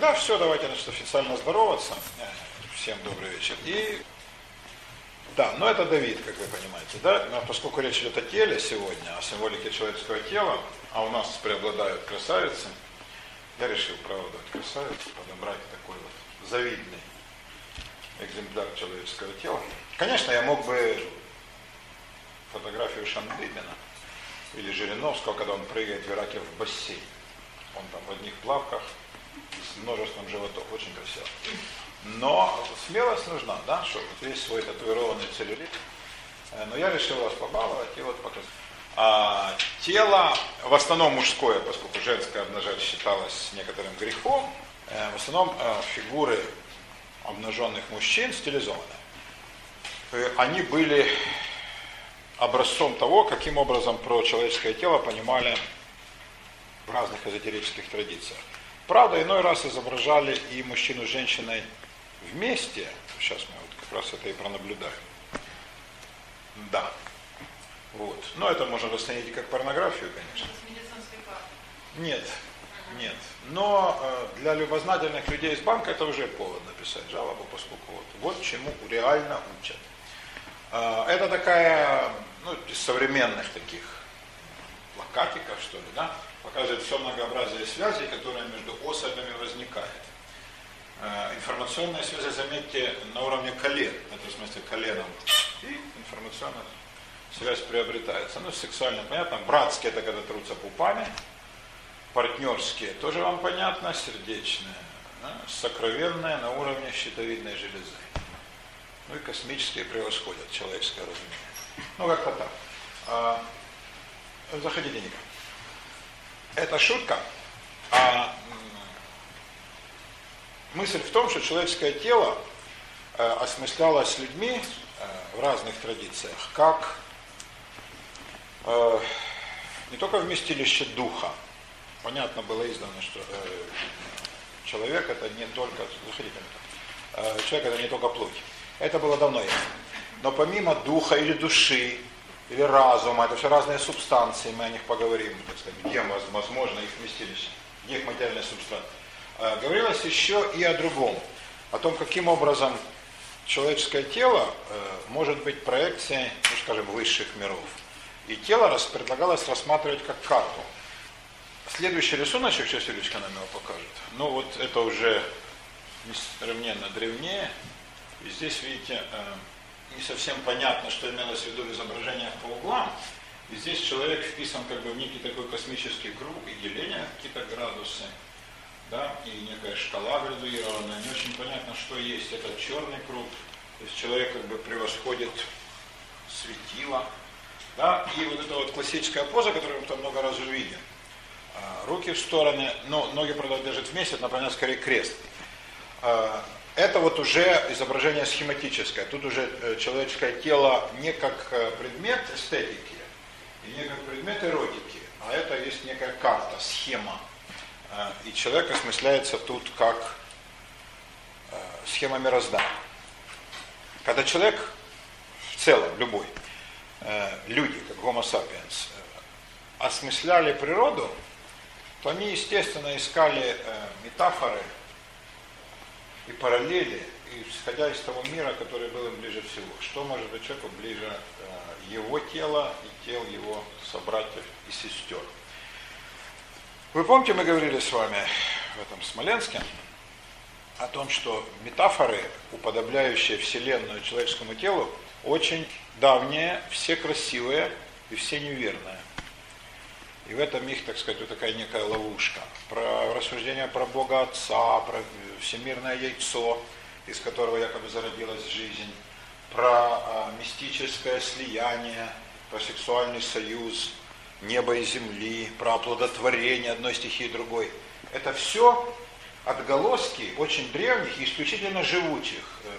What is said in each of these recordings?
Да, все, давайте значит, официально здороваться. Всем добрый вечер. И да, но это Давид, как вы понимаете, да? Но поскольку речь идет о теле сегодня, о символике человеческого тела, а у нас преобладают красавицы, я решил правда красавиц, подобрать такой вот завидный экземпляр человеческого тела. Конечно, я мог бы фотографию Шандыбина или Жириновского, когда он прыгает в Ираке в бассейн. Он там в одних плавках с множеством животов. Очень красиво. Но смелость нужна, да, что вот весь свой татуированный целлюлит. Э, но я решил вас побаловать и вот показать. А, тело, в основном мужское, поскольку женское обнажать считалось некоторым грехом, э, в основном э, фигуры обнаженных мужчин стилизованы. Они были образцом того, каким образом про человеческое тело понимали в разных эзотерических традициях. Правда, иной раз изображали и мужчину с женщиной вместе. Сейчас мы вот как раз это и пронаблюдаем. Да. Вот. Но это можно расценить как порнографию, конечно. Нет, нет. Но э, для любознательных людей из банка это уже повод написать жалобу, поскольку вот, вот чему реально учат. Э, это такая, ну, из современных таких плакатиков, что ли, да, показывает все многообразие связей, которые между особями возникает. Э, информационная связь, заметьте, на уровне колен, это в смысле коленом, и информационная связь приобретается. Ну, сексуально понятно, братские это когда трутся пупами, партнерские, тоже вам понятно, сердечные, да? сокровенные на уровне щитовидной железы. Ну и космические превосходят человеческое разумение. Ну, как-то так. А, заходите, Ника. Это шутка, а мысль в том, что человеческое тело э, осмыслялось людьми э, в разных традициях как э, не только вместилище духа, понятно было издано, что человек это не только, человек это не только плоть. Это было давно ясно. Но помимо духа или души, или разума, это все разные субстанции, мы о них поговорим, так сказать, где возможно их вместилище, где их материальный субстрат. Э, говорилось еще и о другом, о том, каким образом человеческое тело э, может быть проекцией, ну, скажем, высших миров. И тело предлагалось рассматривать как карту. Следующий рисуночек, сейчас Юлечка нам его покажет. Ну вот это уже несравненно древнее. И здесь, видите, э, не совсем понятно, что имелось в виду в изображениях по углам. И здесь человек вписан как бы в некий такой космический круг и деление какие-то градусы, да, и некая шкала градуированная. Не очень понятно, что есть этот черный круг. То есть человек как бы превосходит светило. Да, и вот эта вот классическая поза, которую мы там много раз увидим. А, руки в стороны, но ноги, правда, держат вместе, это, например, скорее крест. Это вот уже изображение схематическое. Тут уже э, человеческое тело не как э, предмет эстетики и не как предмет эротики, а это есть некая карта, схема. Э, и человек осмысляется тут как схема мироздания. Когда человек в целом, любой, люди, как Homo sapiens, осмысляли природу, то они, естественно, искали метафоры, и параллели, исходя из того мира, который был им ближе всего. Что может быть человеку ближе э, его тела и тел его собратьев и сестер. Вы помните, мы говорили с вами в этом Смоленске о том, что метафоры, уподобляющие Вселенную человеческому телу, очень давние, все красивые и все неверные. И в этом их, так сказать, вот такая некая ловушка. Про рассуждение про Бога Отца, про всемирное яйцо, из которого якобы зародилась жизнь, про а, мистическое слияние, про сексуальный союз неба и земли, про оплодотворение одной стихии другой. Это все отголоски очень древних и исключительно живучих, э,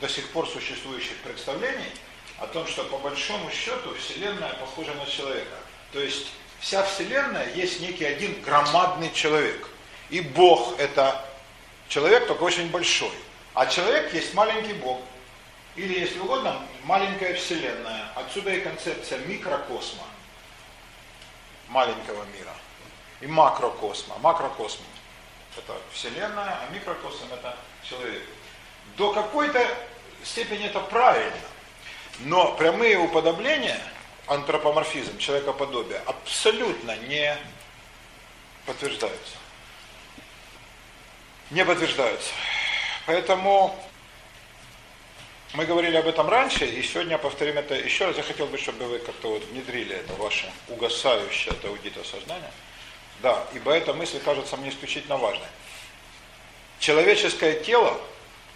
до сих пор существующих представлений о том, что по большому счету Вселенная похожа на человека. То есть вся Вселенная есть некий один громадный человек. И Бог это человек, только очень большой. А человек есть маленький Бог. Или, если угодно, маленькая Вселенная. Отсюда и концепция микрокосма, маленького мира. И макрокосма, макрокосма. это Вселенная, а микрокосм это человек. До какой-то степени это правильно. Но прямые уподобления, антропоморфизм, человекоподобие, абсолютно не подтверждаются. Не подтверждаются. Поэтому мы говорили об этом раньше, и сегодня повторим это еще раз. Я хотел бы, чтобы вы как-то вот внедрили это ваше угасающее от аудита сознания. Да, ибо эта мысль кажется мне исключительно важной. Человеческое тело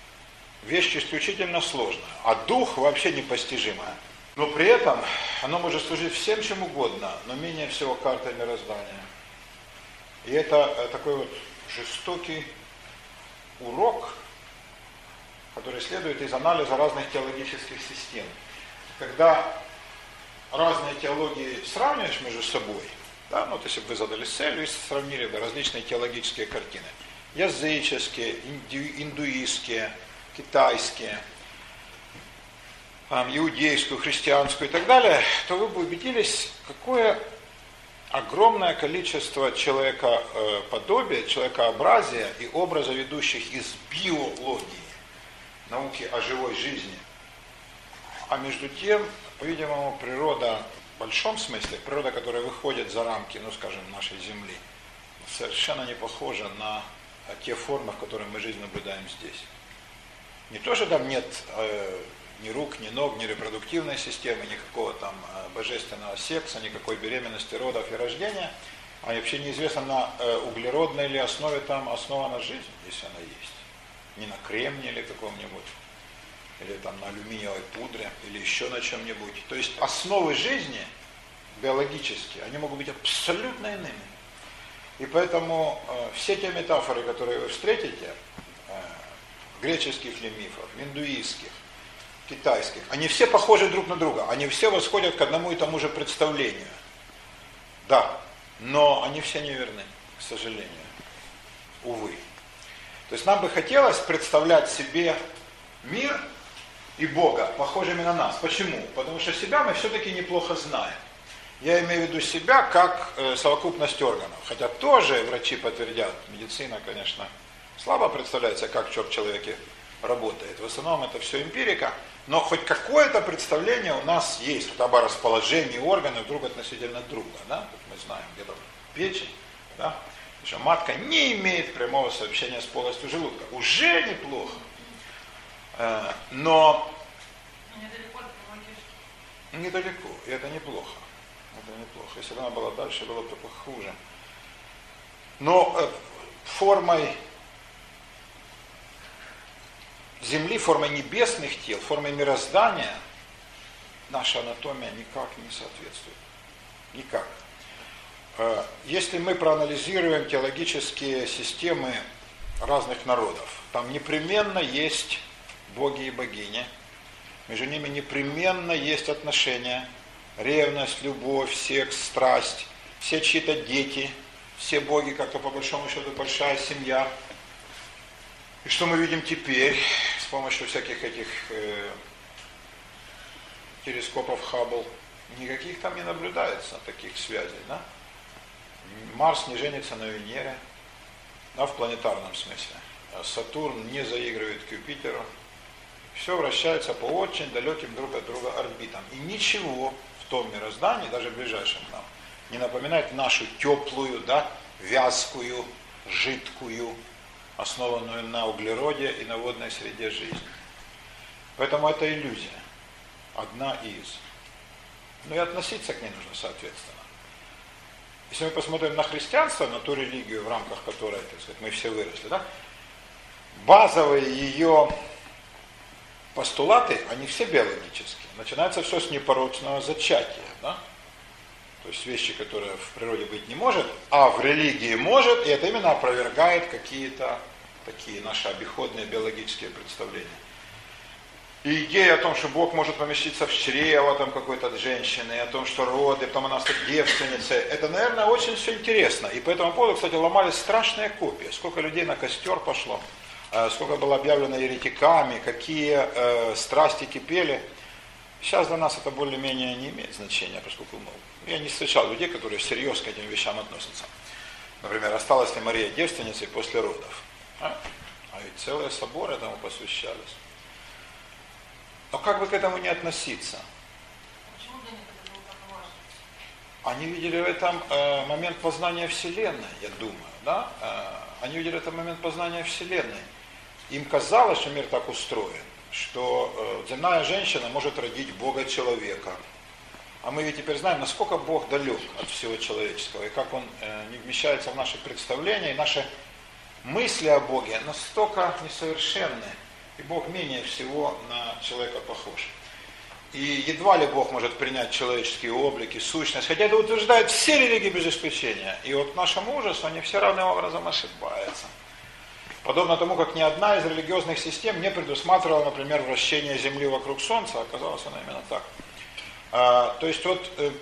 – вещь исключительно сложная, а дух вообще непостижимая. Но при этом оно может служить всем чем угодно, но менее всего картой мироздания. И это э, такой вот жестокий урок, который следует из анализа разных теологических систем. Когда разные теологии сравниваешь между собой, да, ну, если бы вы задали целью и сравнили бы различные теологические картины, языческие, индуистские, китайские, иудейскую, христианскую и так далее, то вы бы убедились, какое огромное количество человекоподобия, человекообразия и образа ведущих из биологии, науки о живой жизни. А между тем, по-видимому, природа в большом смысле, природа, которая выходит за рамки, ну скажем, нашей Земли, совершенно не похожа на те формы, в которых мы жизнь наблюдаем здесь. Не то, что там нет э, ни рук, ни ног, ни репродуктивной системы, никакого там э, божественного секса, никакой беременности, родов и рождения, а вообще неизвестно, на э, углеродной ли основе там основана жизнь, если она есть не на кремне или каком-нибудь, или там на алюминиевой пудре, или еще на чем-нибудь. То есть основы жизни биологические, они могут быть абсолютно иными. И поэтому э, все те метафоры, которые вы встретите, э, греческих ли мифов, индуистских, китайских, они все похожи друг на друга, они все восходят к одному и тому же представлению. Да, но они все неверны, к сожалению. Увы. То есть нам бы хотелось представлять себе мир и Бога похожими на нас. Почему? Потому что себя мы все-таки неплохо знаем. Я имею в виду себя как э, совокупность органов. Хотя тоже врачи подтвердят, медицина, конечно, слабо представляется, как черт в человеке работает. В основном это все эмпирика, но хоть какое-то представление у нас есть, хотя бы о расположении органов друг относительно друга. Да? Тут мы знаем, где-то печень, да? что матка не имеет прямого сообщения с полостью желудка. Уже неплохо. Э, но недалеко, и это неплохо. Это неплохо. Если бы она была дальше, было бы хуже. Но э, формой Земли, формой небесных тел, формой мироздания наша анатомия никак не соответствует. Никак. Э, если мы проанализируем теологические системы разных народов, там непременно есть боги и богини, между ними непременно есть отношения, ревность, любовь, секс, страсть, все чьи-то дети, все боги, как-то по большому счету большая семья. И что мы видим теперь с помощью всяких этих э, телескопов Хаббл? Никаких там не наблюдается таких связей, да? Марс не женится на Венере, да, в планетарном смысле. А Сатурн не заигрывает к Юпитеру. Все вращается по очень далеким друг от друга орбитам. И ничего в том мироздании, даже ближайшем нам, не напоминает нашу теплую, да, вязкую, жидкую, основанную на углероде и на водной среде жизни. Поэтому это иллюзия. Одна из. Но и относиться к ней нужно соответственно. Если мы посмотрим на христианство, на ту религию, в рамках которой, так сказать, мы все выросли, да, базовые ее постулаты, они все биологические. Начинается все с непорочного зачатия, да? То есть вещи, которые в природе быть не может, а в религии может, и это именно опровергает какие-то такие наши обиходные биологические представления. И идея о том, что Бог может поместиться в чрево там какой-то от женщины, о том, что роды, потом она стать девственницей, это, наверное, очень все интересно. И по этому поводу, кстати, ломались страшные копии. Сколько людей на костер пошло, э, сколько было объявлено еретиками, какие э, страсти кипели. Сейчас для нас это более-менее не имеет значения, поскольку ну, я не встречал людей, которые всерьез к этим вещам относятся. Например, осталась ли Мария девственницей после родов? А, а ведь целые соборы этому посвящались. Но как бы к этому не относиться? Почему для них это было так важно? Они видели в этом э, момент познания Вселенной, я думаю. Да? Э, они видели это момент познания Вселенной. Им казалось, что мир так устроен, что э, земная женщина может родить Бога человека. А мы ведь теперь знаем, насколько Бог далек от всего человеческого, и как Он э, не вмещается в наши представления, и наши мысли о Боге настолько несовершенны, и Бог менее всего на человека похож. И едва ли Бог может принять человеческие облики, сущность, хотя это утверждают все религии без исключения. И вот к нашему ужасу они все равным образом ошибаются. Подобно тому, как ни одна из религиозных систем не предусматривала, например, вращение Земли вокруг Солнца, оказалось оно именно так. А, то есть вот э,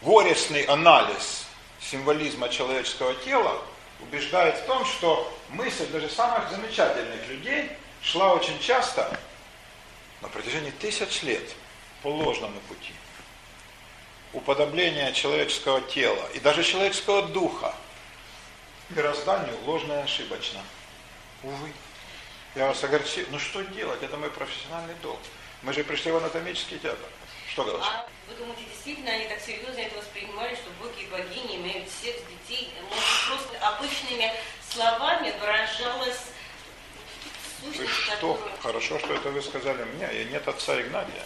горестный анализ символизма человеческого тела убеждает в том, что мысль даже самых замечательных людей шла очень часто на протяжении тысяч лет по ложному пути. Уподобление человеческого тела и даже человеческого духа мирозданию ложно и ошибочно. Увы. Я вас огорчил. Ну что делать? Это мой профессиональный долг. Мы же пришли в анатомический театр. Что говоришь? А вы думаете, действительно они так серьезно это воспринимали, что боги и богини имеют всех детей? Может, просто обычными словами выражалась Вы что? которую... Хорошо, что это вы сказали мне. И нет отца Игнатия.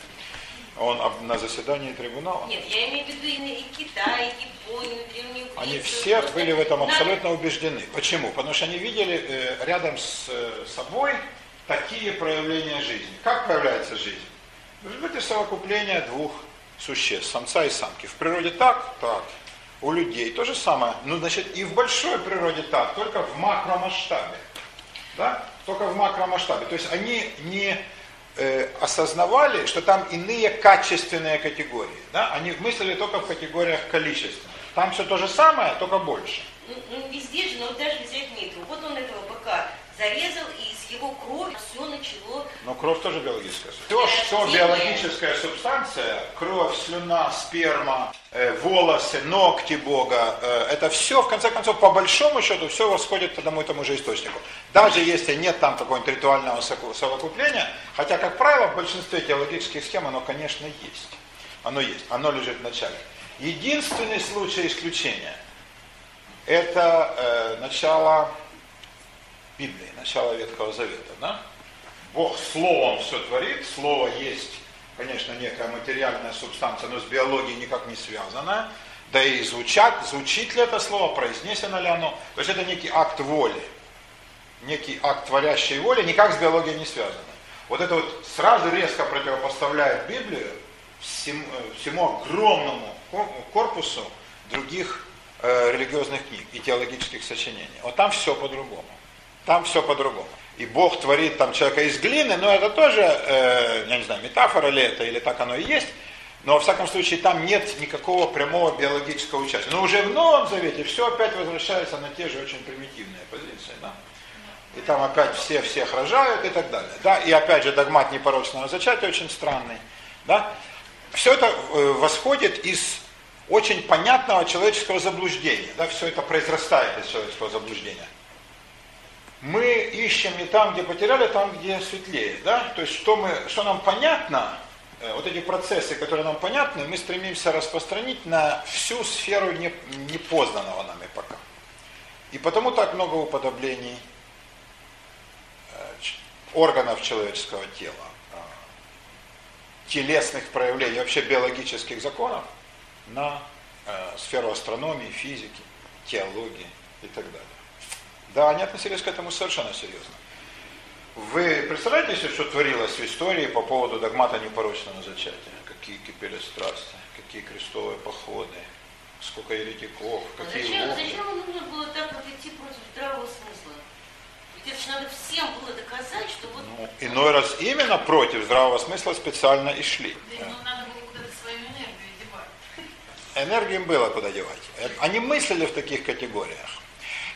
Он на заседании трибунала. Нет, я имею в виду и, и Китай, и Японию, Древнюю Грецию. Они все просто были в этом абсолютно убеждены. Почему? Потому что они видели э, рядом с э, собой такие проявления жизни. Как проявляется жизнь? В результате совокупления двух существ, самца и самки. В природе так, так. У людей то же самое. Ну, значит, и в большой природе так, только в макромасштабе. Да? Только в макромасштабе. То есть они не э, осознавали, что там иные качественные категории. Да? Они мыслили только в категориях количественных. Там все то же самое, только больше. Ну, ну, везде же, но даже взять Митру. Вот он этого быка зарезал, и из его крови все начало... Но кровь тоже биологическая. Все, что биологическая субстанция, кровь, слюна, сперма, э, волосы, ногти Бога, э, это все, в конце концов, по большому счету, все восходит к одному и тому же источнику. Даже если нет там какого-нибудь ритуального совокупления, хотя, как правило, в большинстве теологических схем оно, конечно, есть. Оно есть, оно лежит в начале. Единственный случай исключения – это э, начало Библии, начало Ветхого Завета. Да? Бог словом все творит, слово есть, конечно, некая материальная субстанция, но с биологией никак не связанная. Да и звучат, звучит ли это слово, произнесено ли оно. То есть это некий акт воли, некий акт творящей воли, никак с биологией не связано. Вот это вот сразу резко противопоставляет Библию всему, э, всему огромному кор- корпусу других э, религиозных книг и теологических сочинений. Вот там все по-другому. Там все по-другому. И Бог творит там человека из глины, но это тоже, э, я не знаю, метафора ли это, или так оно и есть. Но во всяком случае там нет никакого прямого биологического участия. Но уже в Новом Завете все опять возвращается на те же очень примитивные позиции. Да? И там опять все всех рожают и так далее. Да? И опять же догмат непорочного зачатия очень странный. Да? Все это э, восходит из очень понятного человеческого заблуждения. Да? Все это произрастает из человеческого заблуждения мы ищем не там, где потеряли, а там, где светлее. Да? То есть, что, мы, что нам понятно, э, вот эти процессы, которые нам понятны, мы стремимся распространить на всю сферу не- непознанного нами пока. И потому так много уподоблений э, органов человеческого тела, э, телесных проявлений, вообще биологических законов на сферу астрономии, физики, теологии и так далее. Да, они относились к этому совершенно серьезно. Вы представляете себе, что творилось в истории по поводу догмата непорочного зачатия? Какие кипели страсти, какие крестовые походы, сколько еретиков, А какие Зачем, вопли. зачем нужно было так вот идти против здравого смысла? Ведь это же надо всем было доказать, что вот Ну, иной раз именно против здравого смысла специально и шли. Да, ну, надо было куда-то свою энергию девать. Энергию им было куда девать. Они мыслили в таких категориях.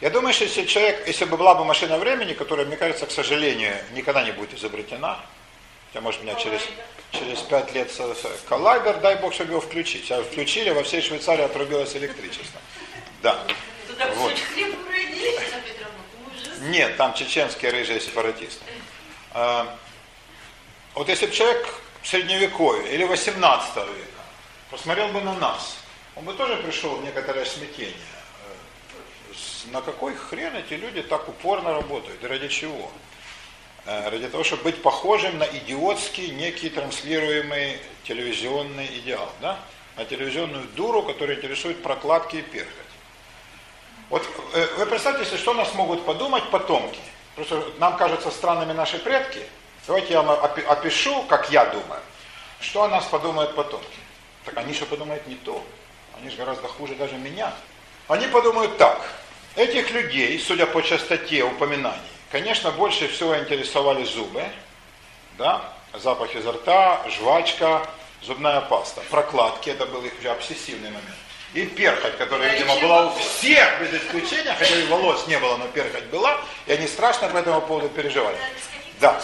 Я думаю, что если человек, если бы была бы машина времени, которая, мне кажется, к сожалению, никогда не будет изобретена, хотя, может, меня через, через пять лет со- со- коллайдер, дай бог, чтобы его включить. А включили, во всей Швейцарии отрубилось электричество. Да. Вот. ужас. Нет, там чеченские рыжие сепаратисты. А, Вот если бы человек средневековья или 18 века посмотрел бы на нас, он бы тоже пришел в некоторое смятение. На какой хрен эти люди так упорно работают? И ради чего? Э, Ради того, чтобы быть похожим на идиотский, некий транслируемый телевизионный идеал. Да? На телевизионную дуру, которая интересует прокладки и перхоть. Вот э, вы представьте себе, что нас могут подумать потомки. Просто нам кажутся странными наши предки. Давайте я вам опи- опишу, как я думаю. Что о нас подумают потомки? Так они что подумают не то. Они же гораздо хуже даже меня. Они подумают так. Этих людей, судя по частоте упоминаний, конечно, больше всего интересовали зубы, да, запах изо рта, жвачка, зубная паста, прокладки, это был их уже обсессивный момент. И перхоть, которая, видимо, была у всех без исключения, хотя и волос не было, но перхоть была, и они страшно по этому поводу переживали. Да.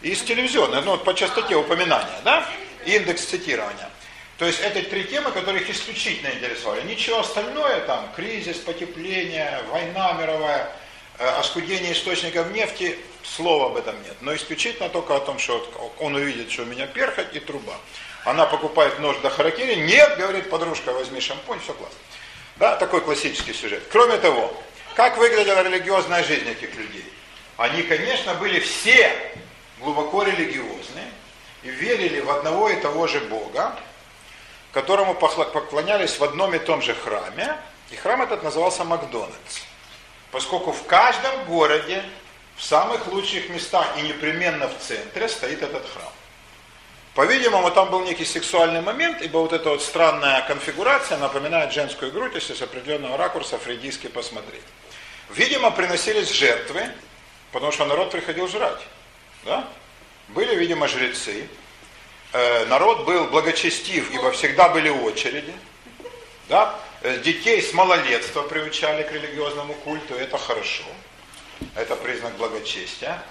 Из телевизионной, ну, вот по частоте упоминания, да, индекс цитирования. То есть это три темы, которые их исключительно интересовали. Ничего остальное, там, кризис, потепление, война мировая, э, оскудение источников нефти, слова об этом нет. Но исключительно только о том, что он увидит, что у меня перхоть и труба. Она покупает нож до харакири. Нет, говорит подружка, возьми шампунь, все классно. Да, такой классический сюжет. Кроме того, как выглядела религиозная жизнь этих людей? Они, конечно, были все глубоко религиозные и верили в одного и того же Бога, которому поклонялись в одном и том же храме, и храм этот назывался Макдональдс. Поскольку в каждом городе, в самых лучших местах и непременно в центре стоит этот храм. По-видимому, там был некий сексуальный момент, ибо вот эта вот странная конфигурация напоминает женскую грудь, если с определенного ракурса фрейдистски посмотреть. Видимо, приносились жертвы, потому что народ приходил жрать. Да? Были, видимо, жрецы. Э, народ был благочестив, ибо всегда были очереди. Да? Э, Детей с малолетства приучали к религиозному культу, это хорошо. Это признак благочестия.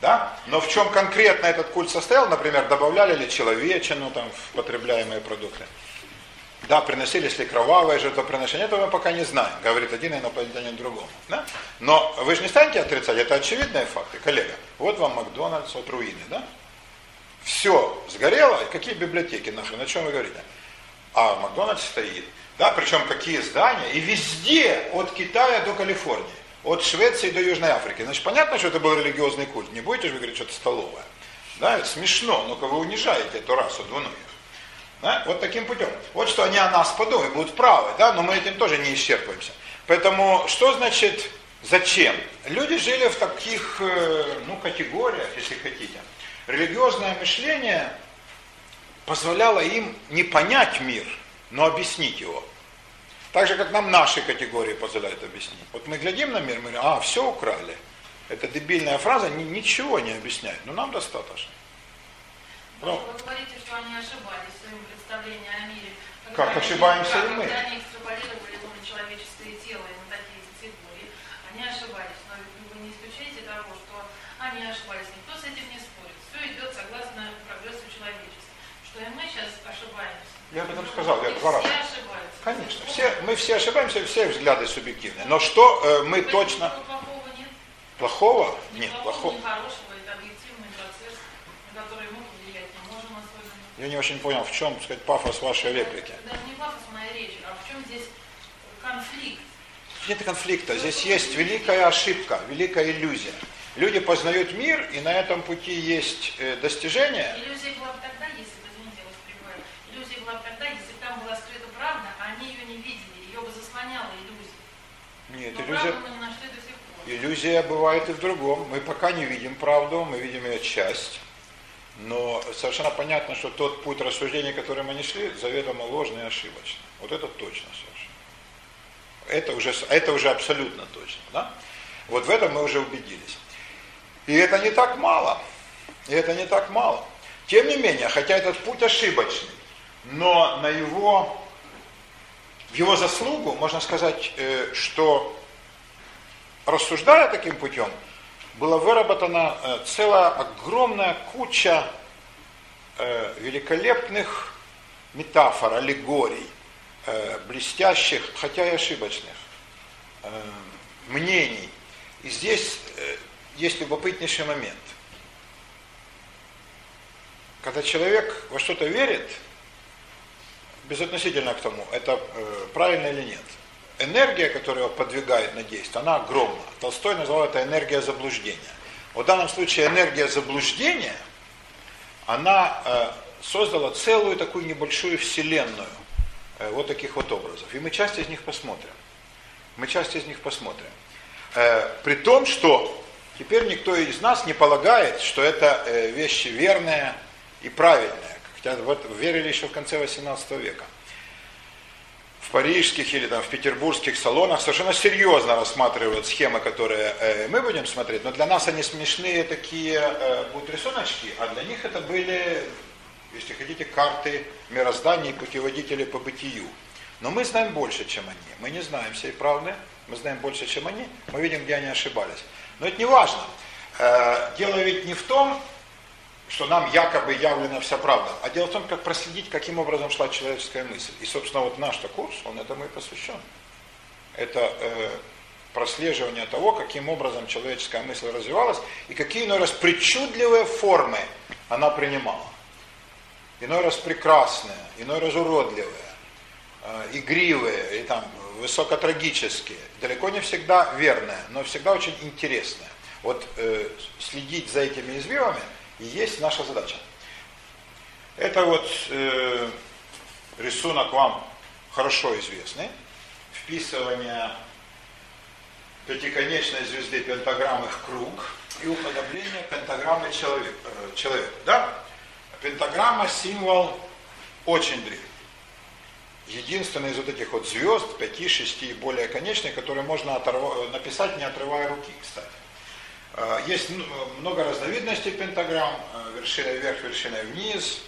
Да? Но в чем конкретно этот культ состоял, например, добавляли ли человечину там, в потребляемые продукты? Да, приносились ли кровавые жертвоприношения, этого мы пока не знаем, говорит один инопланетянин другому. Да? Но вы же не станете отрицать, это очевидные факты, коллега. Вот вам Макдональдс, вот руины, да? Все сгорело, какие библиотеки нахрен, о чем вы говорите? А Макдональдс стоит, да, причем какие здания, и везде, от Китая до Калифорнии, от Швеции до Южной Африки. Значит, понятно, что это был религиозный культ, не будете же вы говорить, что это столовая. Да, это смешно, но вы унижаете эту расу двуногих. Да? Вот таким путем. Вот что они о нас подумают, будут правы, да, но мы этим тоже не исчерпываемся. Поэтому что значит зачем? Люди жили в таких э, ну, категориях, если хотите. Религиозное мышление позволяло им не понять мир, но объяснить его. Так же, как нам наши категории позволяют объяснить. Вот мы глядим на мир, мы говорим, а, все украли. Это дебильная фраза, ни- ничего не объясняет, но нам достаточно. Ну, Вы говорите, что они ошибались в своем представлении о мире. Как они- ошибаемся да, и мы? Когда они экстраполировали ну, на человеческое тело и на такие категории, они ошибались. Но вы не исключаете того, что они ошибались. Никто с этим не спорит. Идет согласно прогрессу человечества. Что и мы сейчас ошибаемся. Я об этом сказал, я два раза. ошибаются. Конечно, все, мы все ошибаемся, все взгляды субъективные. Но что э, мы Поэтому точно... Плохого нет. Плохого? Нет, плохого, плохого. Я не очень понял, в чем, так сказать, пафос вашей реплики. Даже не пафос моя речь, а в чем здесь конфликт? Нет конфликта, здесь есть великая ошибка, великая иллюзия. Люди познают мир, и на этом пути есть э, достижения. Иллюзия была бы тогда, если бы, извините, я вас перебиваю, иллюзия была бы тогда, если бы там была скрыта правда, а они ее не видели, ее бы заслоняла иллюзия. Нет, Но иллюзия, мы не нашли до сих пор. иллюзия бывает и в другом. Мы пока не видим правду, мы видим ее часть. Но совершенно понятно, что тот путь рассуждений, который мы не шли, заведомо ложный и ошибочный. Вот это точно совершенно. Это уже, это уже абсолютно точно. Да? Вот в этом мы уже убедились. И это не так мало. И это не так мало. Тем не менее, хотя этот путь ошибочный, но на его, в его заслугу можно сказать, э, что рассуждая таким путем, была выработана э, целая огромная куча э, великолепных метафор, аллегорий, блестящих, хотя и ошибочных. мнений. И здесь есть любопытнейший момент. Когда человек во что-то верит, безотносительно к тому, это э, правильно или нет, энергия, которая его подвигает на действие, она огромна. Толстой назвал это энергия заблуждения. В данном случае энергия заблуждения, она э, создала целую такую небольшую вселенную э, вот таких вот образов. И мы часть из них посмотрим. Мы часть из них посмотрим. Э, при том, что теперь никто из нас не полагает, что это э, вещи верные и правильные. Хотя вот верили еще в конце 18 века. В парижских или там в петербургских салонах совершенно серьезно рассматривают схемы, которые э, мы будем смотреть, но для нас они смешные такие э, будут рисуночки, а для них это были, если хотите, карты мироздания и путеводители по бытию. Но мы знаем больше, чем они. Мы не знаем всей правды, мы знаем больше, чем они, мы видим, где они ошибались. Но это не важно. Э, дело ведь не в том, что нам якобы явлена вся правда, а дело в том, как проследить, каким образом шла человеческая мысль. И, собственно, вот наш-то курс, он этому и посвящен. Это э, прослеживание того, каким образом человеческая мысль развивалась и какие иной раз причудливые формы она принимала. Иной раз прекрасные, иной раз уродливые, э, игривые и там высокотрагические. Далеко не всегда верные, но всегда очень интересные. Вот э, следить за этими извивами – и есть наша задача. Это вот э, рисунок вам хорошо известный. Вписывание пятиконечной звезды пентаграммы в круг и уподобление пентаграммы человека. Э, человека да? Пентаграмма символ очень древний. Единственный из вот этих вот звезд, пяти, шести и более конечных, которые можно оторв... написать, не отрывая руки, кстати. Э, есть много разновидностей пентаграмм, э, вершина вверх, вершина вниз.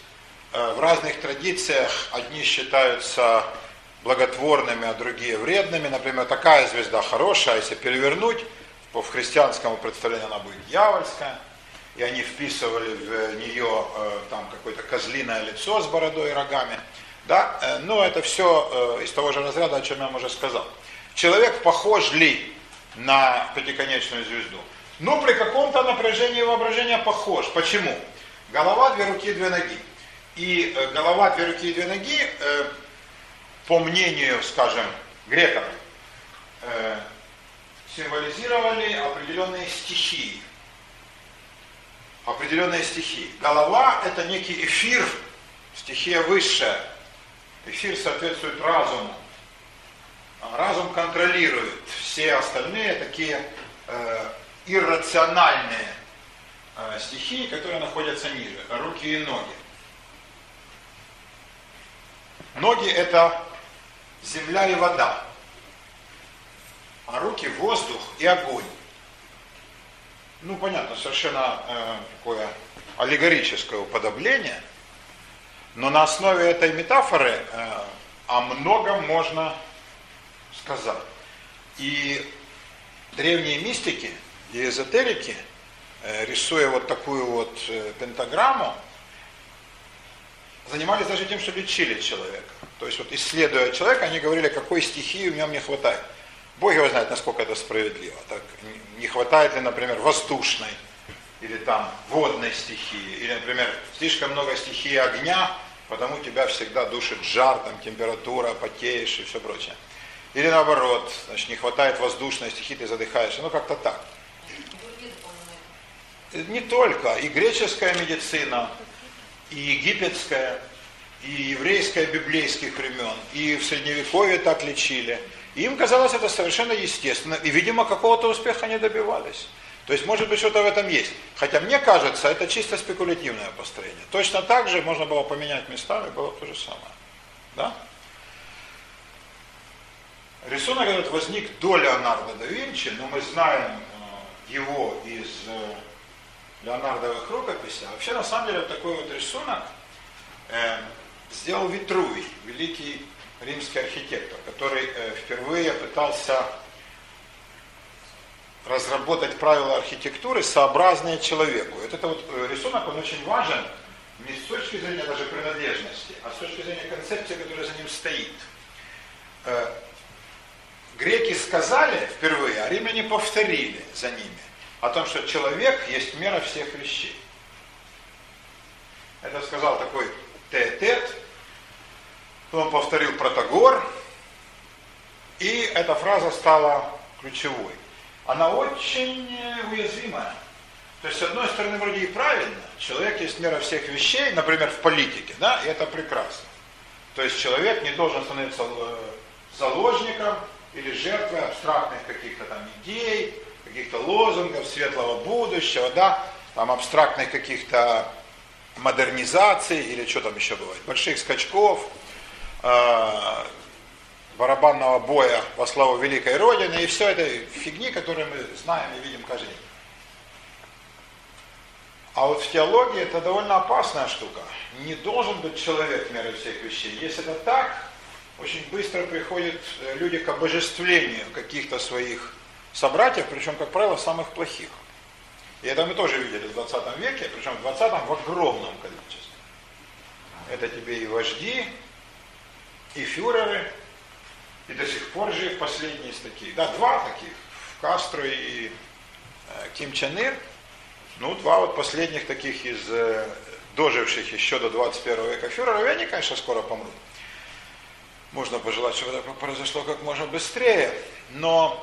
Э, в разных традициях одни считаются благотворными, а другие вредными. Например, такая звезда хорошая, если перевернуть, по христианскому представлению она будет дьявольская. И они вписывали в нее там какое-то козлиное лицо с бородой и рогами. Да? Но это все из того же разряда, о чем я уже сказал. Человек похож ли на пятиконечную звезду? но при каком-то напряжении воображения похож. Почему? Голова, две руки, две ноги. И э, голова, две руки и две ноги, э, по мнению, скажем, греков, э, символизировали определенные стихии. Определенные стихии. Голова это некий эфир, стихия высшая. Эфир соответствует разуму. А разум контролирует все остальные такие иррациональные э, стихии, которые находятся ниже, руки и ноги. Ноги это земля и вода, а руки воздух и огонь. Ну, понятно, совершенно э, такое аллегорическое уподобление, но на основе этой метафоры э, о многом можно сказать. И древние мистики – и эзотерики, э, рисуя вот такую вот э, пентаграмму, занимались даже тем, что лечили человека. То есть вот исследуя человека, они говорили, какой стихии в нем не хватает. Бог его знает, насколько это справедливо. Так, не хватает ли, например, воздушной или там водной стихии, или, например, слишком много стихии огня, потому тебя всегда душит жар, там температура, потеешь и все прочее. Или наоборот, значит, не хватает воздушной стихии, ты задыхаешься, ну как-то так не только, и греческая медицина, и египетская, и еврейская библейских времен, и в средневековье так лечили. И им казалось это совершенно естественно, и, видимо, какого-то успеха не добивались. То есть, может быть, что-то в этом есть. Хотя мне кажется, это чисто спекулятивное построение. Точно так же можно было поменять местами, было то же самое. Да? Рисунок этот возник до Леонардо да Винчи, но мы знаем э, его из э, леонардовых рукописей. А вообще, на самом деле, такой вот рисунок э, сделал Витрувий, великий римский архитектор, который э, впервые пытался разработать правила архитектуры, сообразные человеку. Вот это вот э, рисунок, он очень важен не с точки зрения даже принадлежности, а с точки зрения концепции, которая за ним стоит. Э, греки сказали впервые, а римляне повторили за ними о том, что человек есть мера всех вещей. Это сказал такой Теотет, он повторил Протагор, и эта фраза стала ключевой. Она очень уязвимая. То есть, с одной стороны, вроде и правильно, человек есть мера всех вещей, например, в политике, да, и это прекрасно. То есть человек не должен становиться э, заложником или жертвой абстрактных каких-то там идей, каких-то лозунгов светлого будущего, да, там абстрактных каких-то модернизаций или что там еще бывает, больших скачков, э, барабанного боя во славу великой Родины и все это фигни, которые мы знаем и видим каждый день. А вот в теологии это довольно опасная штука. Не должен быть человек мерой всех вещей. Если это так, очень быстро приходят э, люди к обожествлению каких-то своих собратьев, причем, как правило, самых плохих. И это мы тоже видели в 20 веке, причем в 20 в огромном количестве. Это тебе и вожди, и фюреры, и до сих пор жив последний из таких. Да, два таких, Кастро и э, Ким Чен Ир – ну, два вот последних таких из э, доживших еще до 21 века фюреров, и они, конечно, скоро помрут. Можно пожелать, чтобы это произошло как можно быстрее, но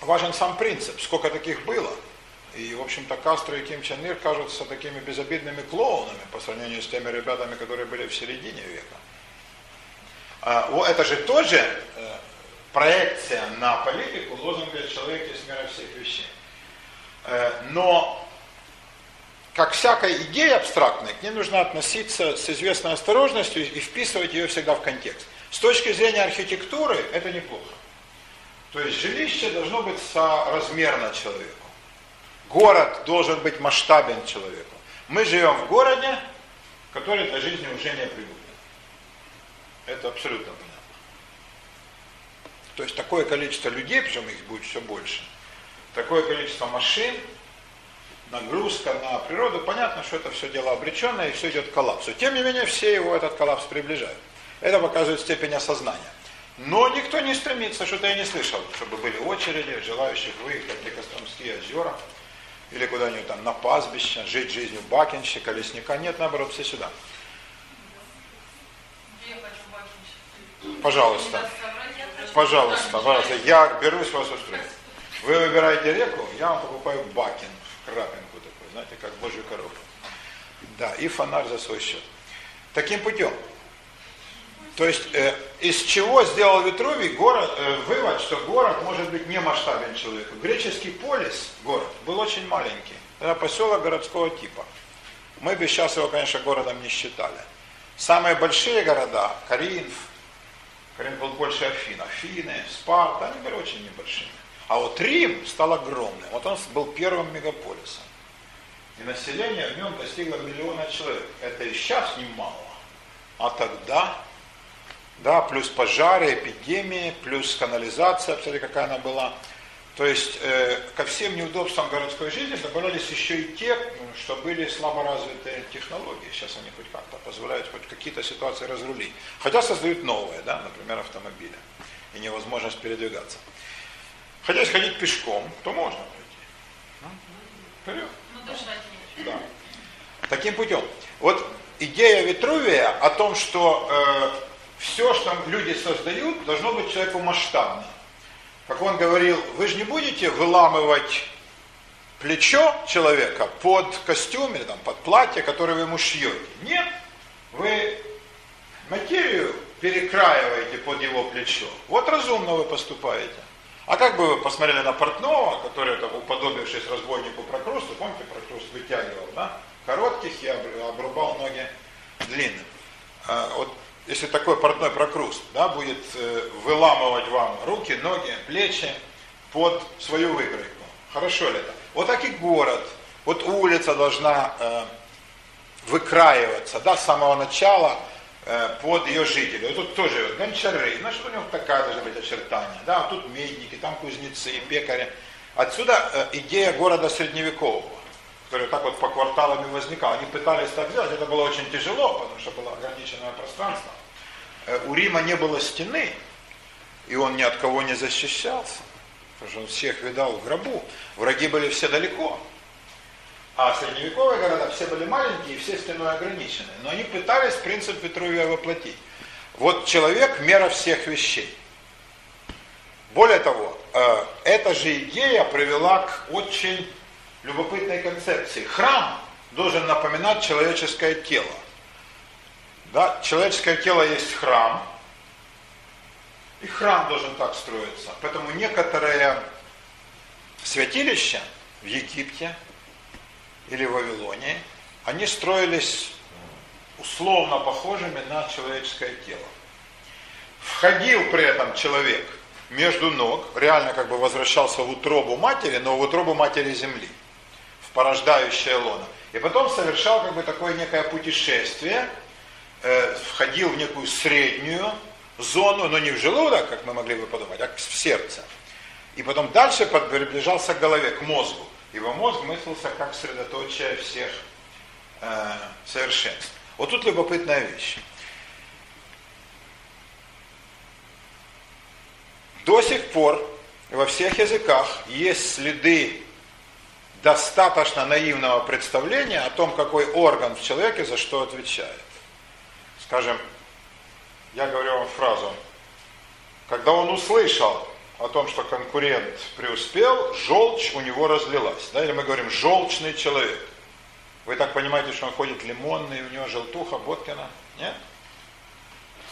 важен сам принцип, сколько таких было. И, в общем-то, Кастро и Ким Чен Ир кажутся такими безобидными клоунами по сравнению с теми ребятами, которые были в середине века. А, это же тоже э, проекция на политику лозунга «Человек есть мера всех вещей». Э, но как всякая идея абстрактная, к ней нужно относиться с известной осторожностью и вписывать ее всегда в контекст. С точки зрения архитектуры это неплохо. То есть жилище должно быть соразмерно человеку. Город должен быть масштабен человеку. Мы живем в городе, который для жизни уже не пригоден. Это абсолютно понятно. То есть такое количество людей, причем их будет все больше, такое количество машин, нагрузка на природу, понятно, что это все дело обреченное и все идет к коллапсу. Тем не менее, все его этот коллапс приближают. Это показывает степень осознания. Но никто не стремится, что-то я не слышал, чтобы были очереди желающих выехать на Костромские озера или куда-нибудь там на пастбище, жить жизнью бакинщика, лесника. Нет, наоборот, все сюда. Пожалуйста. Пожалуйста, пожалуйста. Я берусь вас устроить. Вы выбираете реку, я вам покупаю бакин крапинку такой, знаете, как божью коровку. Да, и фонарь за свой счет. Таким путем. То есть, э, из чего сделал Витрувий город, э, вывод, что город может быть не масштабен человеку. Греческий полис, город, был очень маленький. Это поселок городского типа. Мы бы сейчас его, конечно, городом не считали. Самые большие города, Коринф, Коринф был больше Афин, Афины, Спарта, они были очень небольшими. А вот Рим стал огромным. Вот он был первым мегаполисом. И население в нем достигло миллиона человек. Это и сейчас немало. А тогда, да, плюс пожары, эпидемии, плюс канализация, посмотрите, какая она была. То есть э, ко всем неудобствам городской жизни добавлялись еще и те, что были слабо развитые технологии. Сейчас они хоть как-то позволяют хоть какие-то ситуации разрулить. Хотя создают новые, да, например, автомобили. И невозможность передвигаться. Хотя ходить пешком, то можно пройти. Вперед. Ну, да. Таким путем. Вот идея Витрувия о том, что э, все, что люди создают, должно быть человеку масштабно. Как он говорил, вы же не будете выламывать плечо человека под костюм или там, под платье, которое вы ему шьете. Нет, вы материю перекраиваете под его плечо. Вот разумно вы поступаете. А как бы вы посмотрели на портного, который, там, уподобившись разбойнику Прокрусту, помните, Прокруст вытягивал, да, коротких и обрубал ноги длинным. А, вот если такой портной Прокруст, да, будет э, выламывать вам руки, ноги, плечи под свою выкройку, хорошо ли это? Вот так и город, вот улица должна э, выкраиваться, да, с самого начала, Э, под ее жителей. Вот тут тоже гончары, значит у него такая должна быть очертания. Да, тут медники, там кузнецы, пекари. Отсюда э, идея города средневекового, который так вот по кварталам и возникал. Они пытались так сделать, это было очень тяжело, потому что было ограниченное пространство. Э, у Рима не было стены, и он ни от кого не защищался, потому что он всех видал в гробу. Враги были все далеко. А средневековые города все были маленькие и все стеной ограничены. Но они пытались принцип Витрувия воплотить. Вот человек – мера всех вещей. Более того, э, эта же идея привела к очень любопытной концепции. Храм должен напоминать человеческое тело. Да? Человеческое тело есть храм, и храм должен так строиться. Поэтому некоторые святилища в Египте или в Вавилоне, они строились условно похожими на человеческое тело. Входил при этом человек – между ног, реально как бы возвращался в утробу матери, но в утробу матери земли, в порождающее лоно. И потом совершал как бы такое некое путешествие, э, входил в некую среднюю зону, но не в желудок, как мы могли бы подумать, а в сердце. И потом дальше приближался к голове, к мозгу. Его мозг мыслился как средоточие всех э, совершенств. Вот тут любопытная вещь. До сих пор во всех языках есть следы достаточно наивного представления о том, какой орган в человеке за что отвечает. Скажем, я говорю вам фразу, когда он услышал о том, что конкурент преуспел, желчь у него разлилась. Да? Или мы говорим желчный человек. Вы так понимаете, что он ходит лимонный, у него желтуха, Боткина? Нет?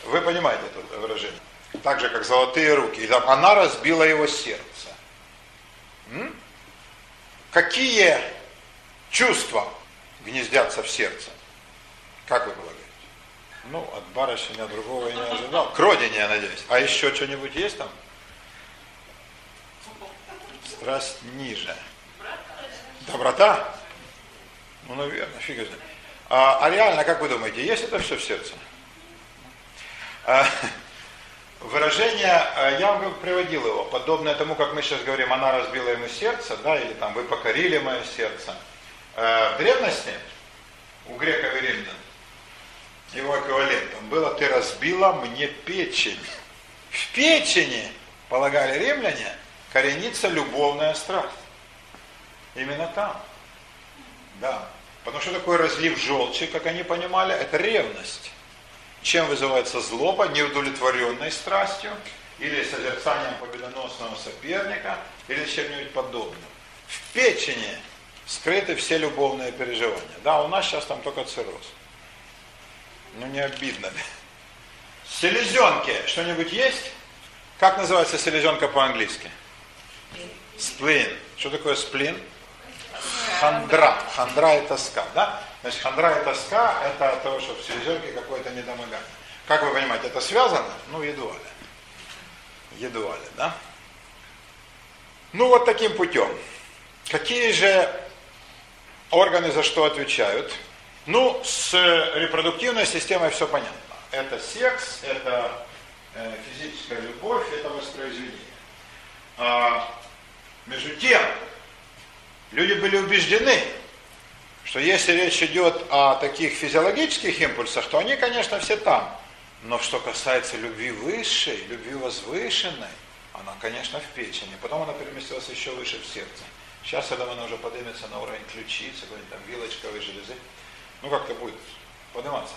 Вы понимаете это выражение? так же, как золотые руки. Она разбила его сердце. М? Какие чувства гнездятся в сердце? Как вы полагаете? Ну, от барышня другого я не ожидал. К родине, я надеюсь. А еще что-нибудь есть там? Страсть ниже. Доброта? Ну, наверное, фиг знает. А, а реально, как вы думаете, есть это все в сердце? А, Выражение, э, я вам приводил его, подобное тому, как мы сейчас говорим, она разбила ему сердце, да, или там вы покорили мое сердце. Э, в древности у греков и римлян его эквивалентом было «ты разбила мне печень». В печени, полагали римляне, коренится любовная страсть. Именно там. Да. Потому что такое разлив желчи, как они понимали, это ревность. Чем вызывается злоба? Неудовлетворенной страстью или созерцанием победоносного соперника или чем-нибудь подобным. В печени скрыты все любовные переживания. Да, у нас сейчас там только цирроз. Ну не обидно? Селезенки что-нибудь есть? Как называется селезенка по-английски? Сплин. Что такое сплин? Хандра. Хандра и тоска, да? Значит, хандра и тоска – это то, что в селезенке какое-то недомогание. Как вы понимаете, это связано? Ну, едва ли. Едва ли, да? Ну, вот таким путем. Какие же органы за что отвечают? Ну, с репродуктивной системой все понятно. Это секс, это э, физическая любовь, это воспроизведение. А, между тем, люди были убеждены, что если речь идет о таких физиологических импульсах, то они, конечно, все там. Но что касается любви высшей, любви возвышенной, она, конечно, в печени. Потом она переместилась еще выше в сердце. Сейчас, думаю, она уже поднимется на уровень ключицы, какой-нибудь там вилочковой железы. Ну, как-то будет подниматься.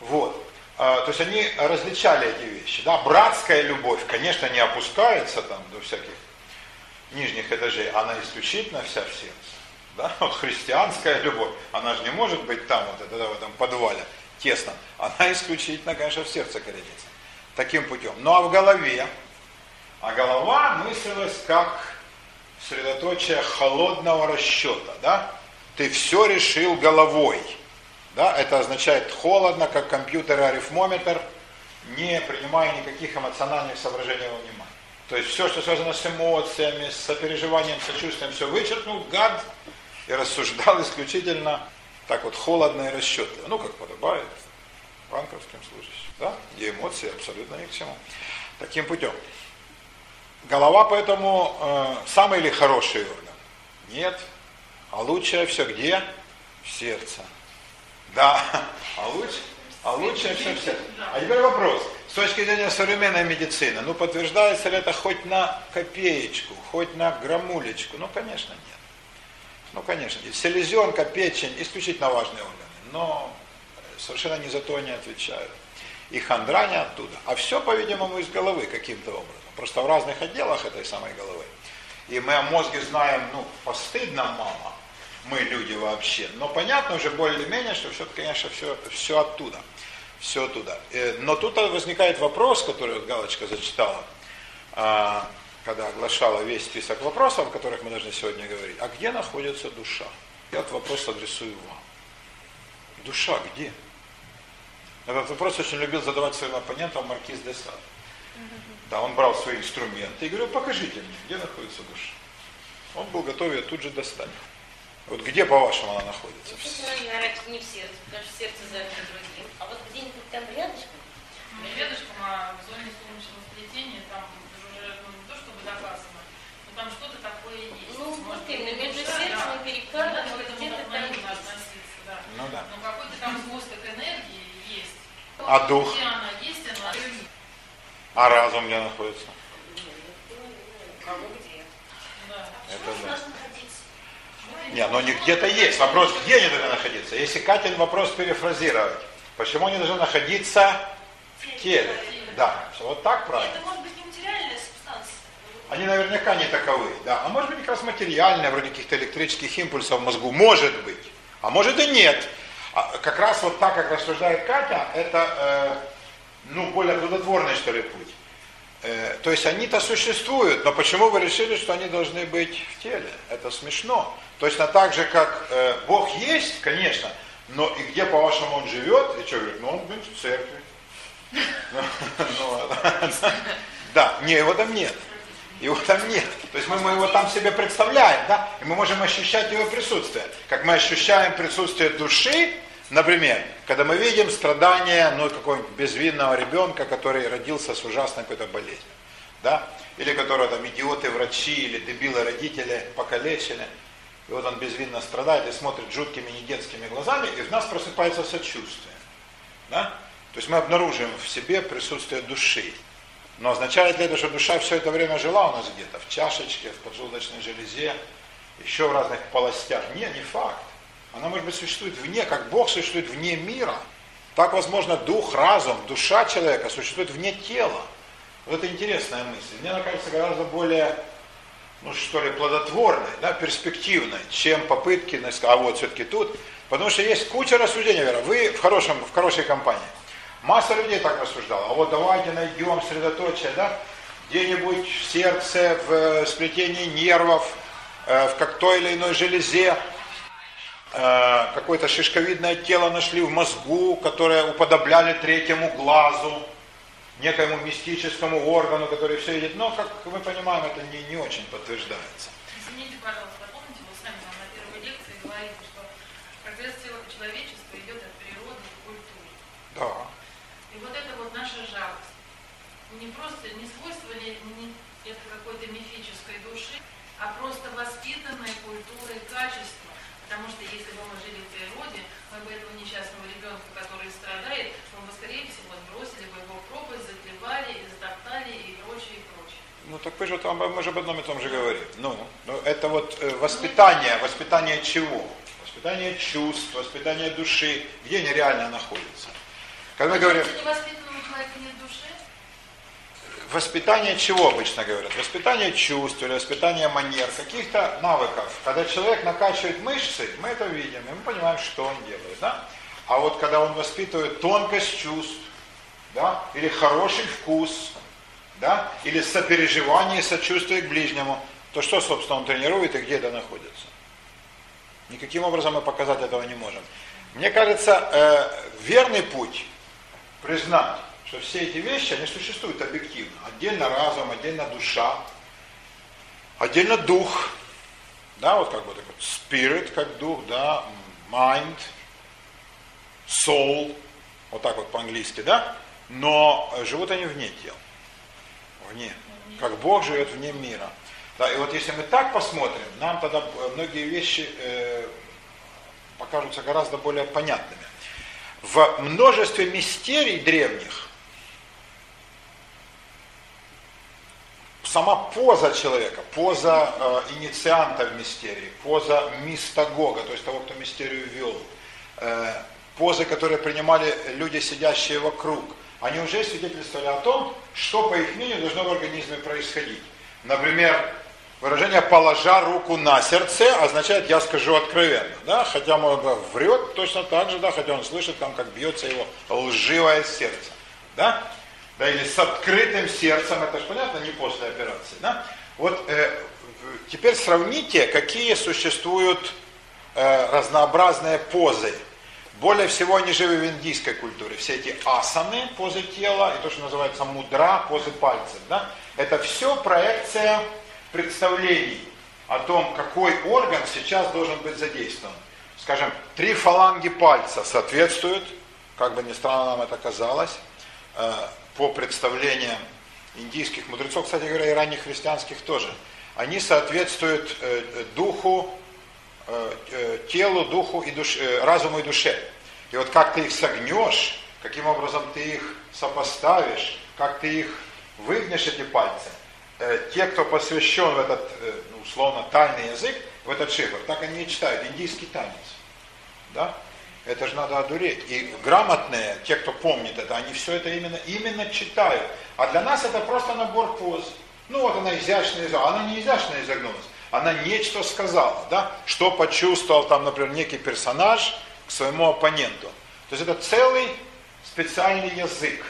Вот. А, то есть они различали эти вещи. Да, братская любовь, конечно, не опускается там до всяких нижних этажей, она исключительно вся в сердце. Да? Христианская любовь, она же не может быть там, вот это, в этом подвале тесно. Она исключительно, конечно, в сердце коренится. Таким путем. Ну а в голове, а голова мыслилась как средоточие холодного расчета, да? Ты все решил головой. Да? Это означает холодно, как компьютер и арифмометр, не принимая никаких эмоциональных соображений во внимание. То есть все, что связано с эмоциями, с сопереживанием, сочувствием, все вычеркнул, гад, и рассуждал исключительно так вот холодно и расчетливо. Ну, как подобает банковским служащим. Да? И эмоции абсолютно ни к чему. Таким путем. Голова поэтому э, самый ли хороший орган? Нет. А лучшее все где? В сердце. Да. А лучше, а лучшее все в сердце. А теперь вопрос. с точки зрения современной медицины, ну подтверждается ли это хоть на копеечку, хоть на граммулечку? Ну, конечно, нет. Ну, конечно, нет. Селезенка, печень исключительно важные органы, но совершенно ни за то не отвечают. И хандра не оттуда. А все, по-видимому, из головы каким-то образом. Просто в разных отделах этой самой головы. И мы о мозге знаем, ну, постыдно мало, мы люди вообще. Но понятно уже более-менее, что все, конечно, все, все оттуда. Все оттуда. Э, но тут возникает вопрос, который вот Галочка зачитала, а, когда оглашала весь список вопросов, о которых мы должны сегодня говорить. А где находится душа? Я этот вопрос адресую вам. Душа где? Этот вопрос очень любил задавать своим оппонентам Маркиз де Сад. Да, он брал свои инструменты и говорил, покажите мне, где находится душа. Он был готов ее тут же достать. Вот где, по-вашему, она находится? Наверное, не в сердце, потому что сердце занято другим. А вот где-нибудь там рядышком? Ну, рядышком, а в зоне солнечного сплетения там уже ну, не то чтобы доказано, но там что-то такое есть. Ну, Может, вот именно, между сердцем и вот этому где-то там относиться, да. Ну да. Но какой-то там сгусток энергии есть. А дух? Где она есть, она А разум где находится? У кого где? да. Это да. Не, но не где-то есть. Вопрос, где они должны находиться? Если Катин вопрос перефразировать, почему они должны находиться в теле? Да, вот так правильно. Это может быть не материальная субстанция. Они наверняка не таковы, да. А может быть как раз материальные, вроде каких-то электрических импульсов в мозгу. Может быть. А может и нет. А как раз вот так, как рассуждает Катя, это, э, ну, более плодотворный, что ли, путь. Э, то есть они-то существуют, но почему вы решили, что они должны быть в теле? Это смешно. Точно так же, как э, Бог есть, конечно, но и где, по-вашему, Он живет? И что говорит? Ну, Он блин, в церкви. Ну. Да, не, его там нет. Его там нет. То есть мы его там себе представляем, да? И мы можем ощущать его присутствие. Как мы ощущаем присутствие души, например, когда мы видим страдания ну, какого-нибудь безвинного ребенка, который родился с ужасной какой-то болезнью. Да? Или которого там идиоты врачи или дебилы родители покалечили. И вот он безвинно страдает и смотрит жуткими недетскими глазами, и в нас просыпается сочувствие. Да? То есть мы обнаружим в себе присутствие души. Но означает ли это, что душа все это время жила у нас где-то? В чашечке, в поджелудочной железе, еще в разных полостях? Нет, не факт. Она, может быть, существует вне, как Бог существует вне мира. Так, возможно, дух, разум, душа человека существует вне тела. Вот это интересная мысль. Мне она кажется гораздо более, ну что ли, плодотворной, да, перспективной, чем попытки, а вот все-таки тут. Потому что есть куча рассуждений, Вера. Вы в, хорошем, в хорошей компании. Масса людей так рассуждала. А вот давайте найдем средоточие, да, где-нибудь в сердце, в э, сплетении нервов, э, в как той или иной железе, какое-то шишковидное тело нашли в мозгу, которое уподобляли третьему глазу, некоему мистическому органу, который все видит. Но, как мы понимаем, это не, не очень подтверждается. Извините, пожалуйста, помните, вы сами нам на первой лекции говорили, что прогресс цел- человечества идет от природы к культуре. Да. И вот это вот наша жалость. Не просто, не свойство ли не это какой-то мифической души, а просто воспитанной культурой качества. Потому что если бы мы жили в природе, мы бы этого несчастного ребенка, который страдает, мы бы, скорее всего, сбросили бы его в пропасть, заклевали, затоптали и прочее, и прочее. Ну так вы же там, мы же об одном и том же говорим. Ну, ну это вот э, воспитание, воспитание чего? Воспитание чувств, воспитание души, где они реально находятся. Когда мы говорим, Если невоспитанному человеку нет души, воспитание чего обычно говорят? Воспитание чувств или воспитание манер, каких-то навыков. Когда человек накачивает мышцы, мы это видим, и мы понимаем, что он делает. Да? А вот когда он воспитывает тонкость чувств, да, или хороший вкус, да, или сопереживание, сочувствие к ближнему, то что, собственно, он тренирует и где это находится? Никаким образом мы показать этого не можем. Мне кажется, э, верный путь признать, что все эти вещи, они существуют объективно. Отдельно разум, отдельно душа, отдельно дух, да, вот как бы такой spirit, как дух, да, mind, soul, вот так вот по-английски, да, но живут они вне тел, вне, как Бог живет вне мира. Да, и вот если мы так посмотрим, нам тогда многие вещи э, покажутся гораздо более понятными. В множестве мистерий древних сама поза человека, поза э, иницианта в мистерии, поза мистагога, то есть того, кто мистерию вел, э, позы, которые принимали люди, сидящие вокруг, они уже свидетельствовали о том, что, по их мнению, должно в организме происходить. Например, выражение «положа руку на сердце» означает «я скажу откровенно». Да? Хотя он врет точно так же, да? хотя он слышит, там, как бьется его лживое сердце. Да? Да, или с открытым сердцем, это же понятно, не после операции. Да? Вот э, теперь сравните, какие существуют э, разнообразные позы более всего они живы в индийской культуре. Все эти асаны, позы тела, и то, что называется мудра, позы пальцев. Да? Это все проекция представлений о том, какой орган сейчас должен быть задействован. Скажем, три фаланги пальца соответствуют, как бы ни странно нам это казалось, э, по представлениям индийских мудрецов, кстати говоря, и ранних христианских тоже. Они соответствуют э, духу Э, э, телу, духу и душе, разуму и душе. И вот как ты их согнешь, каким образом ты их сопоставишь, как ты их выгнешь, эти пальцы, те, кто посвящен в этот, ну, условно, тайный язык, в этот шифр, так они и читают, индийский танец. Да? Это же надо одуреть. И грамотные, те, кто помнит это, они все это именно, именно читают. А для нас это просто набор поз. Ну вот она изящная, она не изящно изогнулась она нечто сказала, да, что почувствовал там, например, некий персонаж к своему оппоненту. То есть это целый специальный язык,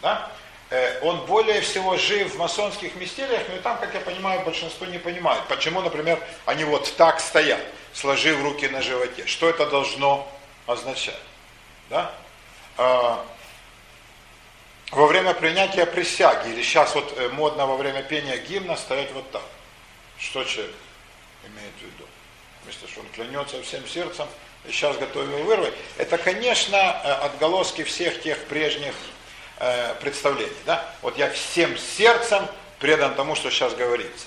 да, э, он более всего жив в масонских мистериях, но и там, как я понимаю, большинство не понимает, почему, например, они вот так стоят, сложив руки на животе. Что это должно означать? Да? А, во время принятия присяги, или сейчас вот э, модно во время пения гимна стоять вот так. Что человек имеет в виду? Вместо что он клянется всем сердцем и сейчас готов его вырвать. Это, конечно, э, отголоски всех тех прежних э, представлений. Да? Вот я всем сердцем предан тому, что сейчас говорится.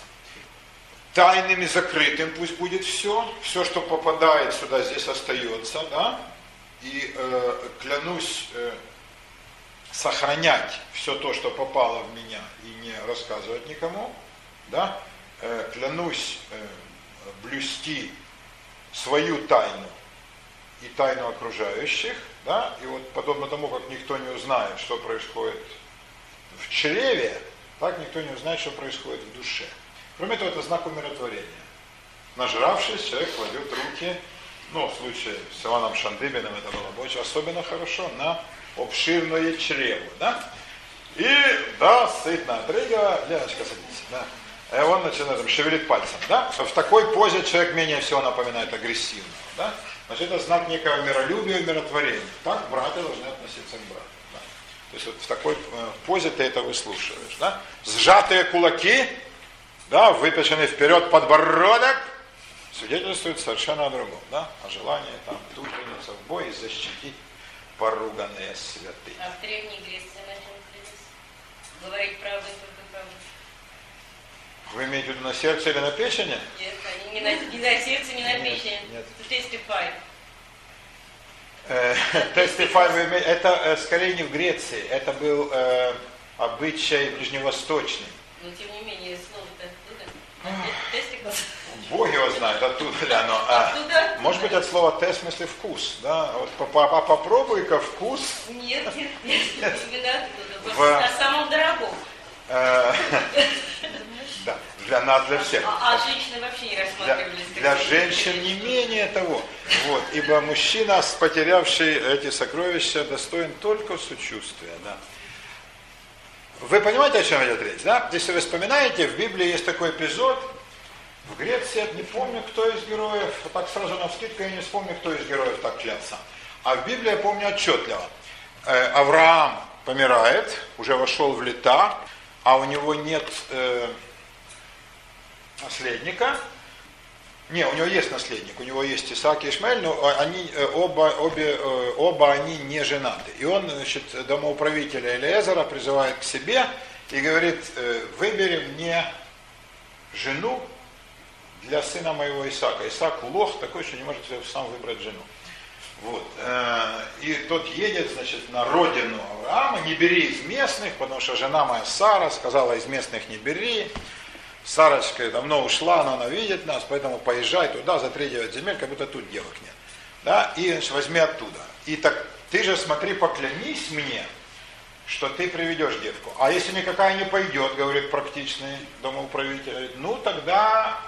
Тайным и закрытым пусть будет все. Все, что попадает сюда, здесь остается. Да? И э, клянусь э, сохранять все то, что попало в меня, и не рассказывать никому. Да? Э, клянусь э, блюсти свою тайну и тайну окружающих, да, и вот подобно тому, как никто не узнает, что происходит в чреве, так никто не узнает, что происходит в душе. Кроме того, это знак умиротворения. Нажравшись, человек кладет руки, ну, в случае с Иваном Шандыбиным это было бы очень особенно хорошо, на обширное чрево, да? И, да, сытно отрыгивая, Леночка, садись, да. И он начинает там, шевелить пальцем. Да? В такой позе человек менее всего напоминает агрессивного. Да? Значит, это знак некого миролюбия и умиротворения. Так братья должны относиться к брату. То есть вот в такой э, позе ты это выслушиваешь. Да? Сжатые кулаки, да, выпеченный вперед подбородок, свидетельствует совершенно о другом. Да? О желании там тут в бой и защитить поруганные святые. А в Древней Греции на чем Говорить правду вы имеете в виду на сердце или на печени? Нет, они не на, не на сердце, не на нет, печени. Нет. Testify. Testify, это э, скорее не в Греции, это был э, обычай ближневосточный. Но тем не менее. Тестикл. Бог его знает, оттуда ли оно. А, оттуда? Может быть, от слова тест в смысле вкус, да? Вот попробуй-ка вкус. Нет, нет, нет, оттуда. В... На самом дорогом. Э, да, для нас, для всех. А, а женщины вообще не рассматривались? Для, для женщин не менее того. Вот, ибо мужчина, потерявший эти сокровища, достоин только сочувствия. Да. Вы понимаете, о чем идет речь? Да? Если вы вспоминаете, в Библии есть такой эпизод, в Греции, не помню, кто из героев, так сразу на вскидку я не вспомню, кто из героев так клялся. А в Библии я помню отчетливо. Э, Авраам помирает, уже вошел в лета, а у него нет э, наследника. Не, у него есть наследник, у него есть Исаак и Ишмаэль, но они, э, оба, обе, э, оба они не женаты. И он, значит, домоуправителя Элиезера призывает к себе и говорит, «Э, выбери мне жену для сына моего Исаака. Исаак лох такой, что не может сам выбрать жену. Вот. Э, и тот едет, значит, на родину Авраама, не бери из местных, потому что жена моя Сара сказала, из местных не бери. Сарочка давно ушла, но она видит нас, поэтому поезжай туда, за три девять земель, как будто тут девок нет. Да, и возьми оттуда. И так, ты же смотри, поклянись мне, что ты приведешь девку. А если никакая не пойдет, говорит практичный домоуправитель, ну тогда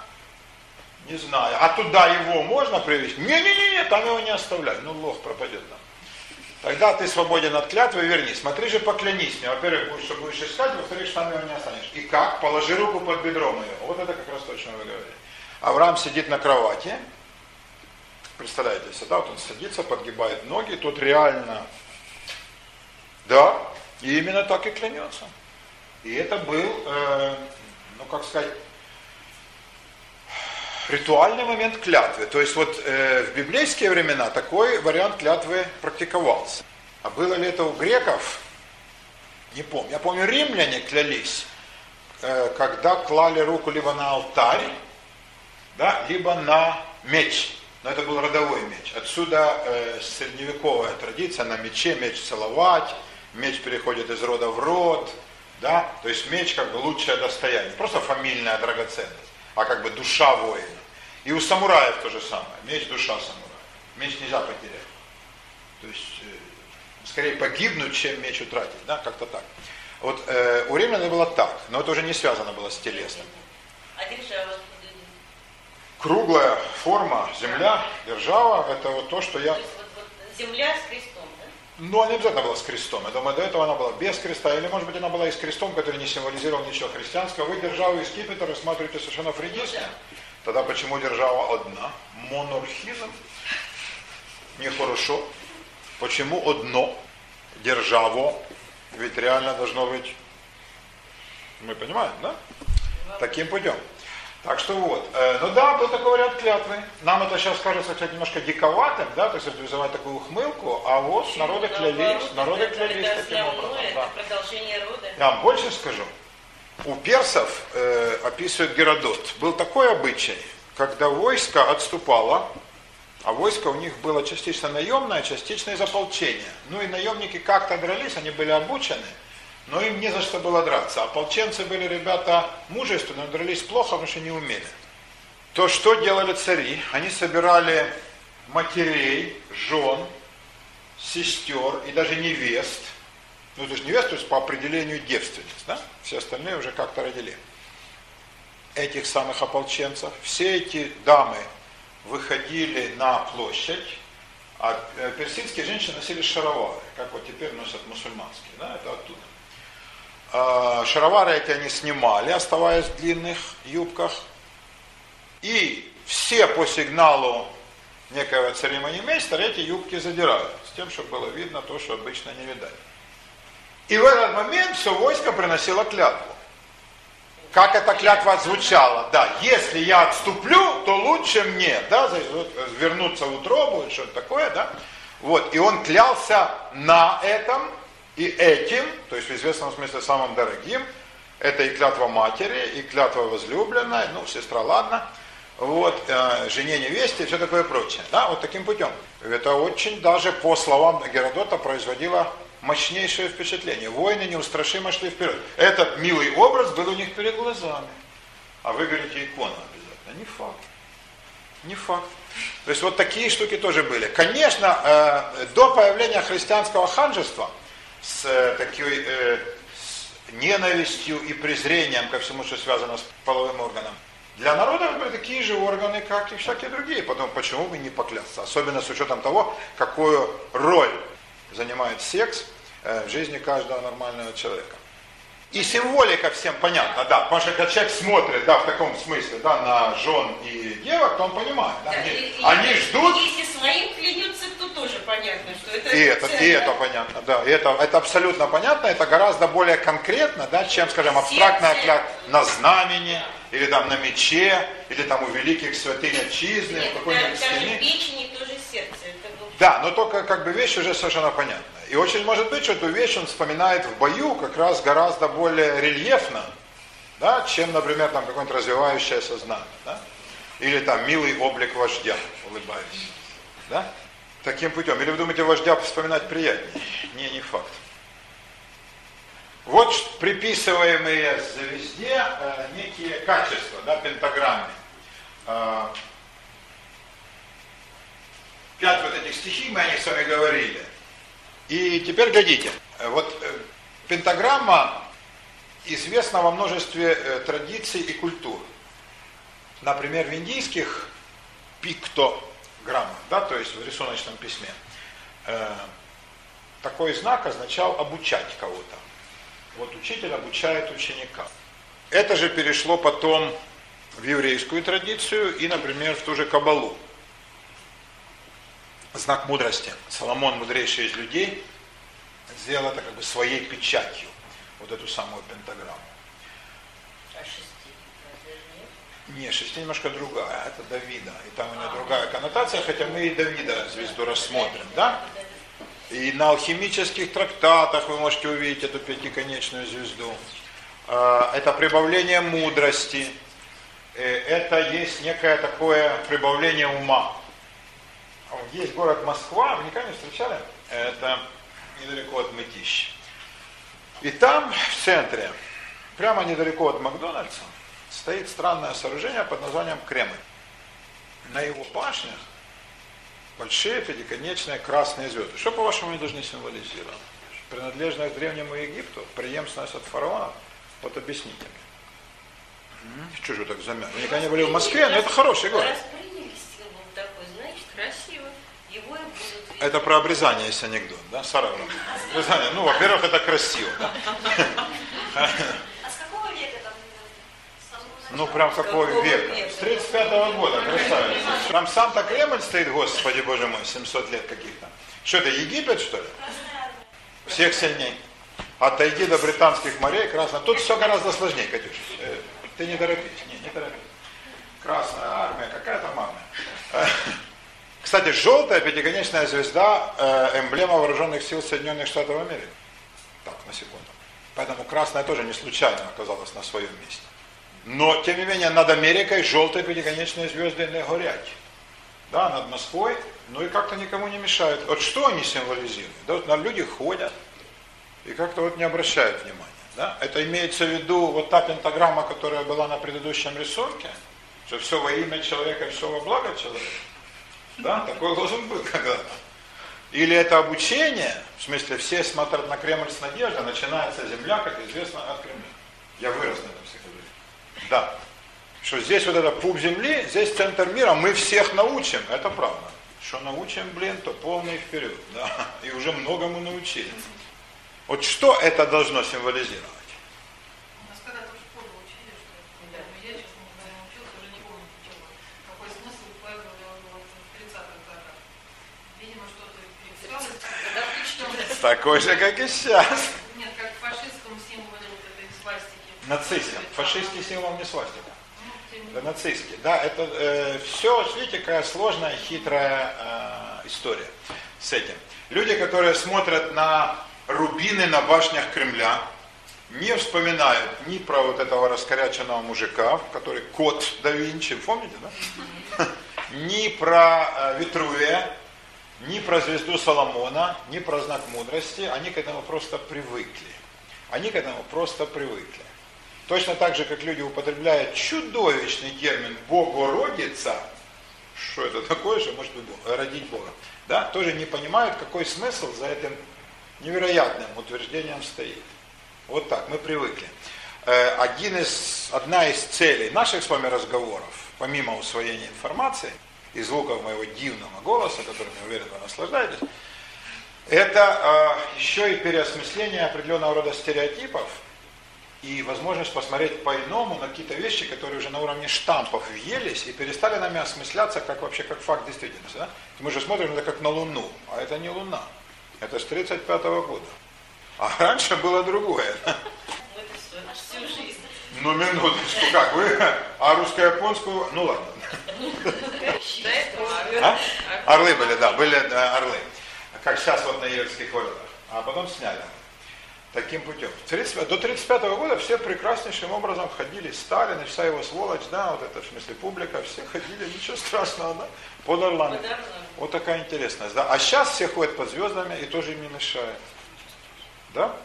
не знаю. А туда его можно привести? Не-не-не, там его не оставляй. Ну, лох пропадет там. Тогда ты свободен от клятвы, верни. Смотри же, поклянись мне. Во-первых, будешь, что будешь искать, во-вторых, что там его не останешь. И как? Положи руку под бедром ее. Вот это как раз точно вы говорили. Авраам сидит на кровати. Представляете себе, да, вот он садится, подгибает ноги, тут реально, да, и именно так и клянется. И это был, э, ну как сказать, ритуальный момент клятвы. То есть вот э, в библейские времена такой вариант клятвы практиковался. А было ли это у греков? Не помню. Я помню, римляне клялись, э, когда клали руку либо на алтарь, да, либо на меч. Но это был родовой меч. Отсюда э, средневековая традиция на мече меч целовать, меч переходит из рода в род, да, то есть меч как бы лучшее достояние, просто фамильная драгоценность а как бы душа воина. И у самураев то же самое. Меч – душа самурая. Меч нельзя потерять. То есть, э, скорее погибнуть, чем меч утратить. Да, как-то так. Вот э, у римлян было так, но это уже не связано было с телесным. А держава? Круглая форма, земля, держава, это вот то, что я... То есть вот, вот земля с крестом, Ну, не обязательно была с крестом. Я думаю, до этого она была без креста, или, может быть, она была и с крестом, который не символизировал ничего христианского. Вы державу и скипетр рассматриваете совершенно фридистски. Тогда почему держава одна? Монархизм. Нехорошо. Почему одно державу? Ведь реально должно быть... Мы понимаем, да? Таким путем. Так что вот. Э, ну да, был такой вариант клятвы. Нам это сейчас кажется, кстати, немножко диковатым, да, то есть это вызывает такую ухмылку, а вот народы клялись, народы клялись таким образом. Это продолжение рода. Я вам больше скажу. У персов, э, описывает Геродот, был такой обычай, когда войско отступало, а войско у них было частично наемное, частично из ополчения. Ну и наемники как-то дрались, они были обучены, но им не за что было драться. Ополченцы были ребята мужественные, дрались плохо, потому что не умели. То что делали цари? Они собирали матерей, жен, сестер и даже невест. Ну, то есть невест, то есть по определению девственниц, да? Все остальные уже как-то родили. Этих самых ополченцев. Все эти дамы выходили на площадь, а э, персидские женщины носили шаровары, как вот теперь носят мусульманские, да, это оттуда. А, шаровары эти они снимали, оставаясь в длинных юбках. И все по сигналу некоего церемонимейстера эти юбки задирают, с тем, чтобы было видно то, что обычно не видать. И в этот момент все войско приносило клятву. Как эта клятва звучала? Да, если я отступлю, то лучше мне, да, вернуться в утробу, что-то такое, да. Вот, и он клялся на этом, и этим, то есть в известном смысле самым дорогим, это и клятва матери, и клятва возлюбленная, ну, сестра, ладно, вот, э, жене невесте и все такое прочее. Да, вот таким путем. Это очень даже по словам Геродота производило мощнейшее впечатление. Воины неустрашимо шли вперед. Этот милый образ был у них перед глазами. А вы говорите, икона обязательно. Не факт. Не факт. То есть вот такие штуки тоже были. Конечно, э, до появления христианского ханжества – с э, такой э, с ненавистью и презрением ко всему, что связано с половым органом. Для народа были такие же органы, как и всякие другие. Потом, почему бы не поклясться? Особенно с учетом того, какую роль занимает секс э, в жизни каждого нормального человека. И символика всем понятна, да, потому что когда человек смотрит, да, в таком смысле, да, на жен и девок, то он понимает, да, Да, они, и- и- они и ждут, Если своим клянется, то тоже понятно, что это... и это, и это понятно, да, и это, это абсолютно понятно, это гораздо более конкретно, да, чем, скажем, абстрактная клятва на знамени, или там на мече, или там у великих святынь отчизны, в какой-нибудь даже стене. печени тоже сердце. Это был Да, но только как бы вещь уже совершенно понятная. И очень может быть, что эту вещь он вспоминает в бою как раз гораздо более рельефно, да, чем, например, там какое-нибудь развивающееся знамя, да? Или там милый облик вождя, улыбаясь, да? таким путем. Или вы думаете, вождя вспоминать приятнее? Не, не факт. Вот приписываемые звезде э, некие качества, да, пентаграмме. Э, пять вот этих стихий, мы о них с вами говорили. И теперь глядите, вот э, пентаграмма известна во множестве э, традиций и культур. Например, в индийских пиктограммах, да, то есть в рисуночном письме, э, такой знак означал обучать кого-то. Вот учитель обучает ученика. Это же перешло потом в еврейскую традицию и, например, в ту же Кабалу. Знак мудрости. Соломон, мудрейший из людей, сделал это как бы своей печатью, вот эту самую пентаграмму. А шести Не, шести немножко другая, это Давида. И там у нее другая коннотация, хотя мы и Давида звезду рассмотрим, да? И на алхимических трактатах вы можете увидеть эту пятиконечную звезду. А, это прибавление мудрости. Э, это есть некое такое прибавление ума. Есть город Москва, вы никогда не встречали? Это недалеко от Мытищ. И там, в центре, прямо недалеко от Макдональдса, стоит странное сооружение под названием Кремль. На его башнях большие пятиконечные красные звезды. Что, по-вашему, они должны символизировать? Принадлежность к Древнему Египту, преемственность от фараона? Вот объясните мне. Что же так замяли? Вы никогда не были в Москве, но это хороший город. Раз приняли символ такой, красиво. Его и будут. Это про обрезание есть анекдот, да, Сараева? Обрезание. Ну, во-первых, это красиво, да? А с какого века там? Ну, прям какого Какого века? века? С 35 года, красавица. Там сам-то Кремль стоит, господи, боже мой, 700 лет каких-то. Что это, Египет, что ли? Красная армия. Всех сильней. Отойди до британских морей, красно. Тут все гораздо сложнее, Катюша. Э, Ты не торопись, не, не торопись. Красная армия, какая там армия? Кстати, желтая пятиконечная звезда э, эмблема вооруженных сил Соединенных Штатов Америки. Так, на секунду. Поэтому красная тоже не случайно оказалась на своем месте. Но, тем не менее, над Америкой желтые пятиконечные звезды не горят. Да, над Москвой, ну и как-то никому не мешают. Вот что они символизируют? Да, вот на люди ходят и как-то вот не обращают внимания. Да? Это имеется в виду вот та пентаграмма, которая была на предыдущем рисунке, что все во имя человека, все во благо человека. Да, такой лозунг был когда-то. Или это обучение, в смысле все смотрят на Кремль с надеждой, начинается земля, как известно, от Кремля. Я вырос на этом психологии. Да. Что здесь вот это пуп земли, здесь центр мира, мы всех научим, это правда. Что научим, блин, то полный вперед, да. И уже многому научились. Вот что это должно символизировать? У нас когда-то в школе учили, что Да. но я, честно, никогда не учился, уже не помню чего. Какой смысл вкладывали вот в 30-х годах. Видимо, что-то переписалось. Да, включено. Такой же, как и сейчас. Нет, как в фашистском символе вот этой свастики. Нацистском. Фашистский символ не свастика. Ну, Да, нацистский. Да, это э, все, видите, какая сложная, хитрая э, история с этим. Люди, которые смотрят на рубины на башнях Кремля, не вспоминают ни про вот этого раскоряченного мужика, который кот да Винчи, помните, да? Ни про э, Витрувия, ни про звезду Соломона, ни про знак мудрости. Они к этому просто привыкли. Они к этому просто привыкли. Точно так же, как люди употребляют чудовищный термин «богородица», что это такое, что может быть родить Бога, да, тоже не понимают, какой смысл за этим невероятным утверждением стоит. Вот так, мы привыкли. Э, Один из, одна из целей наших с вами разговоров, помимо усвоения информации, из звуков моего дивного голоса, которым, я уверен, вы наслаждаетесь, это э, еще и переосмысление определенного рода стереотипов и возможность посмотреть по-иному на какие-то вещи, которые уже на уровне штампов въелись и перестали нами осмысляться как вообще как факт действительности. Да? Мы же смотрим это как на Луну, а это не Луна. Это с 35 года. А раньше было другое. Жизнь. Ну, минуточку, как вы? А русско-японскую? Ну ладно. А? Орлы были, да, были да, орлы. Как сейчас вот на Ельских воротах. А потом сняли. таким путем. 30, до 35 года все прекраснейшим образом ходили. Сталин и вся его сволочь, да, вот это в смысле публика, все ходили, ничего страшного, да, под орлами. Под орлами. Вот такая интересность, да. А сейчас все ходят под звездами и тоже им не мешает. Да?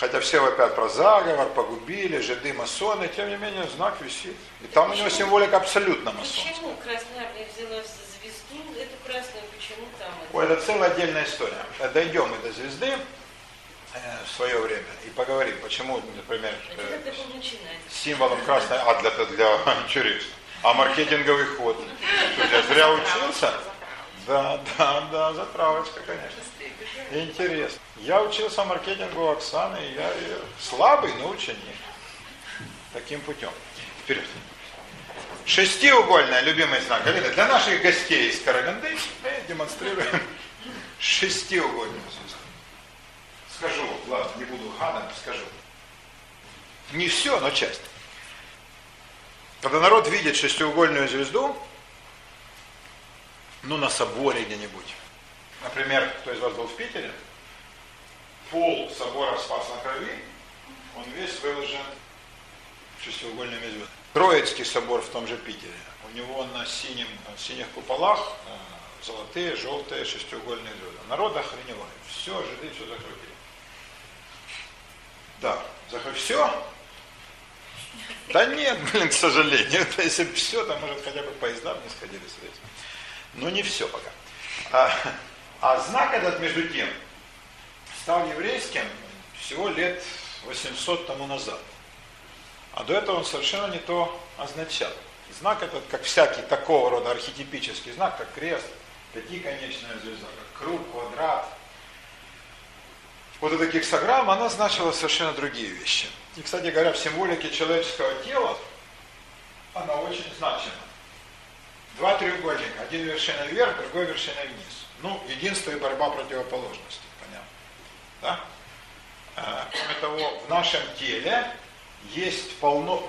Хотя все вопят про заговор, погубили, жиды, масоны, тем не менее знак висит. И там у него символика абсолютно масонская. Почему Красная Армия взяла звезду, эту красную, почему там? это? Ой, это целая отдельная история. Дойдем мы до звезды э, в свое время и поговорим, почему, например, Это э, символом красной, а для, для интересно. А маркетинговый ход. Я зря учился? Да, да, да, затравочка, конечно. Интересно. Я учился маркетингу Оксаны, и я ее слабый, но ученик. Таким путем. Вперед. Шестиугольная, любимый знак. Галина, для наших гостей из Караганды мы демонстрируем шестиугольную звезду. Скажу, ладно, не буду ханом, скажу. Не все, но часть. Когда народ видит шестиугольную звезду, ну, на соборе где-нибудь. Например, кто из вас был в Питере, пол собора Спас на Крови, он весь выложен шестиугольными звездами. Троицкий собор в том же Питере. У него на синем, на синих куполах э, золотые, желтые шестиугольные звезды. Народ охреневает. Все, жиды все закрутили. Да, закрыли. Все? Да нет, блин, к сожалению. Это если все, то может хотя бы поезда не сходили с рельсов. Но не все пока. А, а знак этот, между тем, стал еврейским всего лет 800 тому назад. А до этого он совершенно не то означал. Знак этот, как всякий такого рода архетипический знак, как крест, пятиконечная звезда, как круг, квадрат. Вот у таких сограмм она значила совершенно другие вещи. И, кстати говоря, в символике человеческого тела она очень значима. Два треугольника, один вершиной вверх, другой вершиной вниз. Ну, единство и борьба противоположностей, понятно. Да? А, кроме того, в нашем теле есть полно,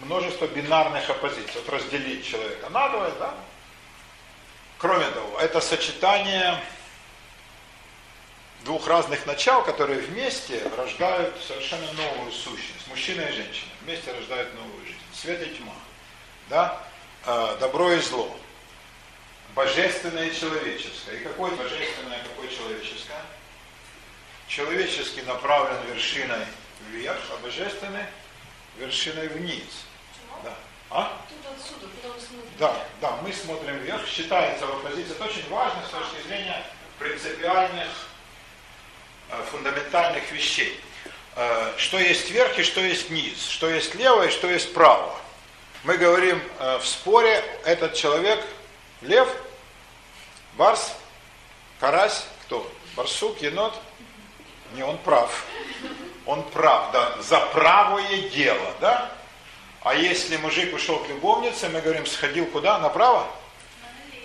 множество бинарных оппозиций. Вот разделить человека надвое, да? Кроме того, это сочетание двух разных начал, которые вместе рождают совершенно новую сущность. Мужчина и женщина вместе рождают новую жизнь. Свет и тьма. Да? А, добро и зло. Божественное и человеческое. И какое божественное, какое человеческое? Человеческий направлен вершиной вверх, а божественный вершиной вниз. Да. А? Тут отсюда, куда он смотрит? Да, да, мы смотрим вверх. Считается в оппозиции. Это очень важно с точки зрения принципиальных, э, фундаментальных вещей. Э, Что есть верх и что есть низ, что есть лево и что есть право. Мы говорим э, в споре, этот человек лев, барс, карась, кто? Барсук, енот? Не, он прав. Он прав, да, за правое дело, да? А если мужик ушел к любовнице, мы говорим, сходил куда? Направо?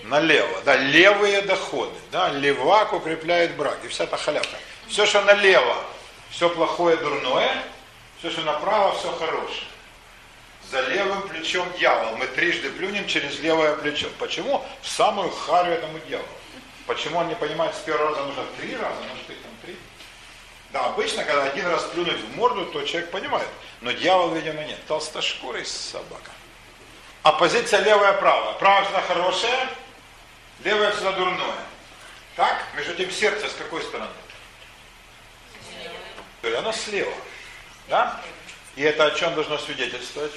Налево. Да, левые доходы. Да, левак укрепляет брак. И вся эта халявка. Все, что налево, все плохое, дурное. Все, что направо, все хорошее. За левым плечом дьявол. Мы трижды плюнем через левое плечо. Почему? В самую харю этому дьяволу. Почему он не понимает, с первого раза нужно три раза, может их там три? Да, обычно, когда один раз плюнуть в морду, то человек понимает. Но дьявол, видимо, нет. Толстошкурый собака. Оппозиция левая-правая. Правая всегда хорошая, левая всегда дурное. Так? Между тем сердце с какой стороны? Оно слева. Да? И это о чем должно свидетельствовать?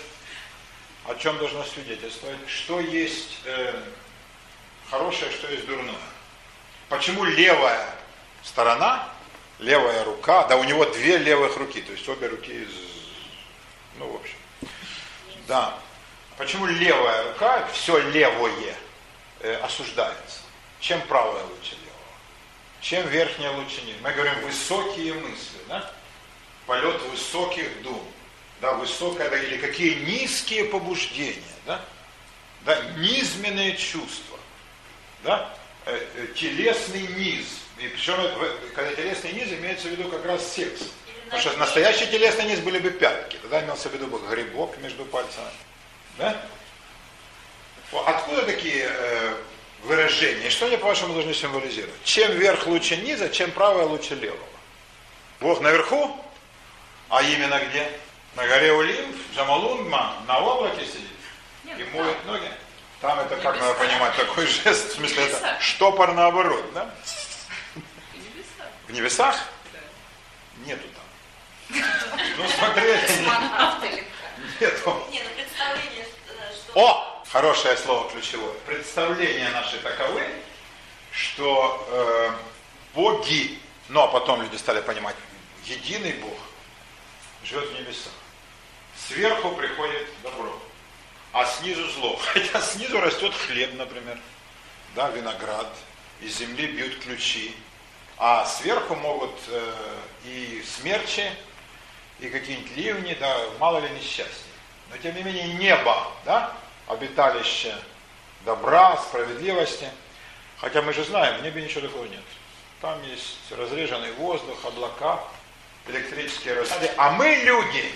О чем должно свидетельствовать? Что есть э, хорошее, что есть дурное. Почему левая сторона, левая рука, да у него две левых руки, то есть обе руки из, ну в общем. Да. Почему левая рука, все левое э, осуждается? Чем правая лучше левого? Чем верхняя лучше ниже? Мы говорим высокие мысли, да? Полет высоких дум. Да, высокое, да, или какие низкие побуждения, да? Да, низменные чувства, да? Э, э, телесный низ. И причем, это, когда телесный низ, имеется в виду как раз секс. Потому что настоящий телесный низ были бы пятки. Тогда имелся в виду бы грибок между пальцами. Да? Откуда такие э, выражения? Что они, по-вашему, должны символизировать? Чем верх лучше низа, чем правое лучше левого? Бог наверху, а именно где? На горе Улим, Джамалунгма, на облаке сидит Нет, и там. моет ноги. Там это как надо понимать, такой жест, в смысле это штопор наоборот, да? В небесах? Нету там. Ну смотрели, нету. Не, ну представление, что... О! Хорошее слово ключевое. Представления наши таковы, что э, боги, ну а потом люди стали понимать, единый Бог живет в небесах. Сверху приходит добро, а снизу зло. Хотя снизу растет хлеб, например, да, виноград, из земли бьют ключи, а сверху могут э, и смерчи, и какие-нибудь ливни, да, мало ли несчастья. Но тем не менее небо, да, обиталище добра, справедливости. Хотя мы же знаем, в небе ничего такого нет. Там есть разреженный воздух, облака, электрические разряды. А мы, люди,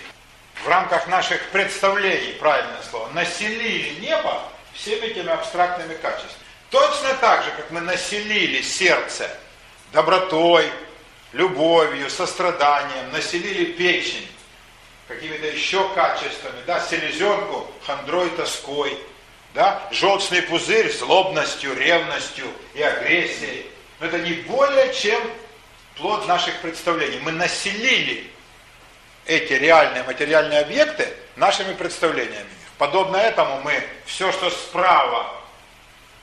в рамках наших представлений, правильное слово, населили небо всеми этими абстрактными качествами. Точно так же, как мы населили сердце добротой, любовью, состраданием, населили печень какими-то еще качествами, да, селезенку хандрой, тоской, да, желчный пузырь злобностью, ревностью и агрессией. Но это не более чем плод наших представлений. Мы населили эти реальные материальные объекты нашими представлениями. Подобно этому мы все, что справа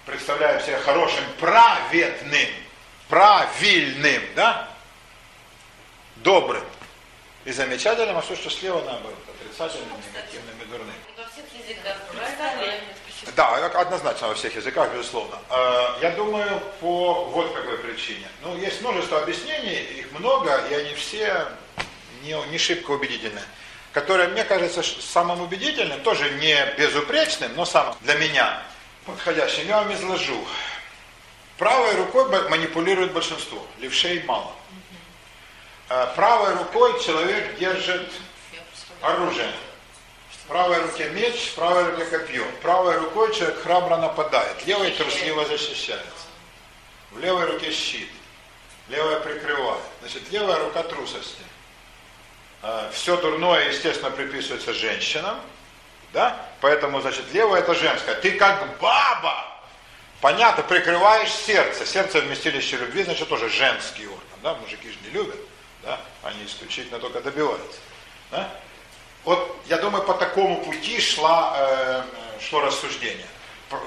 представляем себе хорошим, праведным, правильным, да, добрым и замечательным, а все, что слева наоборот, отрицательным, негативным и дурным. Во всех языках. Представление. Да, однозначно во всех языках, безусловно. Э, Я думаю, по вот какой причине. Ну, есть множество объяснений, их много, и они все не, не шибко убедительны. Которое, мне кажется, самым убедительным, тоже не безупречным, но самым для меня подходящим, я вам изложу. Правой рукой манипулирует большинство, левшей мало. Э, Правой рукой человек держит оружие. В правой руке меч, в правой руке копье. Правой рукой человек храбро нападает, левой трусливо защищается. В левой руке щит, левая прикрывает. Значит, левая рука трусости. Все дурное, естественно, приписывается женщинам, да? Поэтому, значит, левая это женская. Ты как баба! Понятно, прикрываешь сердце. Сердце вместилище любви, значит, тоже женский орган, да? Мужики же не любят, да? Они исключительно только добиваются. Да? Вот, я думаю, по такому пути шла, э, шло рассуждение. П-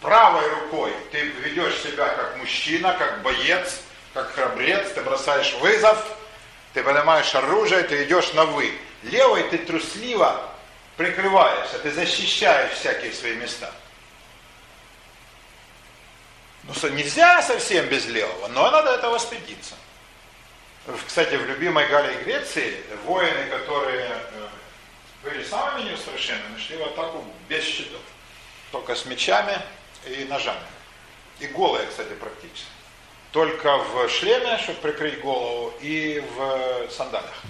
Правой рукой ты ведешь себя как мужчина, как боец, как храбрец, ты бросаешь вызов, ты поднимаешь оружие, ты идешь на вы. Левой ты трусливо прикрываешься, ты защищаешь всякие свои места. Ну, со- нельзя совсем без левого, но надо этого стыдиться. Кстати, в любимой Галлии Греции воины, которые э, были самыми неустрашимыми, шли в атаку без щитов. Только с мечами и ножами. И голые, кстати, практически. Только в шлеме, чтобы прикрыть голову, и в сандалях.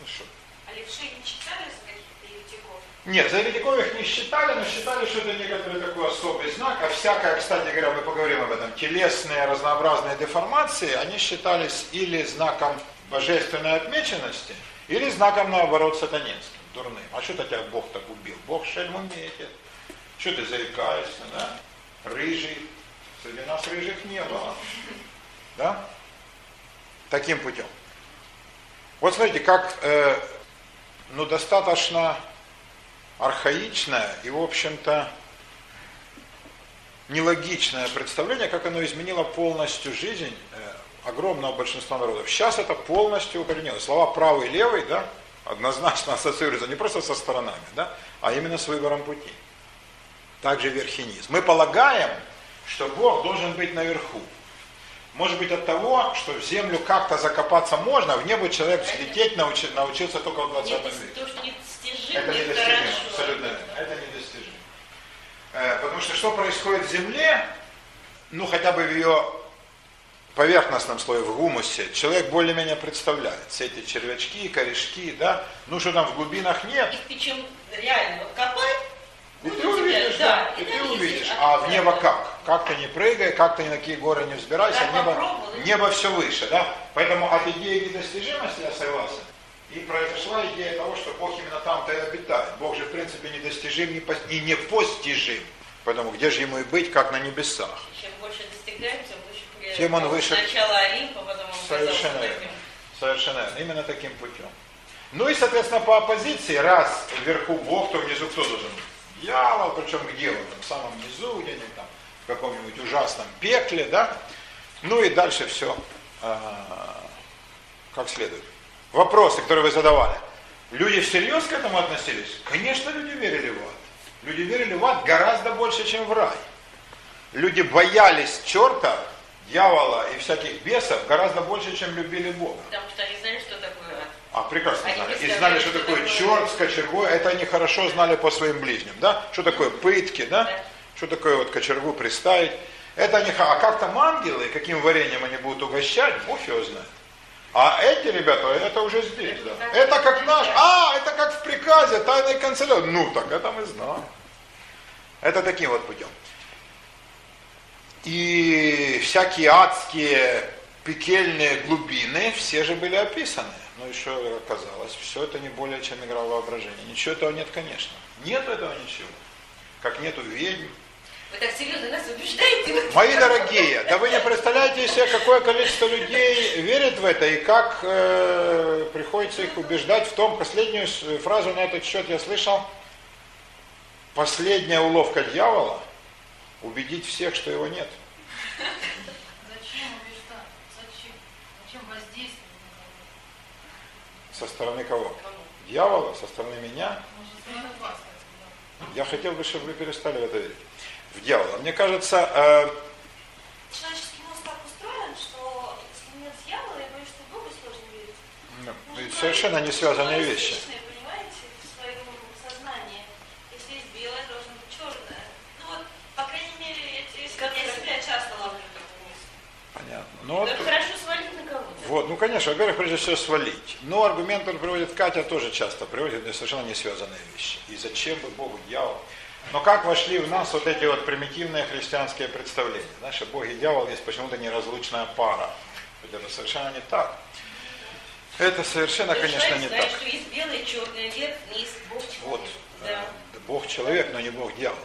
Ну что? А левши не читали за каких-то еретиков? Нет, за еретиков их не считали, но считали, что это некоторый такой особый знак. А всякое, кстати говоря, мы поговорим об этом, телесные разнообразные деформации, они считались или знаком божественной отмеченности, или знаком, наоборот, сатанинским, дурным. А что-то тебя Бог так убил? Бог шельм метит. Что ты заикаешься, да? Рыжий. Среди нас рыжих не было. Да? Таким путем. Вот смотрите, как э, ну, достаточно архаичное и, в общем-то, нелогичное представление, как оно изменило полностью жизнь э, огромного большинства народов. Сейчас это полностью укоренилось. Слова правый и левый, да, однозначно ассоциируются не просто со сторонами, да, а именно с выбором пути. Также верхинизм. Мы полагаем, что Бог должен быть наверху. Может быть от того, что в землю как-то закопаться можно, а в небо человек взлететь научи- научился только в 20 Нет, веке. Это недостижимо, абсолютно верно. Это недостижимо. Э, Потому что что происходит в земле, ну хотя бы в ее поверхностном слое, в гумусе, человек более-менее представляет. Все эти червячки, корешки, да, ну что там в глубинах нет. Их причем реально вот копать, И вот ты увидишь, да, и ты увидишь. А в небо как? как ты не прыгай, как ты ни на какие горы не взбирайся, небо, небо все выше, да? Поэтому от идеи недостижимости я согласен. И произошла идея того, что Бог именно там-то и обитает. Бог же в принципе недостижим и не постижим. Поэтому где же ему и быть, как на небесах? Чем больше достигаем, тем выше приятно. Тем он выше. Сначала Олимп, а потом он Совершенно верно. Совершенно верно. Именно таким путем. Ну и, соответственно, по оппозиции, раз вверху Бог, то внизу кто должен быть? Дьявол, причем где он? Там, в самом низу, где-нибудь там, в каком-нибудь ужасном пекле, да? Ну и дальше все как следует. Вопросы, которые вы задавали. Люди всерьез к этому относились? Конечно, люди верили в ад. Люди верили в ад гораздо больше, чем в рай. Люди боялись черта, дьявола и всяких бесов гораздо больше, чем любили Бога. Потому что они знали, что такое ад. А, прекрасно знали. И знали, что такое черт с кочергой. Это они хорошо знали по своим ближним, да? Что такое пытки, да? Что такое вот кочергу приставить. Это они, а как там ангелы, каким вареньем они будут угощать, Бог его знает. А эти ребята, это уже здесь, да. Это как наш, а, это как в приказе, тайной канцелярии. Ну, так это мы знаем. Это таким вот путем. И всякие адские пекельные глубины, все же были описаны. И что оказалось? Все это не более чем игра воображения. Ничего этого нет, конечно. Нет этого ничего. Как нету ведьм. Вы так серьезно нас убеждаете? Мои дорогие, да вы не представляете себе, какое количество людей верит в это и как э, приходится их убеждать в том. Последнюю фразу на этот счет я слышал. Последняя уловка дьявола – убедить всех, что его нет. Зачем убеждать? Зачем? Зачем воздействовать на Со стороны кого? Дьявола, со стороны меня. Я хотел бы, чтобы вы перестали в это верить. В дьявола. Мне кажется, э, Человеческий мозг так устроен, что если нет дьявола, я боюсь, что в Бога сложно верить. ну, совершенно не связанные вещи. реалистичной, понимаете, в своем сознании. Если есть белое, должно быть черное. Ну вот, по крайней мере, я, я себя часто ловлю такую мысль. Понятно. Ну, вот, Это хорошо свалить на кого-то. Вот, ну, конечно, во-первых, прежде всего свалить. Но аргумент, который приводит Катя, тоже часто приводит для совершенно не связанные вещи. И зачем бы Богу дьявол? Но как вошли в нас вот эти вот примитивные христианские представления? что Бог и дьявол есть почему-то неразлучная пара. Это совершенно не так. Это совершенно, есть конечно, человек не знает, так. что есть белый, черный, вверх, вниз, Бог человек. Вот. э, Да. Бог человек, но не Бог дьявол.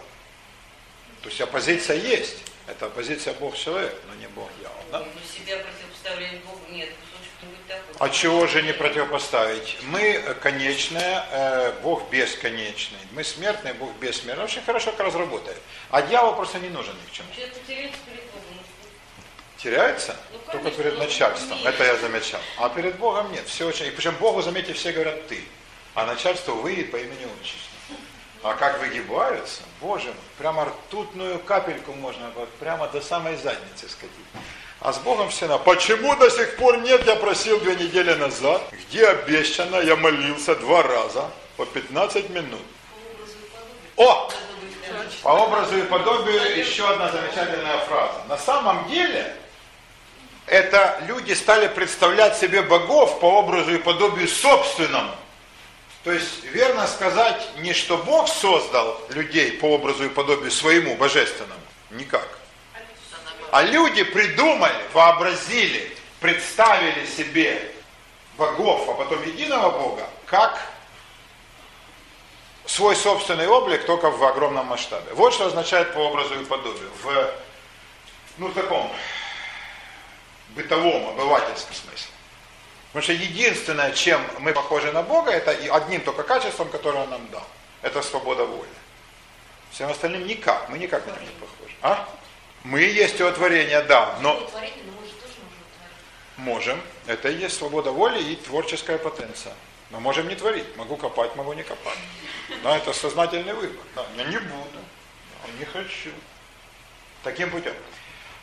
То есть оппозиция есть. Это оппозиция Бог человек, но не Бог дьявол. Да? Ну, себя противопоставлять Богу нет, кусочек не будет такой. А чего же не противопоставить? Мы конечные, э, Бог бесконечный. Мы смертные, Бог бессмертный. Очень хорошо как разработали. А дьявол просто не нужен ни к чему. Теряется? Ну, Только перед начальством. нет. Это я замечал. А перед Богом нет. Все очень... И причем Богу, заметьте, все говорят ты. А начальство выйдет по имени отчеству. А как выгибаются, боже мой, прямо ртутную капельку можно прямо до самой задницы скатить. А с Богом все на. Почему до сих пор нет? Я просил две недели назад. Где обещано? Я молился два раза по 15 минут. О! По образу и подобию еще одна замечательная фраза. На самом деле, это люди стали представлять себе богов по образу и подобию собственному. То есть верно сказать не что Бог создал людей по образу и подобию своему божественному, никак. А люди придумали, вообразили, представили себе богов, а потом единого Бога, как свой собственный облик, только в огромном масштабе. Вот что означает по образу и подобию. В ну, таком бытовом, обывательском смысле. Потому что единственное, чем мы похожи на Бога, это одним только качеством, которое Он нам дал. Это свобода воли. Всем остальным никак. Мы никак на него не похожи. А? Мы есть его творение, да, но Творение, но мы же тоже можем. Это и есть свобода воли и творческая потенция. Мы можем не творить. Могу копать, могу не копать. Да, это сознательный выбор. Да, я не буду. Не хочу. Таким путем.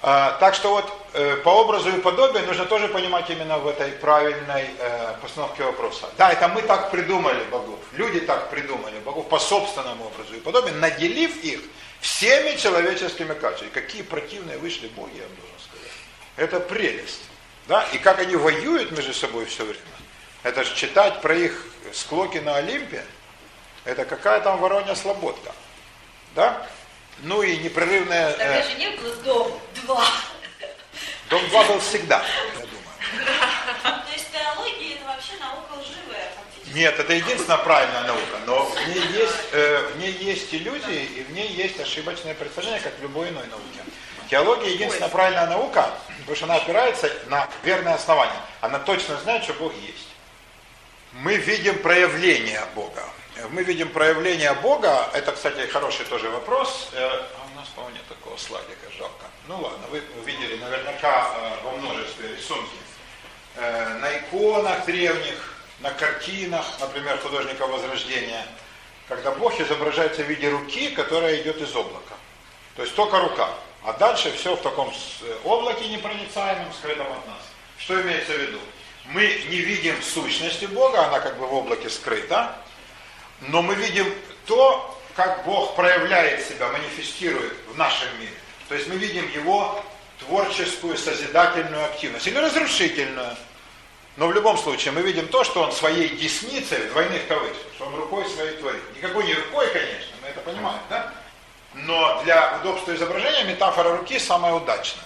А, так что вот э, по образу и подобию нужно тоже понимать именно в этой правильной э, постановке вопроса. Да, это мы так придумали богов. Люди так придумали богов по собственному образу и подобию, наделив их всеми человеческими качествами. Какие противные вышли боги, я вам должен сказать. Это прелесть. Да? И как они воюют между собой все время. Это же читать про их склоки на Олимпе, это какая там воронья слободка. Да? Ну и непрерывная... Тогда э, же не было дом два. Дом 2 был всегда, я думаю. То есть теология это вообще наука лживая фактически. Нет, это единственная правильная наука, но в ней есть, э, в ней есть иллюзии и в ней есть ошибочное представление, как в любой иной науке. Теология единственная правильная наука, потому что она опирается на верное основание. Она точно знает, что Бог есть. Мы видим проявление Бога. Мы видим проявление Бога, это, кстати, хороший тоже вопрос. Э, А у нас, по-моему, нет такого слайдика, жалко. Ну ладно, вы видели наверняка э, во множестве рисунки. Э, На иконах древних, на картинах, например, художника Возрождения, когда Бог изображается в виде руки, которая идет из облака. То есть только рука. А дальше все в таком э, облаке непроницаемом, скрытом от нас. Что имеется в виду? Мы не видим сущности Бога, она как бы в облаке скрыта, но мы видим то, как Бог проявляет себя, манифестирует в нашем мире. То есть мы видим Его творческую, созидательную активность или разрушительную. Но в любом случае мы видим то, что Он своей десницей в двойных кавычках, что Он рукой своей творит. Никакой не рукой, конечно, мы это понимаем, да? Но для удобства изображения метафора руки самая удачная.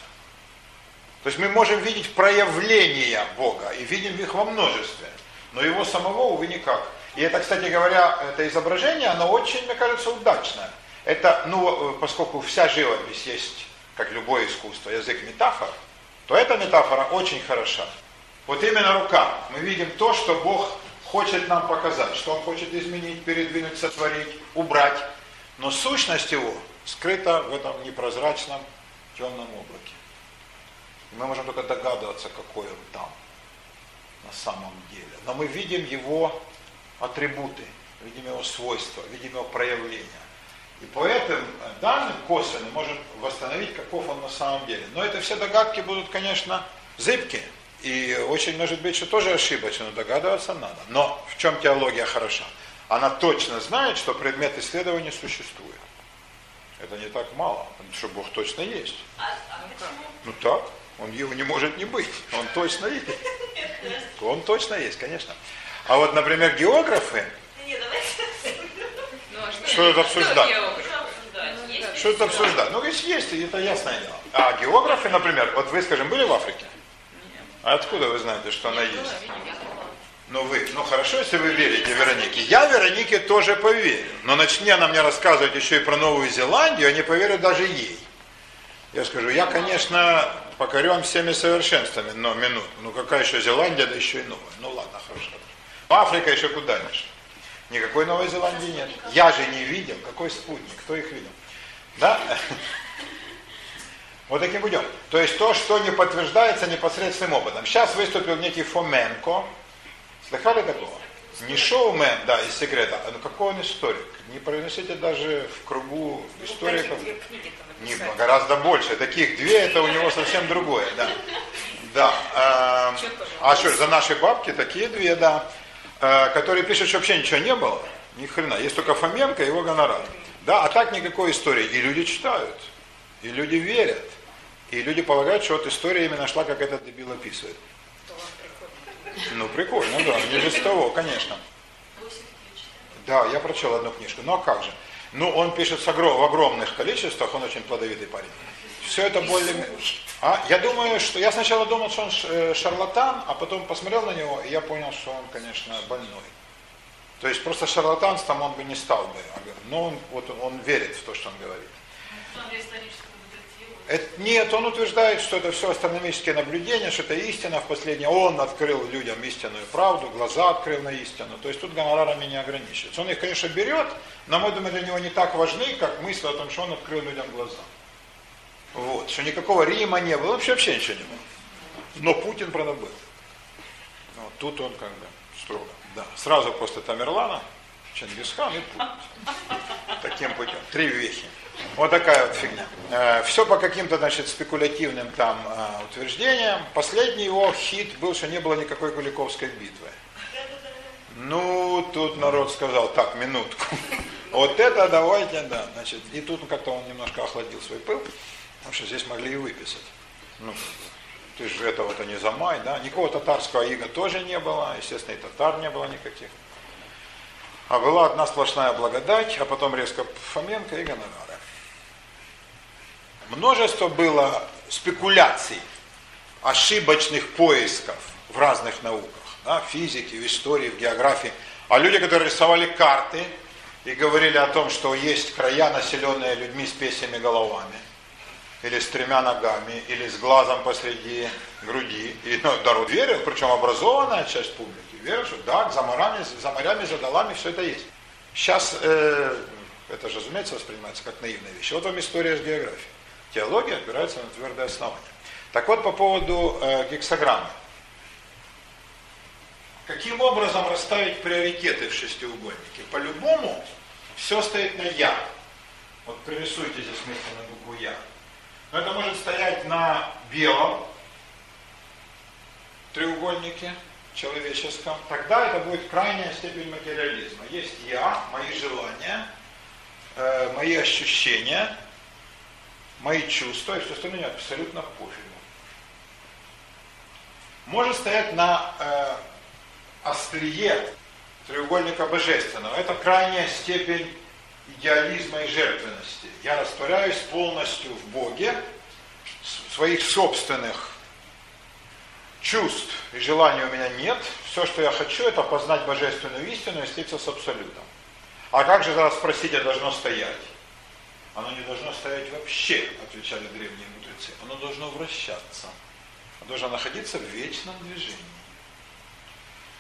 То есть мы можем видеть проявления Бога и видим их во множестве, но его самого, увы, никак. И это, кстати говоря, это изображение, оно очень, мне кажется, удачное. Это, ну, поскольку вся живопись есть, как любое искусство, язык метафор, то эта метафора очень хороша. Вот именно рука. Мы видим то, что Бог хочет нам показать, что Он хочет изменить, передвинуть, сотворить, убрать. Но сущность Его скрыта в этом непрозрачном темном облаке. И мы можем только догадываться, какой он там на самом деле. Но мы видим его атрибуты, видим его свойства, видим его проявления. И по этим э, данным косвенно можем восстановить, каков он на самом деле. Но это все догадки будут, конечно, зыбкие. И очень может быть, что тоже ошибочно, но догадываться надо. Но в чем теология хороша? Она точно знает, что предмет исследования существует. Это не так мало, потому что Бог точно есть. А, а почему? Ну так, он его не может не быть. Он точно есть. Он точно есть, конечно. А вот, например, географы. Ну, а что, это обсуждать? Ну, что это обсуждать? Ну, есть, есть, это ясное дело. А географы, например, вот вы, скажем, были в Африке? А откуда вы знаете, что она есть? Ну вы, ну хорошо, если вы верите Веронике. Я Веронике тоже поверю. Но начни она мне рассказывать еще и про Новую Зеландию, я не поверю даже ей. Я скажу, я, конечно, покорен всеми совершенствами, но минут. Ну какая еще Зеландия, да еще и новая. Ну ладно, хорошо. Африка еще куда дальше. Никакой Новой Зеландии нет. Я же не видел. Какой спутник? Кто их видел? Да? Вот таким путем. То есть то, что не подтверждается непосредственным опытом. Сейчас выступил некий Фоменко. Слыхали такого? Не шоумен, да, из секрета, а ну какой он историк. Не произносите даже в кругу историков. Книги там Не, гораздо больше. Таких две, это у него совсем другое, да. Да. тоже? а что, за наши бабки такие две, да. Э, которые пишут, что вообще ничего не было. Ни хрена. Есть только Фоменко и его гонорар. Да, а так никакой истории. И люди читают. И люди верят. И люди полагают, что вот история именно шла, как этот дебил описывает. Ну, прикольно, да. Не без того, конечно. Да, я прочел одну книжку. Ну а как же? Ну, он пишет в огромных количествах, он очень плодовитый парень. Все это более... А, я думаю, что... Я сначала думал, что он э, шарлатан, а потом посмотрел на него, и я понял, что он, конечно, больной. То есть просто шарлатанством он бы не стал бы. Но он, вот, он верит в то, что он говорит. Это- нет, он утверждает, что это все астрономические наблюдения, что это истина в последнее. Он открыл людям истинную правду, глаза открыл на истину. То есть тут гонорарами не ограничивается. Он их, конечно, берет, но мы думаем, для него не так важны, как мысль о том, что он открыл людям глаза. Вот, что никакого Рима не было, вообще вообще ничего не было. Но Путин, правда, был. Вот, тут он как бы строго. Да. Сразу после Тамерлана, Чингисхан и Путин. Таким путем. Три вехи. Вот такая вот фигня. Все по каким-то, значит, спекулятивным там э, утверждениям. Последний его хит был, что не было никакой Куликовской битвы. Ну, тут народ сказал, так, минутку. Вот это давайте, да. Значит, и тут как-то он немножко охладил свой пыл, потому что здесь могли и выписать. Ну, ты же этого-то не замай, да. Никакого татарского ига тоже не было, естественно, и татар не было никаких. А была одна сплошная благодать, а потом резко Фоменко и гонорары. Множество было спекуляций, ошибочных поисков в разных науках, да, в физике, в истории, в географии. А люди, которые рисовали карты и говорили о том, что есть края, населенные людьми с песями головами, или с тремя ногами, или с глазом посреди груди. И ну, народ верил, причем образованная часть публики, верил, что да, за морями, за морями, за долами все это есть. Сейчас э, это же, разумеется, воспринимается как наивная вещь. Вот вам история с географией. Теология опирается на твердое основание. Так вот, по поводу э, гексограммы. Каким образом расставить приоритеты в шестиугольнике? По-любому все стоит на «я». Вот пририсуйте здесь вместе на букву «я». Но это может стоять на белом треугольнике человеческом. Тогда это будет крайняя степень материализма. Есть «я», мои желания, э, мои ощущения, мои чувства, и все остальное абсолютно пофигу. Может стоять на э, острие треугольника божественного. Это крайняя степень идеализма и жертвенности. Я растворяюсь полностью в Боге, своих собственных чувств и желаний у меня нет. Все, что я хочу, это познать божественную истину и слиться с абсолютом. А как же тогда спросить, а должно стоять? Оно не должно стоять вообще, отвечали древние мудрецы. Оно должно вращаться. Оно должно находиться в вечном движении.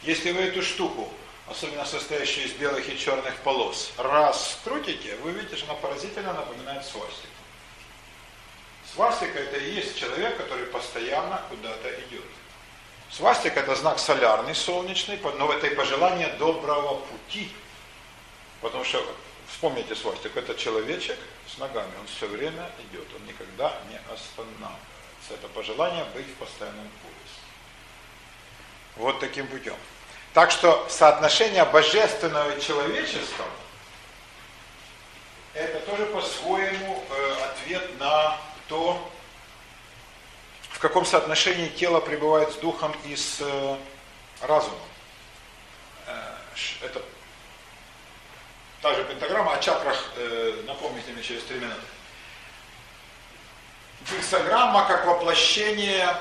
Если вы эту штуку, особенно состоящую из белых и черных полос, раз крутите, вы видите, что она поразительно напоминает свастику. Свастика это и есть человек, который постоянно куда-то идет. Свастика это знак солярный, солнечный, но это и пожелание доброго пути. Потому что, вспомните свастику, это человечек с ногами, он все время идет, он никогда не останавливается. Это пожелание быть в постоянном поиске. Вот таким путем. Так что соотношение божественного и человеческого это тоже по-своему э, ответ на то, в каком соотношении тело пребывает с духом и с э, разумом. Э, это та же пентаграмма, о чакрах э, напомните мне через три минуты. Гексограмма как воплощение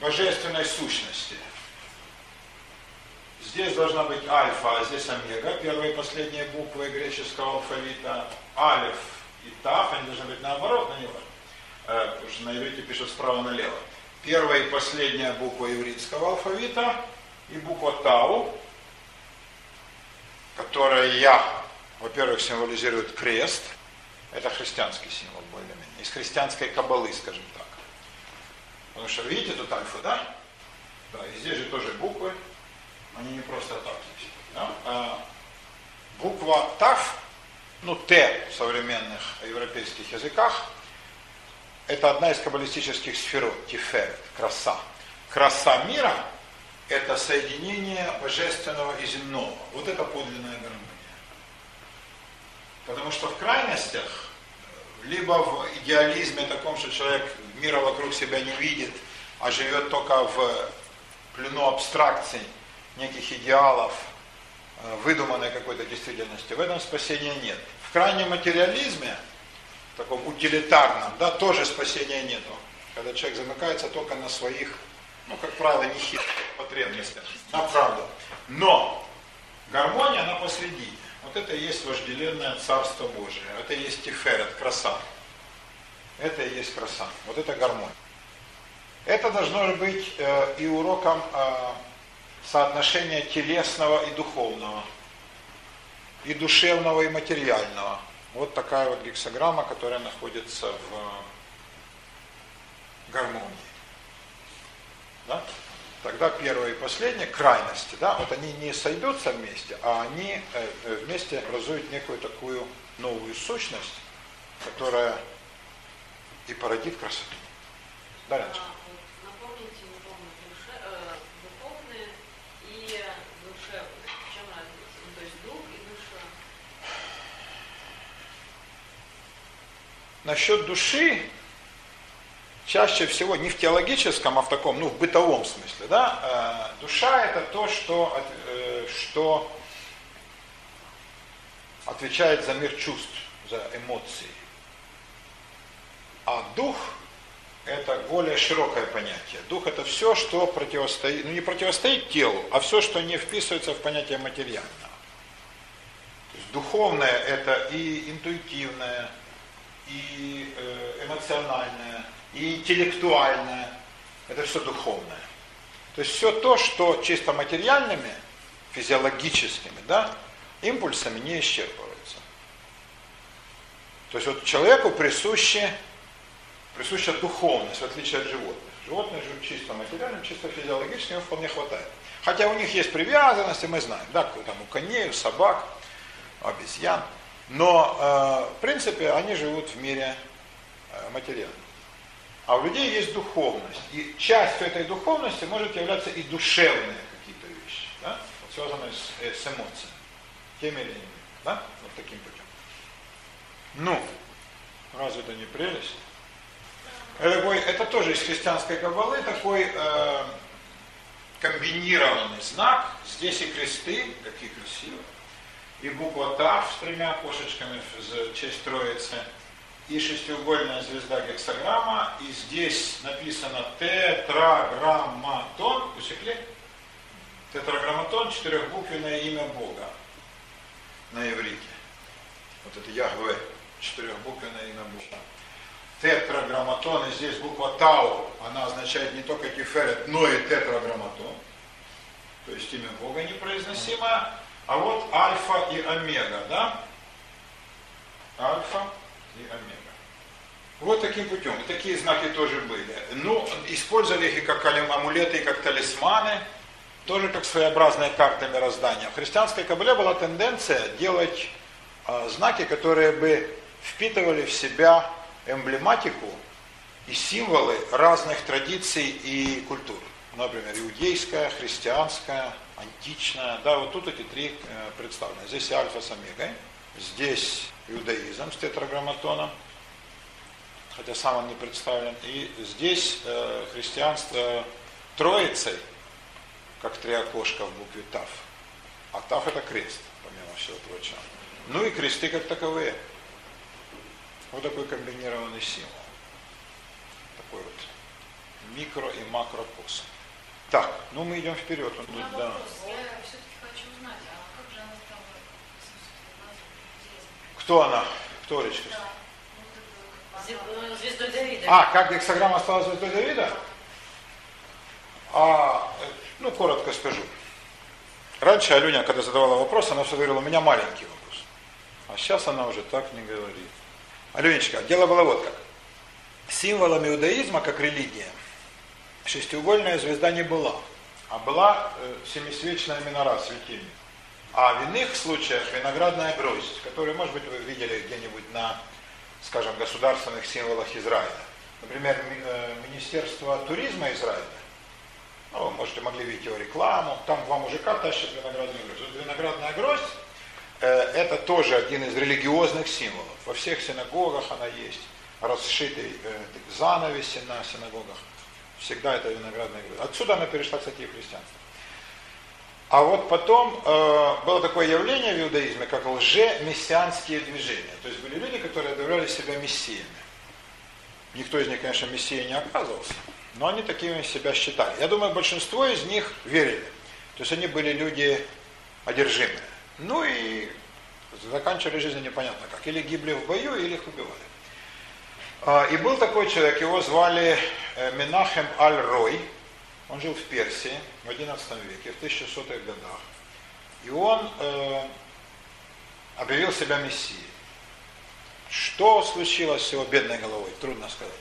божественной сущности. Здесь должна быть альфа, а здесь омега, первые и последние буквы греческого алфавита. Алиф и таф, они должны быть наоборот, на него. Э, потому что на иврите пишут справа налево. Первая и последняя буква ивритского алфавита и буква тау, которая я, во-первых, символизирует крест. Это христианский символ более-менее. Из христианской кабалы, скажем так. Потому что видите тут альфа, да? Да, и здесь же тоже буквы. Они не просто так здесь. Да? А буква ТАФ, ну Т в современных европейских языках, это одна из каббалистических сферот, тиферет, краса. Краса мира – это соединение божественного и земного. Вот это подлинная гармония. Потому что в крайностях, либо в идеализме таком, что человек мира вокруг себя не видит, а живет только в плену абстракций, неких идеалов, э, выдуманной какой-то действительности, в этом спасения нет. В крайнем материализме, таком утилитарном, да, тоже спасения нету. Когда человек замыкается только на своих, ну, как правило, нехитрых потребностях, на правду. Но гармония, она посреди. Вот это и есть вожделенное Царство Божие. Это и есть тиферет, краса. Это и есть краса. Вот это гармония. Это должно быть э, и уроком э, соотношение телесного и духовного, и душевного и материального. Вот такая вот гексограмма, которая находится в гармонии. Да? Тогда первое и последнее, крайности, да, вот они не сойдутся вместе, а они э, э, вместе образуют некую такую новую сущность, которая и породит красоту. Да, Леночка? насчет души, чаще всего не в теологическом, а в таком, ну, в бытовом смысле, да, э, душа это то, что, э, что отвечает за мир чувств, за эмоции. А дух это более широкое понятие. Дух это все, что противостоит, ну не противостоит телу, а все, что не вписывается в понятие материального. То есть духовное это и интуитивное, и э, эмоциональное, и интеллектуальное. Это все духовное. То есть все то, что чисто материальными, физиологическими, да, импульсами не исчерпывается. То есть вот человеку присуще присуща духовность, в отличие от животных. Животные живут чисто материально, чисто физиологически, им вполне хватает. Хотя у них есть привязанности, мы знаем, да, там у коней, у собак, у обезьян. Но, э, в принципе, они живут в мире э, материальном. А у людей есть духовность. И частью этой духовности может являться и душевные какие-то вещи, да? связанные с, э, с эмоциями, теми или иными. Да? Вот таким путем. Ну, разве это не прелесть? Это, такой, это тоже из христианской кабалы такой э, комбинированный знак. Здесь и кресты, какие красивые, и буква Тав с тремя кошечками в честь Троицы, и шестиугольная звезда гексограмма, и здесь написано тетраграмматон, усекли? Тетраграмматон, четырехбуквенное имя Бога на иврите. Вот это Яхве, четырехбуквенное имя Бога тетраграмматон, и здесь буква Тау, она означает не только тиферет, но и тетраграмматон. То есть имя Бога непроизносимое. А вот альфа и омега, да? Альфа и омега. Вот таким путем. И такие знаки тоже были. Ну, использовали их и как амулеты, и как талисманы, тоже как своеобразные карты мироздания. В христианской кабале была тенденция делать э, знаки, которые бы впитывали в себя эмблематику и символы разных традиций и культур. Например, иудейская, христианская, античная. Да, вот тут эти три э, представлены. Здесь альфа с омегой, здесь иудаизм с тетраграмматоном, хотя сам он не представлен. И здесь э, христианство троицей, как три окошка в букве Тав. А Тав это крест, помимо всего прочего. Ну и кресты как таковые. Вот такой комбинированный символ. Такой вот микро и макрокосм. Так, ну мы идем вперед. Меня да. вопрос. Я все-таки хочу узнать, а как же она стала Кто она? Кто Олечка? Да. Звездой Давида. А, как гексограмма стала звездой Давида? А, ну, коротко скажу. Раньше Алюня, когда задавала вопрос, она все говорила, у меня маленький вопрос. А сейчас она уже так не говорит. Аленечка, дело было вот как. Символом иудаизма, как религия, шестиугольная звезда не была, а была э, семисвечная минора, светильник. А в иных случаях виноградная гроздь, которую, может быть, вы видели где-нибудь на, скажем, государственных символах Израиля. Например, э, Министерство туризма Израиля, ну, вы можете могли видеть его рекламу, там два мужика тащат виноградную гроздь. Вот виноградная гроздь Э, это тоже один из религиозных символов. Во всех синагогах она есть. Расшитый э, занавеси на синагогах. Всегда это виноградная гроздь. Отсюда она перешла, кстати, в христианство. А вот потом э, было такое явление в иудаизме, как лже-мессианские движения. То есть были люди, которые объявляли себя мессиями. Никто из них, конечно, мессией не оказывался, но они такими себя считали. Я думаю, большинство из них верили. То есть они были люди одержимые. Ну и заканчивали жизнь непонятно как. Или гибли в бою, или их убивали. А, и был такой человек, его звали э, Минахем Аль-Рой. Он жил в Персии в XI веке, в 1100-х годах. И он э, объявил себя мессией. Что случилось с его бедной головой, трудно сказать.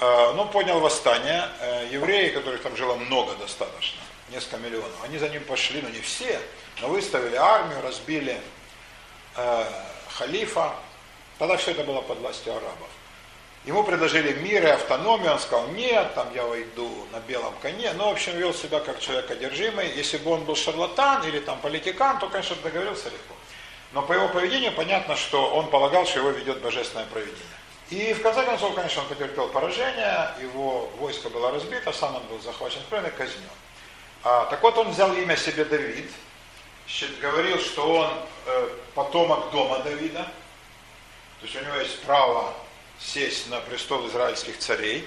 Э, ну, поднял восстание. Э, евреи, которых там жило много достаточно, несколько миллионов, они за ним пошли, но не все. Но выставили армию, разбили э, халифа. Тогда все это было под властью арабов. Ему предложили мир и автономию, он сказал, нет, там я войду на белом коне. Ну, в общем, вел себя как человек одержимый. Если бы он был шарлатан или там политикан, то, конечно, договорился легко. Но по его поведению понятно, что он полагал, что его ведет божественное проведение. И в конце концов, конечно, он потерпел поражение, его войско было разбито, сам он был захвачен в плен и казнен. А, так вот, он взял имя себе Давид, говорил, что он э, потомок дома Давида, то есть у него есть право сесть на престол израильских царей.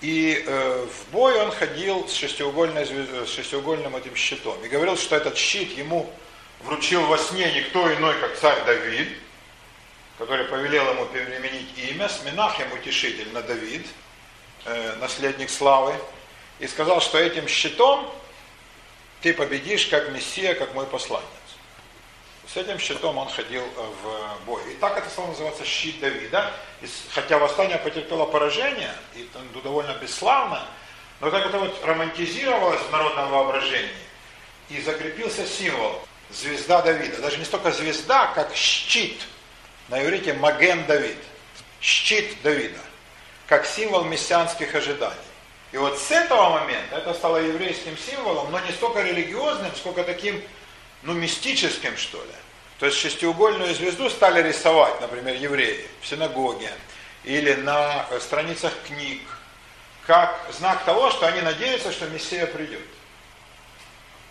И э, в бой он ходил с, шестиугольной, с шестиугольным этим щитом. И говорил, что этот щит ему вручил во сне никто иной, как царь Давид, который повелел ему переменить имя, с Минахем утешитель на Давид, э, наследник славы, и сказал, что этим щитом ты победишь как Мессия, как мой посланец. С этим щитом он ходил э, в бой. И так это стало называться щит Давида. И, хотя восстание потерпело поражение, и ну, довольно бесславно, но так это вот романтизировалось в народном воображении, и закрепился символ звезда Давида. Даже не столько звезда, как щит. На иврите Маген Давид. Щит Давида. Как символ мессианских ожиданий. И вот с этого момента это стало еврейским символом, но не столько религиозным, сколько таким, ну, мистическим, что ли. То есть шестиугольную звезду стали рисовать, например, евреи в синагоге или на страницах книг, как знак того, что они надеются, что Мессия придет.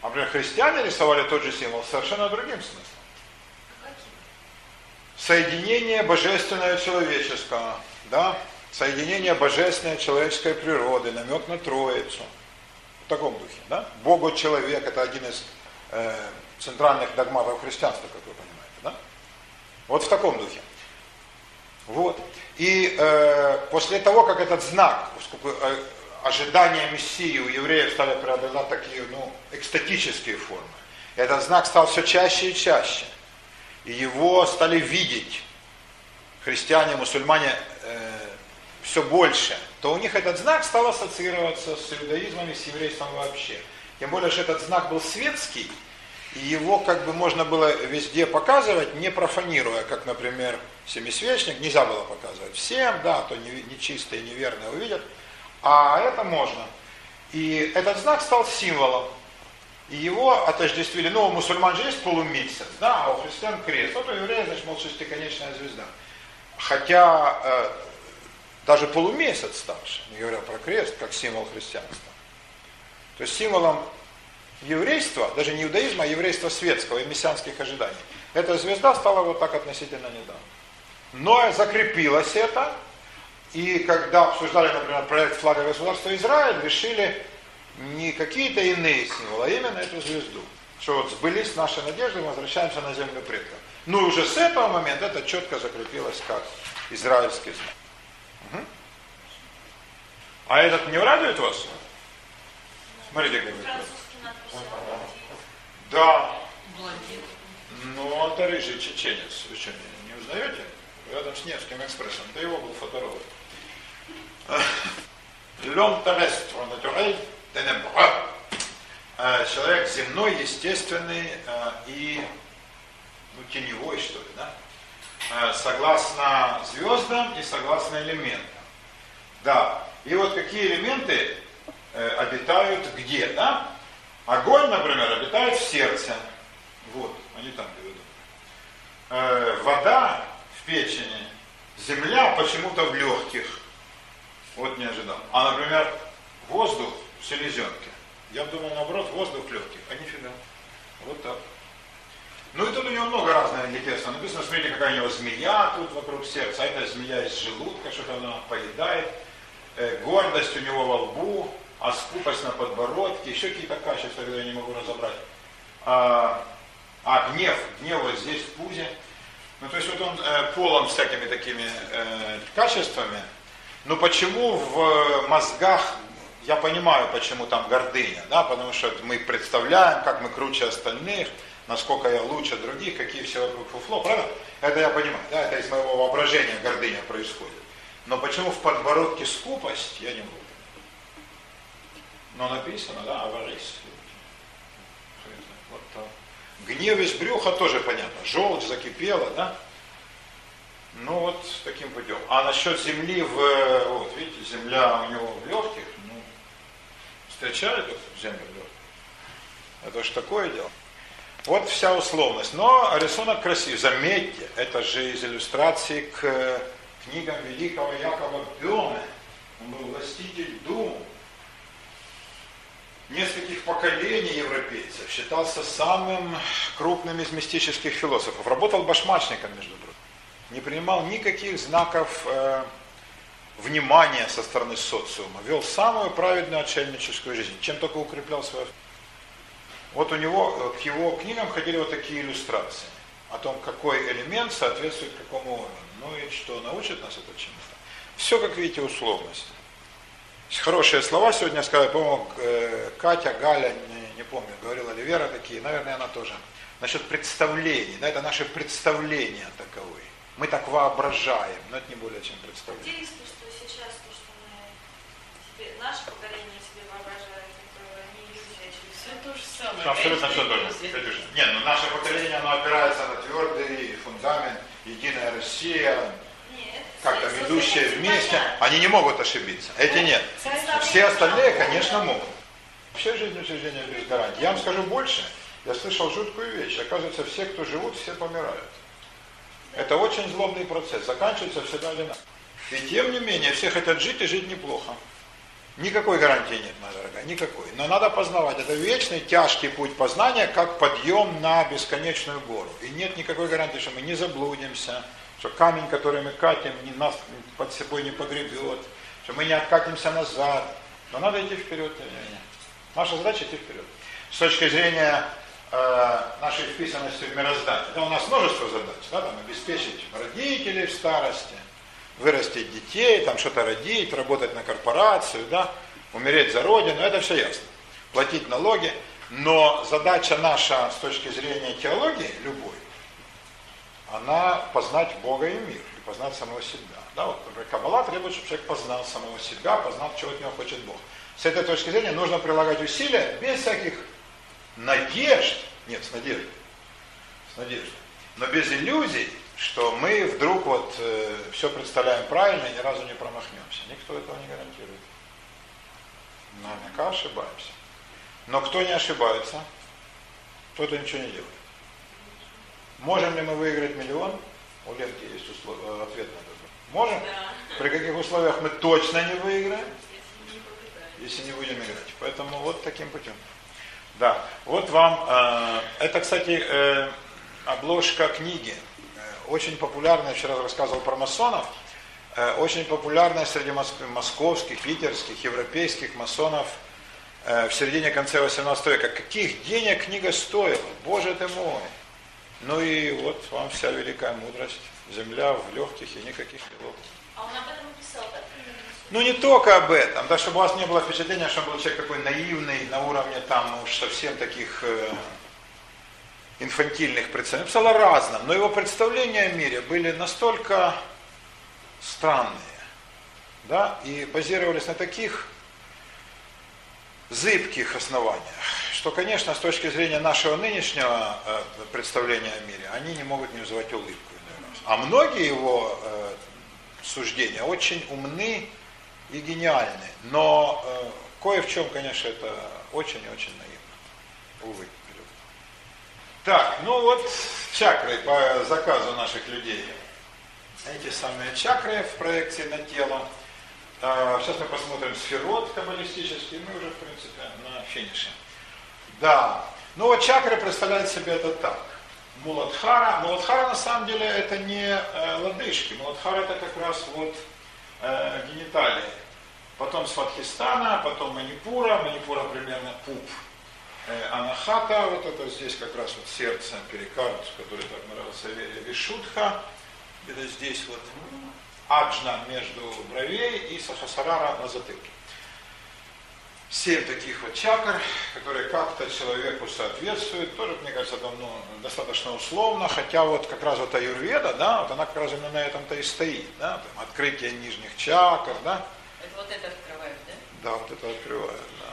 Например, христиане рисовали тот же символ совершенно другим смыслом. Соединение божественного и человеческого, да? Соединение божественной человеческой природы, намек на Троицу. В таком духе, да? Богу человек это один из э, центральных догматов христианства, как вы понимаете, да? Вот в таком духе. Вот. И э, после того, как этот знак, э, ожидания Мессии у евреев стали приобретать такие, ну, экстатические формы, этот знак стал все чаще и чаще. И его стали видеть христиане, мусульмане э, все больше, то у них этот знак стал ассоциироваться с иудаизмом и с еврейством вообще. Тем более, что этот знак был светский, его как бы можно было везде показывать, не профанируя, как, например, семисвечник, нельзя было показывать всем, да, то нечистые, неверные увидят, а это можно. И этот знак стал символом. И его отождествили, ну, у мусульман же есть полумесяц, да, а у христиан крест. Вот у еврея, значит, мол, шестиконечная звезда. Хотя э, даже полумесяц старше, не говоря про крест, как символ христианства. То есть символом еврейства, даже не иудаизма, а еврейства светского и мессианских ожиданий. Эта звезда стала вот так относительно недавно. Но закрепилось это, и когда обсуждали, например, проект флага государства Израиль, решили не какие-то иные символы, а именно эту звезду. Что вот сбылись наши надежды, мы возвращаемся на землю предков. Ну и уже с этого момента это четко закрепилось как израильский знак. Угу. А этот не радует вас? Смотрите, как Да. Ну, это рыжий чеченец. Вы что, не, не узнаете? Рядом с Невским экспрессом. Это его был фоторобот. L'homme terrestre naturel ténébreux. Человек земной, естественный э, и ну, теневой, что ли, да? Э, согласно звездам и согласно элементам. Да. И вот какие элементы э, обитают где, да? Огонь, например, обитает в сердце. Вот, они там приведут. Э, вода в печени. Земля почему-то в легких. Вот не ожидал. А, например, воздух в селезенке. Я думал, наоборот, воздух в легких. А нифига. Вот так. Ну и тут у него много разных лекарств. Написано, смотрите, какая у него змея тут вокруг сердца. А это змея из желудка, что-то она поедает. Э, гордость у него во лбу, а скупость на подбородке, еще какие-то качества, которые я не могу разобрать. А, а гнев, гнев вот здесь в пузе. Ну то есть вот он э, полон всякими такими э, качествами. Но почему в мозгах, я понимаю, почему там гордыня, да, потому что мы представляем, как мы круче остальных, насколько я лучше других, какие все вокруг фуфло, правда? Это я понимаю, да, это из моего воображения гордыня происходит. Но почему в подбородке скупость, я не могу. Но написано, да, аварис. Вот так. Гнев из брюха тоже понятно. Желчь закипела, да? Ну вот таким путем. А насчет земли в, вот видите, земля у него в легких, ну, встречали тут землю в легких? Это же такое дело. Вот вся условность. Но рисунок красивый. Заметьте, это же из иллюстрации к книгам великого Якова Бёме. Он был властитель Дум. Нескольких поколений европейцев. Считался самым крупным из мистических философов. Работал башмачником, между прочим. Не принимал никаких знаков э, внимания со стороны социума, вел самую праведную отшельническую жизнь, чем только укреплял свою... Вот у него, к его книгам ходили вот такие иллюстрации о том, какой элемент соответствует какому уровню. Ну и что, научит нас это чему-то? Все, как видите, условность. Хорошие слова сегодня сказали, по-моему, э, Катя, Галя, не, не помню, говорила ли Вера такие, наверное, она тоже. Насчет представлений, да, это наше представление таковые. Мы так воображаем, но это не более чем представление. Где искусство сейчас, то, что мы себе, наше поколение себе воображает, это не иллюзия, через Все то же самое. Абсолютно все иллюзия. Катюша. Нет, ну наше поколение, оно опирается на твердый фундамент, Единая Россия. Как там, идущие вместе, они не могут ошибиться. Эти нет. Все остальные, конечно, могут. Вообще жизнь учреждения без гарантии. Я вам скажу больше. Я слышал жуткую вещь. Оказывается, все, кто живут, все помирают. Это очень злобный процесс. Заканчивается всегда одинаково. И тем не менее, все хотят жить и жить неплохо. Никакой гарантии нет, моя дорогая, никакой. Но надо познавать. Это вечный, тяжкий путь познания, как подъем на бесконечную гору. И нет никакой гарантии, что мы не заблудимся, что камень, который мы катим, не нас под собой не погребет, что мы не откатимся назад. Но надо идти вперед. тем не. Наша задача идти вперед. С точки зрения э, нашей вписанности в мироздание. Да, у нас множество задач. Да, там, обеспечить родителей в старости, вырастить детей, там что-то родить, работать на корпорацию, да, умереть за родину, это все ясно. Платить налоги. Но задача наша с точки зрения теологии, любой, она познать Бога и мир, и познать самого себя. Да, вот, например, Каббала требует, чтобы человек познал самого себя, познал, чего от него хочет Бог. С этой точки зрения нужно прилагать усилия без всяких надежд, нет, с надеждой, с надеждой, но без иллюзий, что мы вдруг вот э, все представляем правильно и ни разу не промахнемся. Никто этого не гарантирует. Наверняка ошибаемся. Но кто не ошибается, тот и ничего не делает. Можем ли мы выиграть миллион? У Ленки есть услов... э, ответ на это. Можем? Да. При каких условиях мы точно не выиграем? Если не попытаем. если не будем играть. Поэтому вот таким путем. Да, вот вам, э, это, кстати, э, обложка книги, Э, очень популярная, вчера рассказывал про масонов, э, очень популярная среди моск- московских, питерских, европейских масонов э, в середине конце 18 века. Каких денег книга стоила? Боже ты мой! Ну и вот вам вся великая мудрость. Земля в легких и никаких делов. А он об этом написал, да? Ну не только об этом, да, чтобы у вас не было впечатления, что он был человек такой наивный, на уровне там уж совсем таких э, инфантильных представлений. Писал о разном, но его представления о мире были настолько странные, да, и базировались на таких зыбких основаниях, что, конечно, с точки зрения нашего нынешнего э, представления о мире, они не могут не вызывать улыбку. А многие его э, суждения очень умны и гениальны, но э, кое в чем, конечно, это очень и очень наивно. Увы. Так, ну вот чакры по заказу наших людей. Эти самые чакры в проекции на тело. Сейчас мы посмотрим сферот каббалистический, мы уже, в принципе, на финише. Да, ну вот чакры представляют себе это так. Муладхара. Муладхара на самом деле это не э, лодыжки. Муладхара это как раз вот э, гениталии. Потом Сватхистана, потом Манипура. Манипура примерно пуп. Э, Анахата, вот это здесь как раз вот сердце, перикард, который так нравился Вере Вишудха. Это здесь вот Аджна между бровей и Сахасарара на затылке. Семь таких вот чакр, которые как-то человеку соответствуют. Тоже, мне кажется, давно, достаточно условно, хотя вот как раз вот аюрведа, да, вот она как раз именно на этом-то и стоит, да, там, открытие нижних чакр, да, Это вот это открывают, да? да, вот это открывает. да.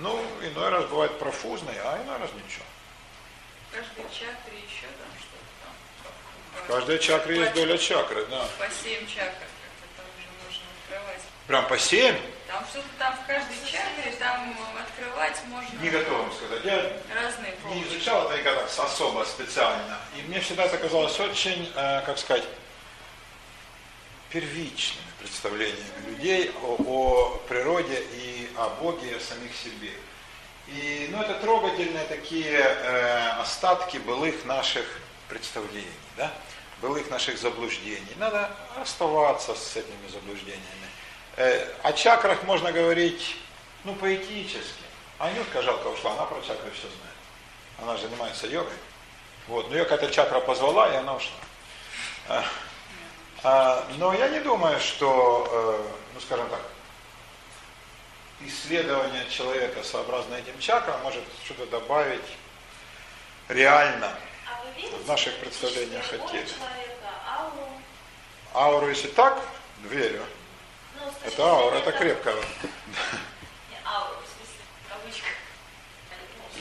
Ну, иной раз бывает профузный, а иной раз ничего. В каждой чакре еще там что-то там. В каждой чакре есть доля чакры, да. По семь чакр, как-то там уже можно открывать. Прям по семь? Там что-то там в каждой чакре, там открывать можно Не готов вам сказать. Я разные не полочки. изучал это никогда особо специально. И мне всегда это казалось очень, э, как сказать, первичными представлениями людей о, о природе и о Боге, и о самих себе. И ну, это трогательные такие э, остатки былых наших представлений. Да? былых наших заблуждений. Надо оставаться с этими заблуждениями. Э, о чакрах можно говорить, ну, поэтически. Анютка жалко ушла, она про чакры все знает. Она же занимается йогой. Вот, но ее какая-то чакра позвала, и она ушла. А, а, но я не думаю, что, э, ну, скажем так, исследование человека сообразно этим чакрам может что-то добавить реально А видите, в наших представлениях о теле. Ауру, если так, верю. Это аура, это крепко.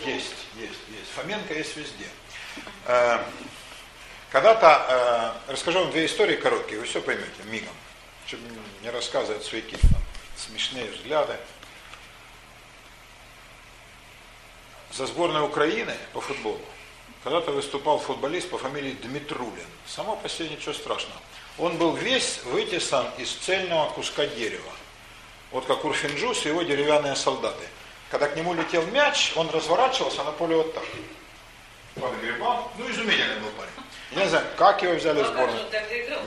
Есть, есть, есть. Фоменко есть везде. Э, Когда-то, э, расскажу вам две истории короткие, вы все поймете мигом, чтобы не рассказывать свои какие-то там смешные взгляды. За сборной Украины по футболу когда-то выступал футболист по фамилии Дмитрулин. Само по себе ничего страшного. Он был весь вытесан из цельного куска дерева. Вот как Урфинджус и его деревянные солдаты. Когда к нему летел мяч, он разворачивался на поле вот так. Подгребал. Ну, изумительный был парень. Я не знаю, как его взяли в А сборную.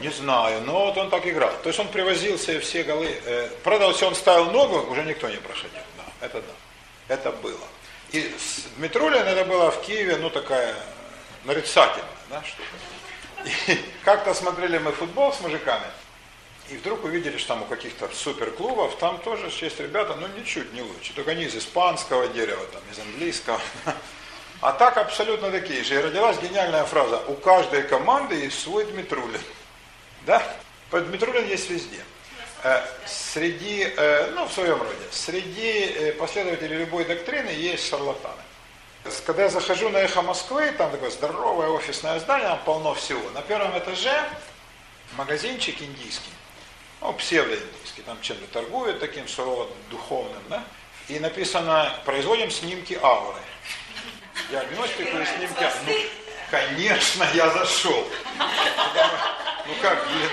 Не знаю, но вот он так играл. То есть он привозил себе все голы. Э, Правда, если он ставил ногу, уже никто не проходил. Да, это да. Это было. И с Дмитрулин это было в Киеве, ну такая нарицательная да, штука. Как-то смотрели мы футбол с мужиками, и вдруг увидели, что там у каких-то суперклубов, там тоже есть ребята, ну ничуть не лучше. Только они из испанского дерева, там, из английского. А так абсолютно такие же. И родилась гениальная фраза. У каждой команды есть свой Дмитрулин. Да? Дмитрулин есть везде. Э, Среди, э, ну в своем роде, среди э, последователей любой доктрины есть шарлатаны. Когда я захожу на эхо Москвы, там такое здоровое офисное здание, там полно всего. На первом этаже магазинчик индийский, ну, псевдоиндийский, там чем-то торгуют таким сурово духовным, да? И написано, производим снимки ауры. Диагностику и снимки ауры. Ну, конечно, я зашел. Ну как, блин,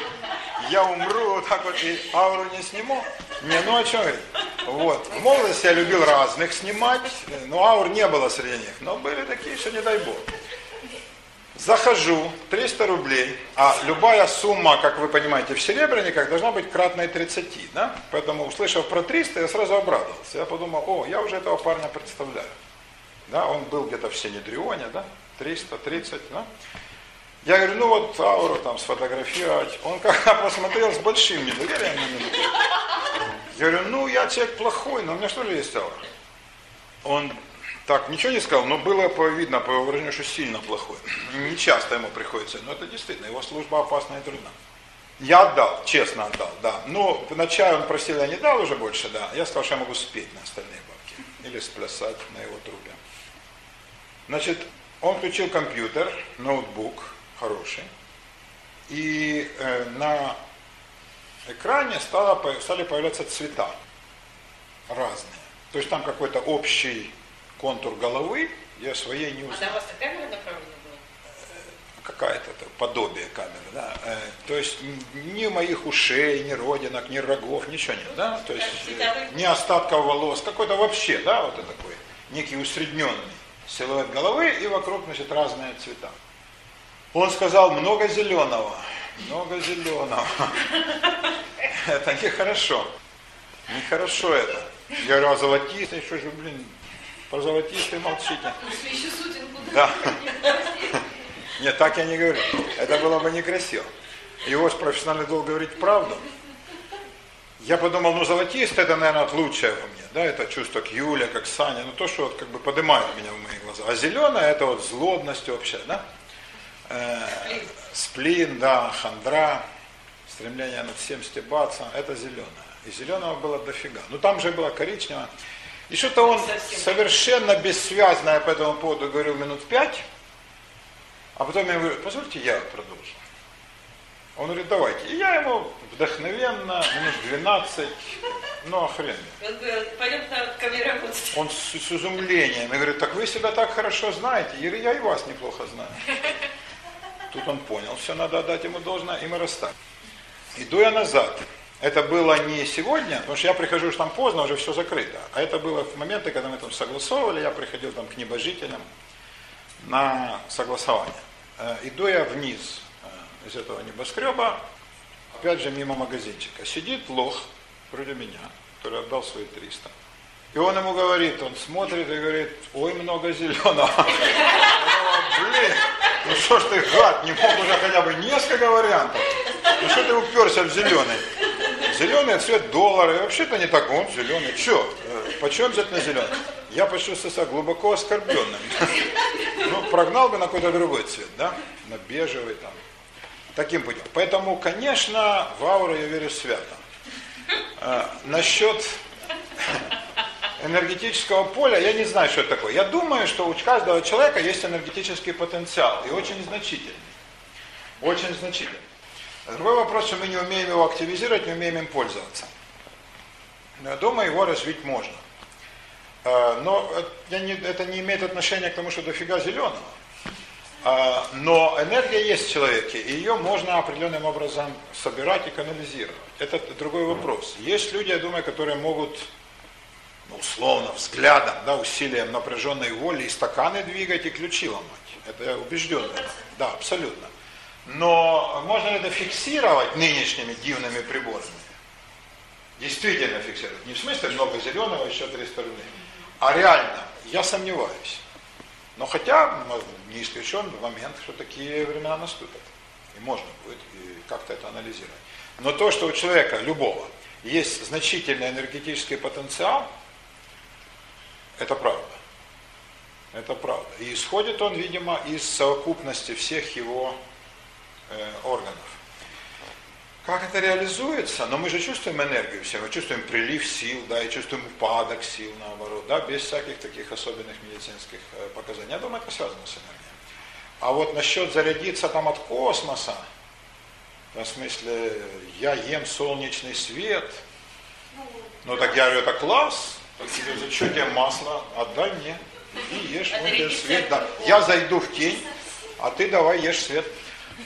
я умру вот так вот и ауру не сниму? Не, ну о чем говорить? Вот. В молодости я любил разных снимать, но аур не было среди них. Но были такие, что не дай бог. Захожу, 300 рублей, а любая сумма, как вы понимаете, в серебряниках должна быть кратной 30, да? Поэтому, услышав про 300, я сразу обрадовался. Я подумал, о, я уже этого парня представляю. Да, он был где-то в Синедрионе, да, 330, да? Я говорю, ну вот ауру там сфотографировать. Он как-то посмотрел с большим недоверием на меня. Я говорю, ну я человек плохой, но у меня что ли есть аура? Он так ничего не сказал, но было видно по выражению, что сильно плохой. Не часто ему приходится, но это действительно, его служба опасна и трудна. Я отдал, честно отдал, да. Но вначале он просил, я не дал уже больше, да. Я сказал, что я могу спеть на остальные бабки. Или сплясать на его трубе. Значит, он включил компьютер, ноутбук, хороший. И э, на экране стало, стали появляться цвета разные. То есть там какой-то общий контур головы, я своей не А узнал на вас камера направлена была? какая-то подобие камеры, да. Э, то есть ни моих ушей, ни родинок, ни рогов, ничего нет, да. То есть э, ни остатков волос, какой-то вообще, да, вот это такой некий усредненный силуэт головы и вокруг, значит, разные цвета. Он сказал много зеленого, много зеленого. Это нехорошо. Нехорошо это. Я говорю, а золотистый, что же, блин, про золотистый молчите. Сутинку Да. Нет, так я не говорю. Это было бы некрасиво. Его профессиональный долг говорить правду. Я подумал, ну золотистый это, наверное, вот лучшее во мне. Да, это чувство к Юле, как Саня, ну то, что вот как бы поднимает меня в мои глаза. А зеленое это вот злобность вообще, да? Э, сплин, да, хандра, стремление над всем стебаться, это зеленое. И зеленого было дофига. Ну там же было коричневое. И что-то он Совсем. совершенно бессвязно я по этому поводу говорил минут пять, а потом я говорю, позвольте я продолжу. Он говорит, давайте. И я ему вдохновенно, минут 12, ну охрен. Он говорит, пойдем ко мне работать. Он с, с изумлением. Я говорю, так вы себя так хорошо знаете. Я говорю, я и вас неплохо знаю. Тут он понял, все, надо отдать ему должное, и мы расстались. Иду я назад. Это было не сегодня, потому что я прихожу уж там поздно, уже все закрыто. А это было в моменты, когда мы там согласовывали, я приходил там к небожителям на согласование. Э, Иду я вниз э, из этого небоскреба, опять же мимо магазинчика. Сидит лох, вроде меня, который отдал свои 300. И он ему говорит, он смотрит и говорит, ой, много зеленого. Блин, ну что ж ты, гад, не мог уже хотя бы несколько вариантов? Ну что ты уперся в зеленый? Зеленый цвет доллара, вообще-то не так, он зеленый. Че, э, почему обязательно зеленый? Я почувствовал себя глубоко оскорбленным. Ну, прогнал бы на какой-то другой цвет, да? На бежевый там. Таким путем. Поэтому, конечно, в ауру я верю свято. А, насчет энергетического поля, я не знаю, что это такое. Я думаю, что у каждого человека есть энергетический потенциал, и очень значительный. Очень значительный. Другой вопрос, что мы не умеем его активизировать, не умеем им пользоваться. Но я думаю, его развить можно. А, но это не имеет отношения к тому, что дофига зеленого. А, но энергия есть в человеке, и ее можно определенным образом собирать и канализировать. Это другой вопрос. Есть люди, я думаю, которые могут ну, условно, взглядом, да, усилием напряженной воли и стаканы двигать, и ключи ломать. Это я убежден. Да, абсолютно. Но можно ли это фиксировать нынешними дивными приборами? Действительно фиксировать. Не в смысле много зеленого, еще 300 рублей. А реально, я сомневаюсь. Но хотя не исключен момент, что такие времена наступят. И можно будет как-то это анализировать. Но то, что у человека, любого, есть значительный энергетический потенциал, это правда. Это правда. И исходит он, видимо, из совокупности всех его э, органов. Как это реализуется? Но мы же чувствуем энергию все, мы чувствуем прилив сил, да, и чувствуем упадок сил, наоборот, да, без всяких таких особенных медицинских э, показаний. Я думаю, это связано с энергией. А вот насчет зарядиться там от космоса, в смысле, я ем солнечный свет, ну так я говорю, это класс, за что тебе масло? Отдай мне. И ешь, вот тебе свет. Да. Я зайду в тень, а ты давай ешь свет.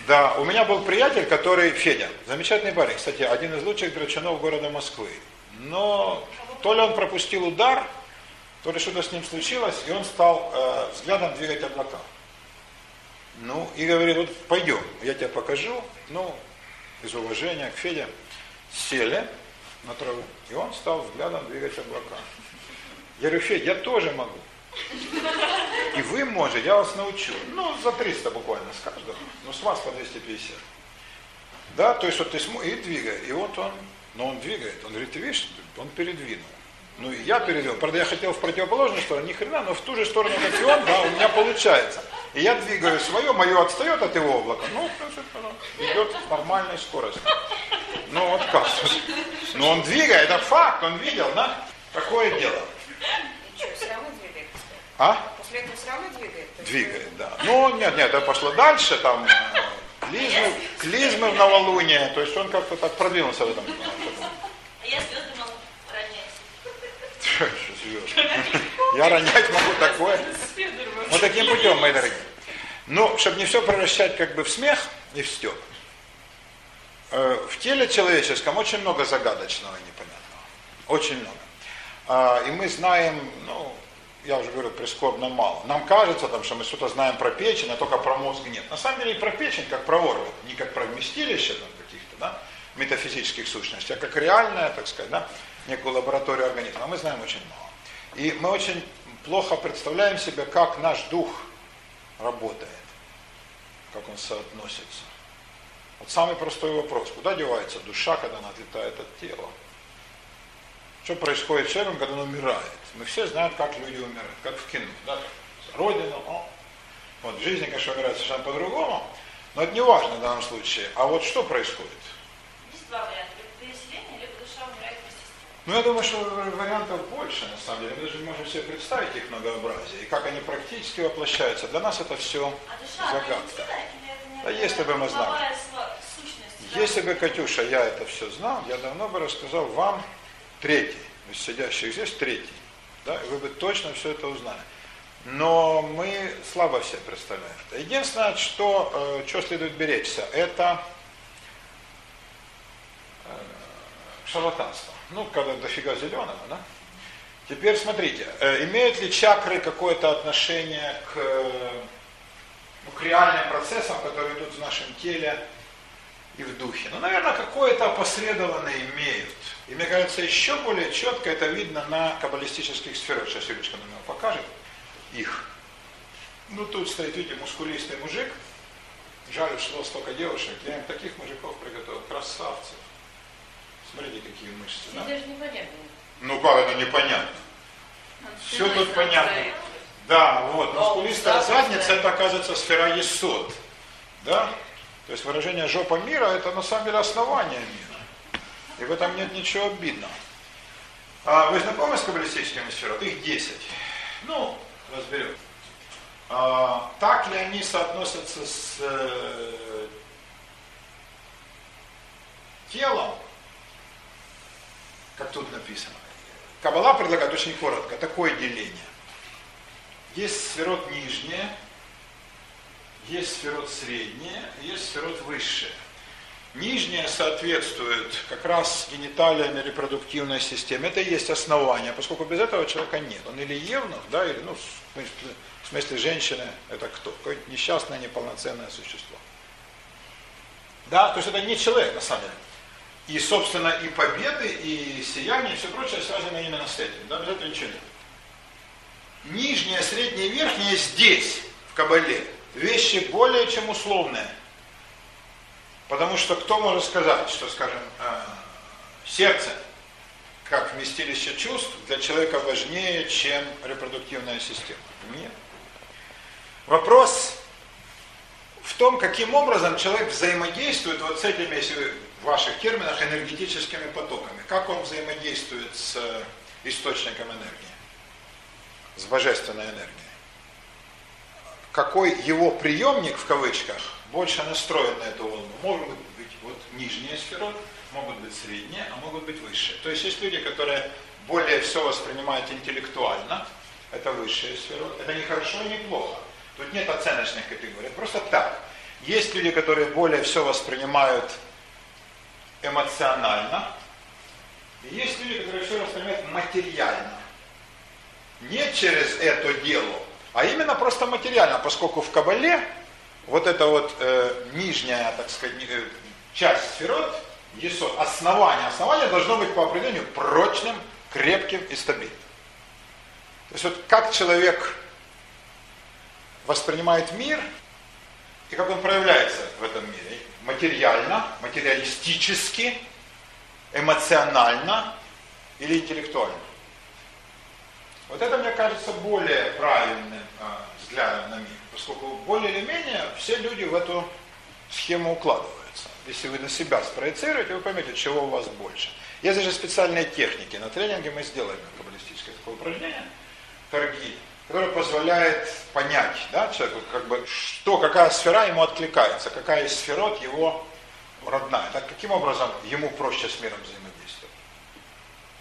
Да, у меня был приятель, который, Федя, замечательный парень, кстати, один из лучших драчунов города Москвы. Но то ли он пропустил удар, то ли что-то с ним случилось, и он стал э, взглядом двигать облака. Ну, и говорит, вот пойдем, я тебе покажу, ну, из уважения к Феде, сели на траву, и он стал взглядом двигать облака. Я говорю, Федь, я тоже могу. И вы можете, я вас научу. Ну, за 300 буквально с каждого. Ну, с вас по 250. Да, то есть вот ты смотришь и двигай. И вот он, но он двигает. Он говорит, ты видишь, он передвинул. Ну, и я передвинул. Правда, я хотел в противоположную сторону, ни хрена, но в ту же сторону, как и он, да, у меня получается. И я двигаю свое, мое отстает от его облака. Ну, идет с нормальной скоростью. Ну, вот как. Но он двигает, это факт, он видел, да? Такое дело. А? После этого все равно двигает? Двигает, да. Ну, нет, нет, это пошло дальше, там, э, клизмы, клизмы в новолуние, то есть он как-то так продвинулся в этом. Я звезды могу ронять. Я ронять могу такое. Вот таким путем, мои дорогие. Ну, чтобы не все превращать как бы в смех и в степ. Э, в теле человеческом очень много загадочного и непонятного. Очень много. А, и мы знаем, ну, я уже говорю, прискорбно мало. Нам кажется, там, что мы что-то знаем про печень, а только про мозг нет. На самом деле и про печень, как про орган, не как про вместилище там, каких-то да, метафизических сущностей, а как реальная, так сказать, да, некую лабораторию организма. А мы знаем очень мало. И мы очень плохо представляем себе, как наш дух работает, как он соотносится. Вот самый простой вопрос, куда девается душа, когда она отлетает от тела? Что происходит с человеком, когда он умирает? Мы все знаем, как люди умирают, как в кино. Да? Родина, о. Вот в жизни, конечно, умирает совершенно по-другому, но это не важно в данном случае. А вот что происходит? Есть два варианта. Либо переселение, либо душа умирает Ну, я думаю, что вариантов больше, на самом деле. Мы даже можем себе представить их многообразие. И как они практически воплощаются. Для нас это все а душа, загадка. Да если бы мы знали. Если бы, Катюша, я это все знал, я давно бы рассказал вам третий, из сидящих здесь третий. Да, и вы бы точно все это узнали. Но мы слабо все представляем. Единственное, что, э, что следует беречься, это э, шарлатанство. Ну, когда дофига зеленого, да? Теперь смотрите, э, имеют ли чакры какое-то отношение к, ну, к реальным процессам, которые идут в нашем теле, и в духе. Но, наверное, какое-то опосредованное имеют. И мне кажется, еще более четко это видно на каббалистических сферах. Сейчас Юрочка нам покажет их. Ну, тут стоит, видите, мускулистый мужик. Жаль, шло столько девушек. Я им таких мужиков приготовил. Красавцев. Смотрите, какие мышцы. Да? даже непонятно. Ну, как это непонятно? Все тут понятно. Да, вот, мускулистая задница, это, оказывается, сфера есот. Да? То есть выражение жопа мира, это на самом деле основание мира. И в этом нет ничего обидного. А вы знакомы с каббалистическими сферами? Их 10. Ну, разберем. А, так ли они соотносятся с э, телом, как тут написано? Кабала предлагает очень коротко такое деление. Есть сферот нижнее, есть сферот среднее, есть сферот высшее. Нижнее соответствует как раз гениталиям и репродуктивной системе. Это и есть основание, поскольку без этого человека нет. Он или евнух, да, или, ну, в смысле, в смысле женщины, это кто? Какое-то несчастное, неполноценное существо. Да, то есть это не человек на самом деле. И, собственно, и победы, и сияние, и все прочее связано именно с этим. Да, без этого ничего нет. Нижнее, среднее, верхнее здесь, в Кабале, вещи более чем условные. Потому что кто может сказать, что, скажем, э, сердце, как вместилище чувств, для человека важнее, чем репродуктивная система? Нет. Вопрос в том, каким образом человек взаимодействует вот с этими, если в ваших терминах, энергетическими потоками. Как он взаимодействует с э, источником энергии, с божественной энергией. Какой его приемник, в кавычках, больше настроен на эту волну. Могут быть вот нижние сферы, могут быть средние, а могут быть высшие. То есть есть люди, которые более все воспринимают интеллектуально, это высшая сфера. Это не хорошо и не плохо. Тут нет оценочных категорий, просто так. Есть люди, которые более все воспринимают эмоционально. И есть люди, которые все воспринимают материально. Не через это дело, а именно просто материально, поскольку в Кабале вот эта вот э, нижняя, так сказать, э, часть сферот, есот, основание, основание должно быть по определению прочным, крепким и стабильным. То есть вот как человек воспринимает мир и как он проявляется в этом мире материально, материалистически, эмоционально или интеллектуально. Вот это, мне кажется, более правильным а, взглядом на мир, поскольку более или менее все люди в эту схему укладываются. Если вы на себя спроецируете, вы поймете, чего у вас больше. Есть даже специальные техники. На тренинге мы сделаем каббалистическое такое упражнение, торги, которое позволяет понять да, человеку, как бы, что, какая сфера ему откликается, какая из сферот его родная. Так каким образом ему проще с миром взаимодействовать.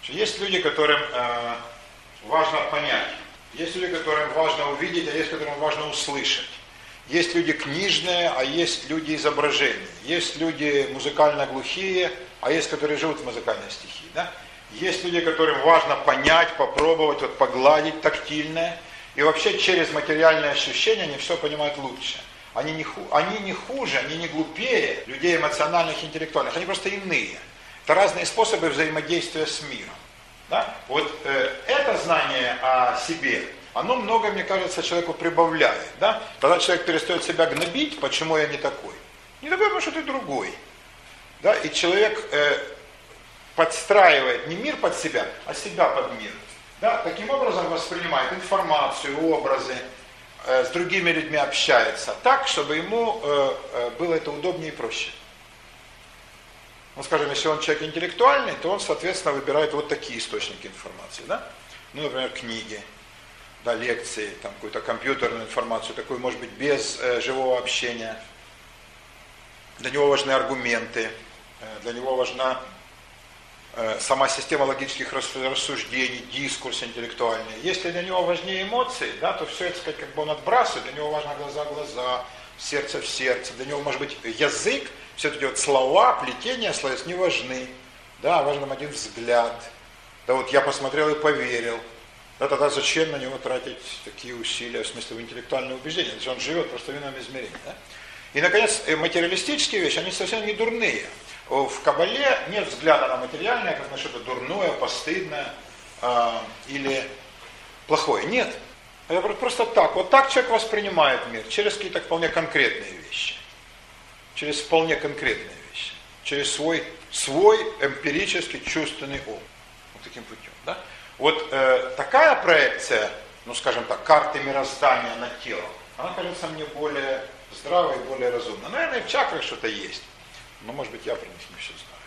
Есть люди, которым э, важно понять, есть люди, которым важно увидеть, а есть, которым важно услышать. Есть люди книжные, а есть люди изображения. Есть люди музыкально глухие, а есть, которые живут в музыкальной стихии. Да? Есть люди, которым важно понять, попробовать, вот, погладить тактильное – и вообще через материальные ощущения они все понимают лучше. Они не, ху, они не хуже, они не глупее людей эмоциональных, интеллектуальных, они просто иные. Это разные способы взаимодействия с миром. Да? Вот э, это знание о себе, оно много, мне кажется, человеку прибавляет. Да? Когда человек перестает себя гнобить, почему я не такой? Не такой, потому что ты другой. Да? И человек э, подстраивает не мир под себя, а себя под мир. Да, таким образом воспринимает информацию, образы, э, с другими людьми общается, так, чтобы ему э, э, было это удобнее и проще. Ну, скажем, если он человек интеллектуальный, то он, соответственно, выбирает вот такие источники информации, да? Ну, например, книги, да, лекции, там какую-то компьютерную информацию, такую, может быть, без э, живого общения. Для него важны аргументы, э, для него важна Э, сама система логических рассуждений, дискурс интеллектуальный. Если для него важнее эмоции, да, то все это, сказать, как бы он отбрасывает, для него важно глаза в глаза, сердце в сердце, для него, может быть, язык, все эти вот слова, плетения словес не важны. Да, важен один взгляд. Да вот я посмотрел и поверил. Да, тогда зачем на него тратить такие усилия, в смысле, в интеллектуальное убеждение? Если он живет просто в ином измерении. Да? И, наконец, э, материалистические вещи, они совсем не дурные. В Кабале нет взгляда на материальное, как на что-то дурное, постыдное э, или плохое. Нет. Это просто так. Вот так человек воспринимает мир, через какие-то вполне конкретные вещи. Через вполне конкретные вещи. Через свой, свой эмпирический чувственный ум. Вот таким путем. Да? Вот э, такая проекция, ну скажем так, карты мироздания на тело, она кажется мне более здравой более разумной. Наверное, в чакрах что-то есть. Но может быть я про них не все знаю.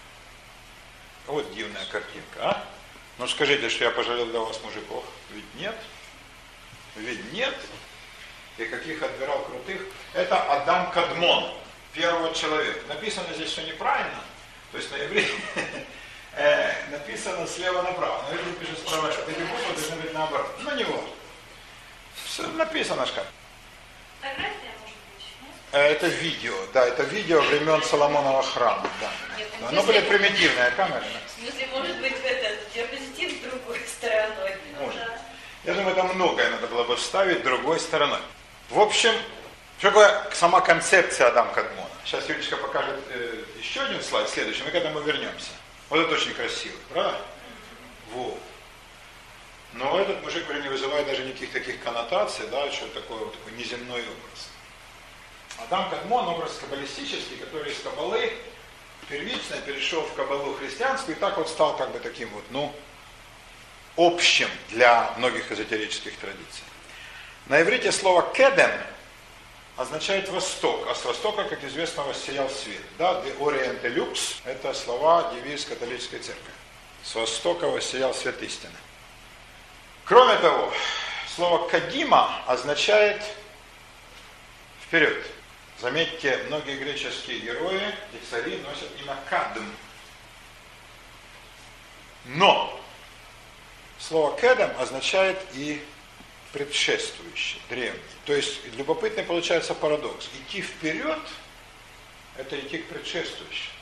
Вот дивная картинка, а? Ну скажите, что я пожалел для вас мужиков. Ведь нет. Ведь нет. И каких отбирал крутых. Это Адам Кадмон, первого человека. Написано здесь все неправильно. То есть на иврите э, написано слева направо. На иврите пишет справа. Эти буквы должны быть наоборот. Ну не вот. Все написано как. Нет? Э, Это видео, да, это видео времен Соломонова храма, да. Нет, да. Оно были примитивные камеры. да. В смысле, может быть, это диапозитив с другой стороной. Может. Я думаю, там многое надо было бы вставить другой стороной. В общем, что такое сама концепция Адам Кадмона? Сейчас Юлечка покажет э, еще один слайд, следующий, мы к этому вернемся. Вот это очень красиво, правда? Вот. Но этот мужик говорю, не вызывает даже никаких таких коннотаций, да, что такое вот такой неземной образ. Адам Кадмон образ каббалистический, который из каббалы первично перешел в каббалу христианскую и так вот стал как бы таким вот, ну, общим для многих эзотерических традиций. На иврите слово «кедем» означает «восток», а с востока, как известно, воссиял свет. Да, «de oriente lux» – это слова девиз католической церкви. С востока воссиял свет истины. Кроме того, слово «кадима» означает «вперед». Заметьте, многие греческие герои и цари носят имя Кадм. Но слово Кедем означает и предшествующий, древний. То есть любопытный получается парадокс. Идти вперед – это идти к предшествующему.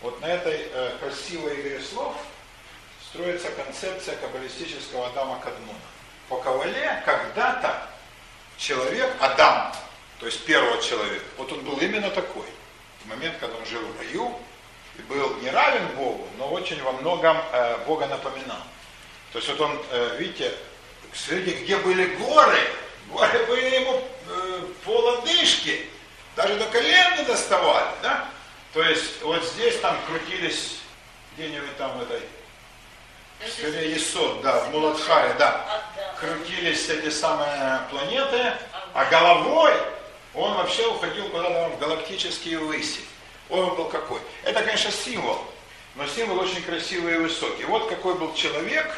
Вот на этой э, красивой игре слов строится концепция каббалистического Адама Кадмона. По Кавале когда-то человек, Адам, то есть первого человека, вот он был именно такой. В момент, когда он жил в раю, и был не равен Богу, но очень во многом э, Бога напоминал. То есть вот он, э, видите, смотрите, где были горы, горы были ему э, по лодыжке, даже до колен не доставали, да? То есть вот здесь там крутились где-нибудь там в этой Скорее Исот, да, в Муладхаре, да. Крутились эти самые планеты, а головой он вообще уходил куда-то в галактические выси. Он был какой? Это, конечно, символ, но символ очень красивый и высокий. Вот какой был человек,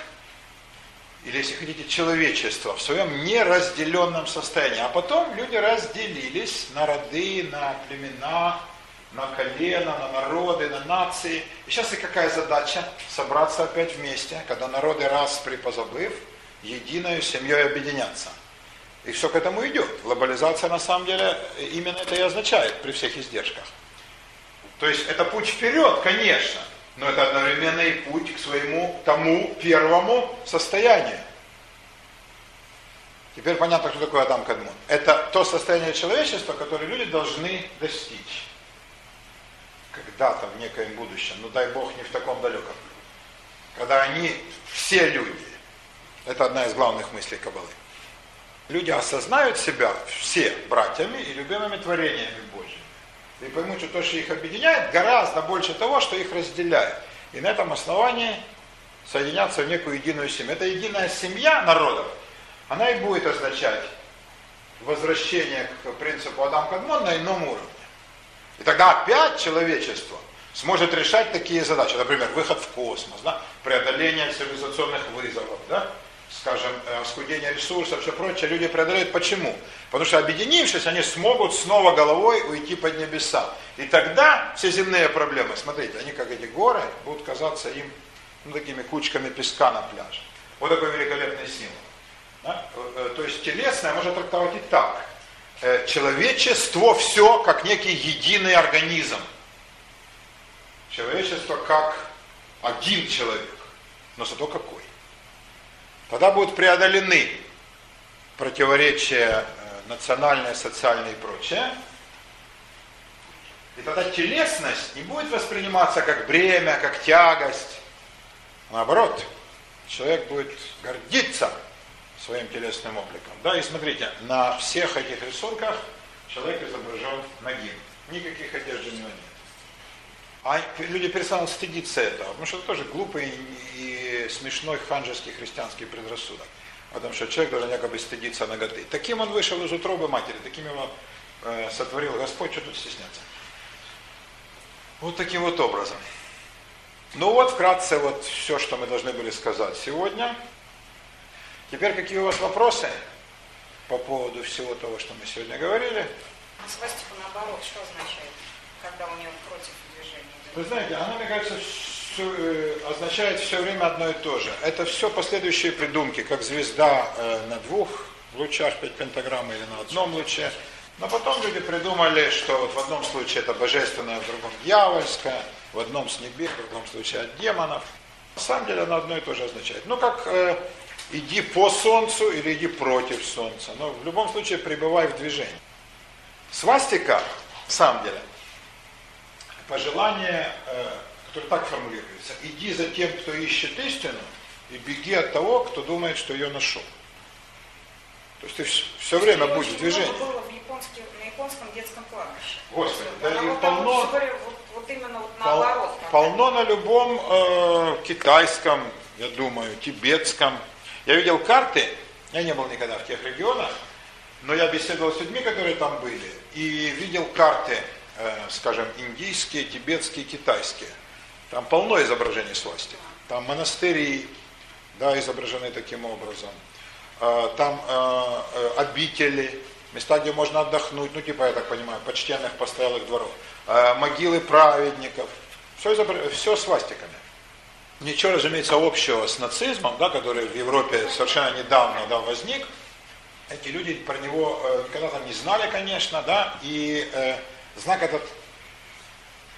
или, если хотите, человечество в своем неразделенном состоянии. А потом люди разделились на роды, на племена, на колено, на народы, на нации. И сейчас и какая задача? Собраться опять вместе, когда народы раз припозабыв, единой семьей объединяться. И все к этому идет. Глобализация на самом деле именно это и означает при всех издержках. То есть это путь вперед, конечно, но это одновременно и путь к своему тому первому состоянию. Теперь понятно, кто такой Адам Кадмон. Это то состояние человечества, которое люди должны достичь. Когда-то в некоем будущем, ну дай Бог не в таком далеком. Когда они, все люди, это одна из главных мыслей Кабалы. Люди осознают себя все братьями и любимыми творениями. И поймут, что то, что их объединяет, гораздо больше того, что их разделяет. И на этом основании соединяться в некую единую семью. Это единая семья народов, она и будет означать возвращение к принципу Адам Кадмон на ином уровне. И тогда опять человечество сможет решать такие задачи. Например, выход в космос, да? преодоление цивилизационных вызовов, да? Скажем, оскудение ресурсов, все прочее, люди преодолеют. Почему? Потому что объединившись, они смогут снова головой уйти под небеса. И тогда все земные проблемы, смотрите, они как эти горы, будут казаться им ну, такими кучками песка на пляже. Вот такой великолепный символ. Да? То есть телесное можно трактовать и так. Человечество все как некий единый организм. Человечество как один человек. Но зато какой. Тогда будут преодолены противоречия национальные, социальные и прочее. И тогда телесность не будет восприниматься как бремя, как тягость. Наоборот, человек будет гордиться своим телесным обликом. Да, и смотрите, на всех этих рисунках человек изображен нагим. Никаких одежд у него нет. А люди перестанут стыдиться этого, потому что это тоже глупый и смешной ханжеский христианский предрассудок. Потому что человек должен якобы стыдиться ноготы. Таким он вышел из утробы матери, таким его э, сотворил Господь, что тут стесняться. Вот таким вот образом. Ну вот, вкратце, вот все, что мы должны были сказать сегодня. Теперь какие у вас вопросы по поводу всего того, что мы сегодня говорили? А свастика наоборот, что означает, когда у нее против движения? Вы знаете, она, мне кажется, э, означает все время одно и то же. Это все последующие придумки, как звезда э, на двух лучах, пять пентаграмм или на одном луче. Но потом люди придумали, что вот в одном случае это божественное, в другом дьявольское, в одном с небес, в другом случае от демонов. На самом деле оно одно и то же означает. Ну, как э, иди по солнцу или иди против солнца. Но в любом случае пребывай в движении. Свастика, в самом деле, пожелание, э, которое так формулируется, иди за тем, кто ищет истину, и беги от того, кто думает, что ее нашел. То есть ты все время будешь в движении. Было в японском, на японском детском кладбище. Господи, да и полно- говорю, вот, вот именно вот наоборот. полно на любом э, китайском, я думаю, тибетском. Я видел карты, я не был никогда в тех регионах, но я беседовал с людьми, которые там были, и видел карты, скажем, индийские, тибетские, китайские. Там полно изображений свастик. Там монастыри, да, изображены таким образом. Э, Там э, э, обители, места, где можно отдохнуть, ну типа, я так понимаю, почтенных постоялых дворов. Э, Могилы праведников. Все, изобра- все свастиками. Ничего, разумеется, общего с нацизмом, да, который в Европе совершенно недавно да, возник. Эти люди про него э, никогда там не знали, конечно, да, и э, знак этот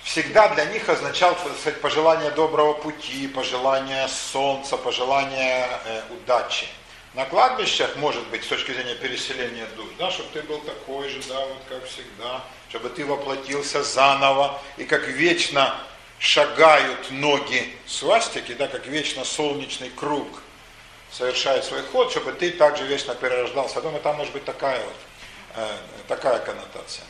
всегда для них означал сказать, пожелание доброго пути, пожелание солнца, пожелание э, удачи. На кладбищах, может быть, с точки зрения переселения душ, да, чтобы ты был такой же, да, вот как всегда, чтобы ты воплотился заново, и как вечно шагают ноги свастики, да, как вечно солнечный круг совершает свой ход, чтобы ты также вечно перерождался. Я думаю, там может быть такая вот, э, такая коннотация.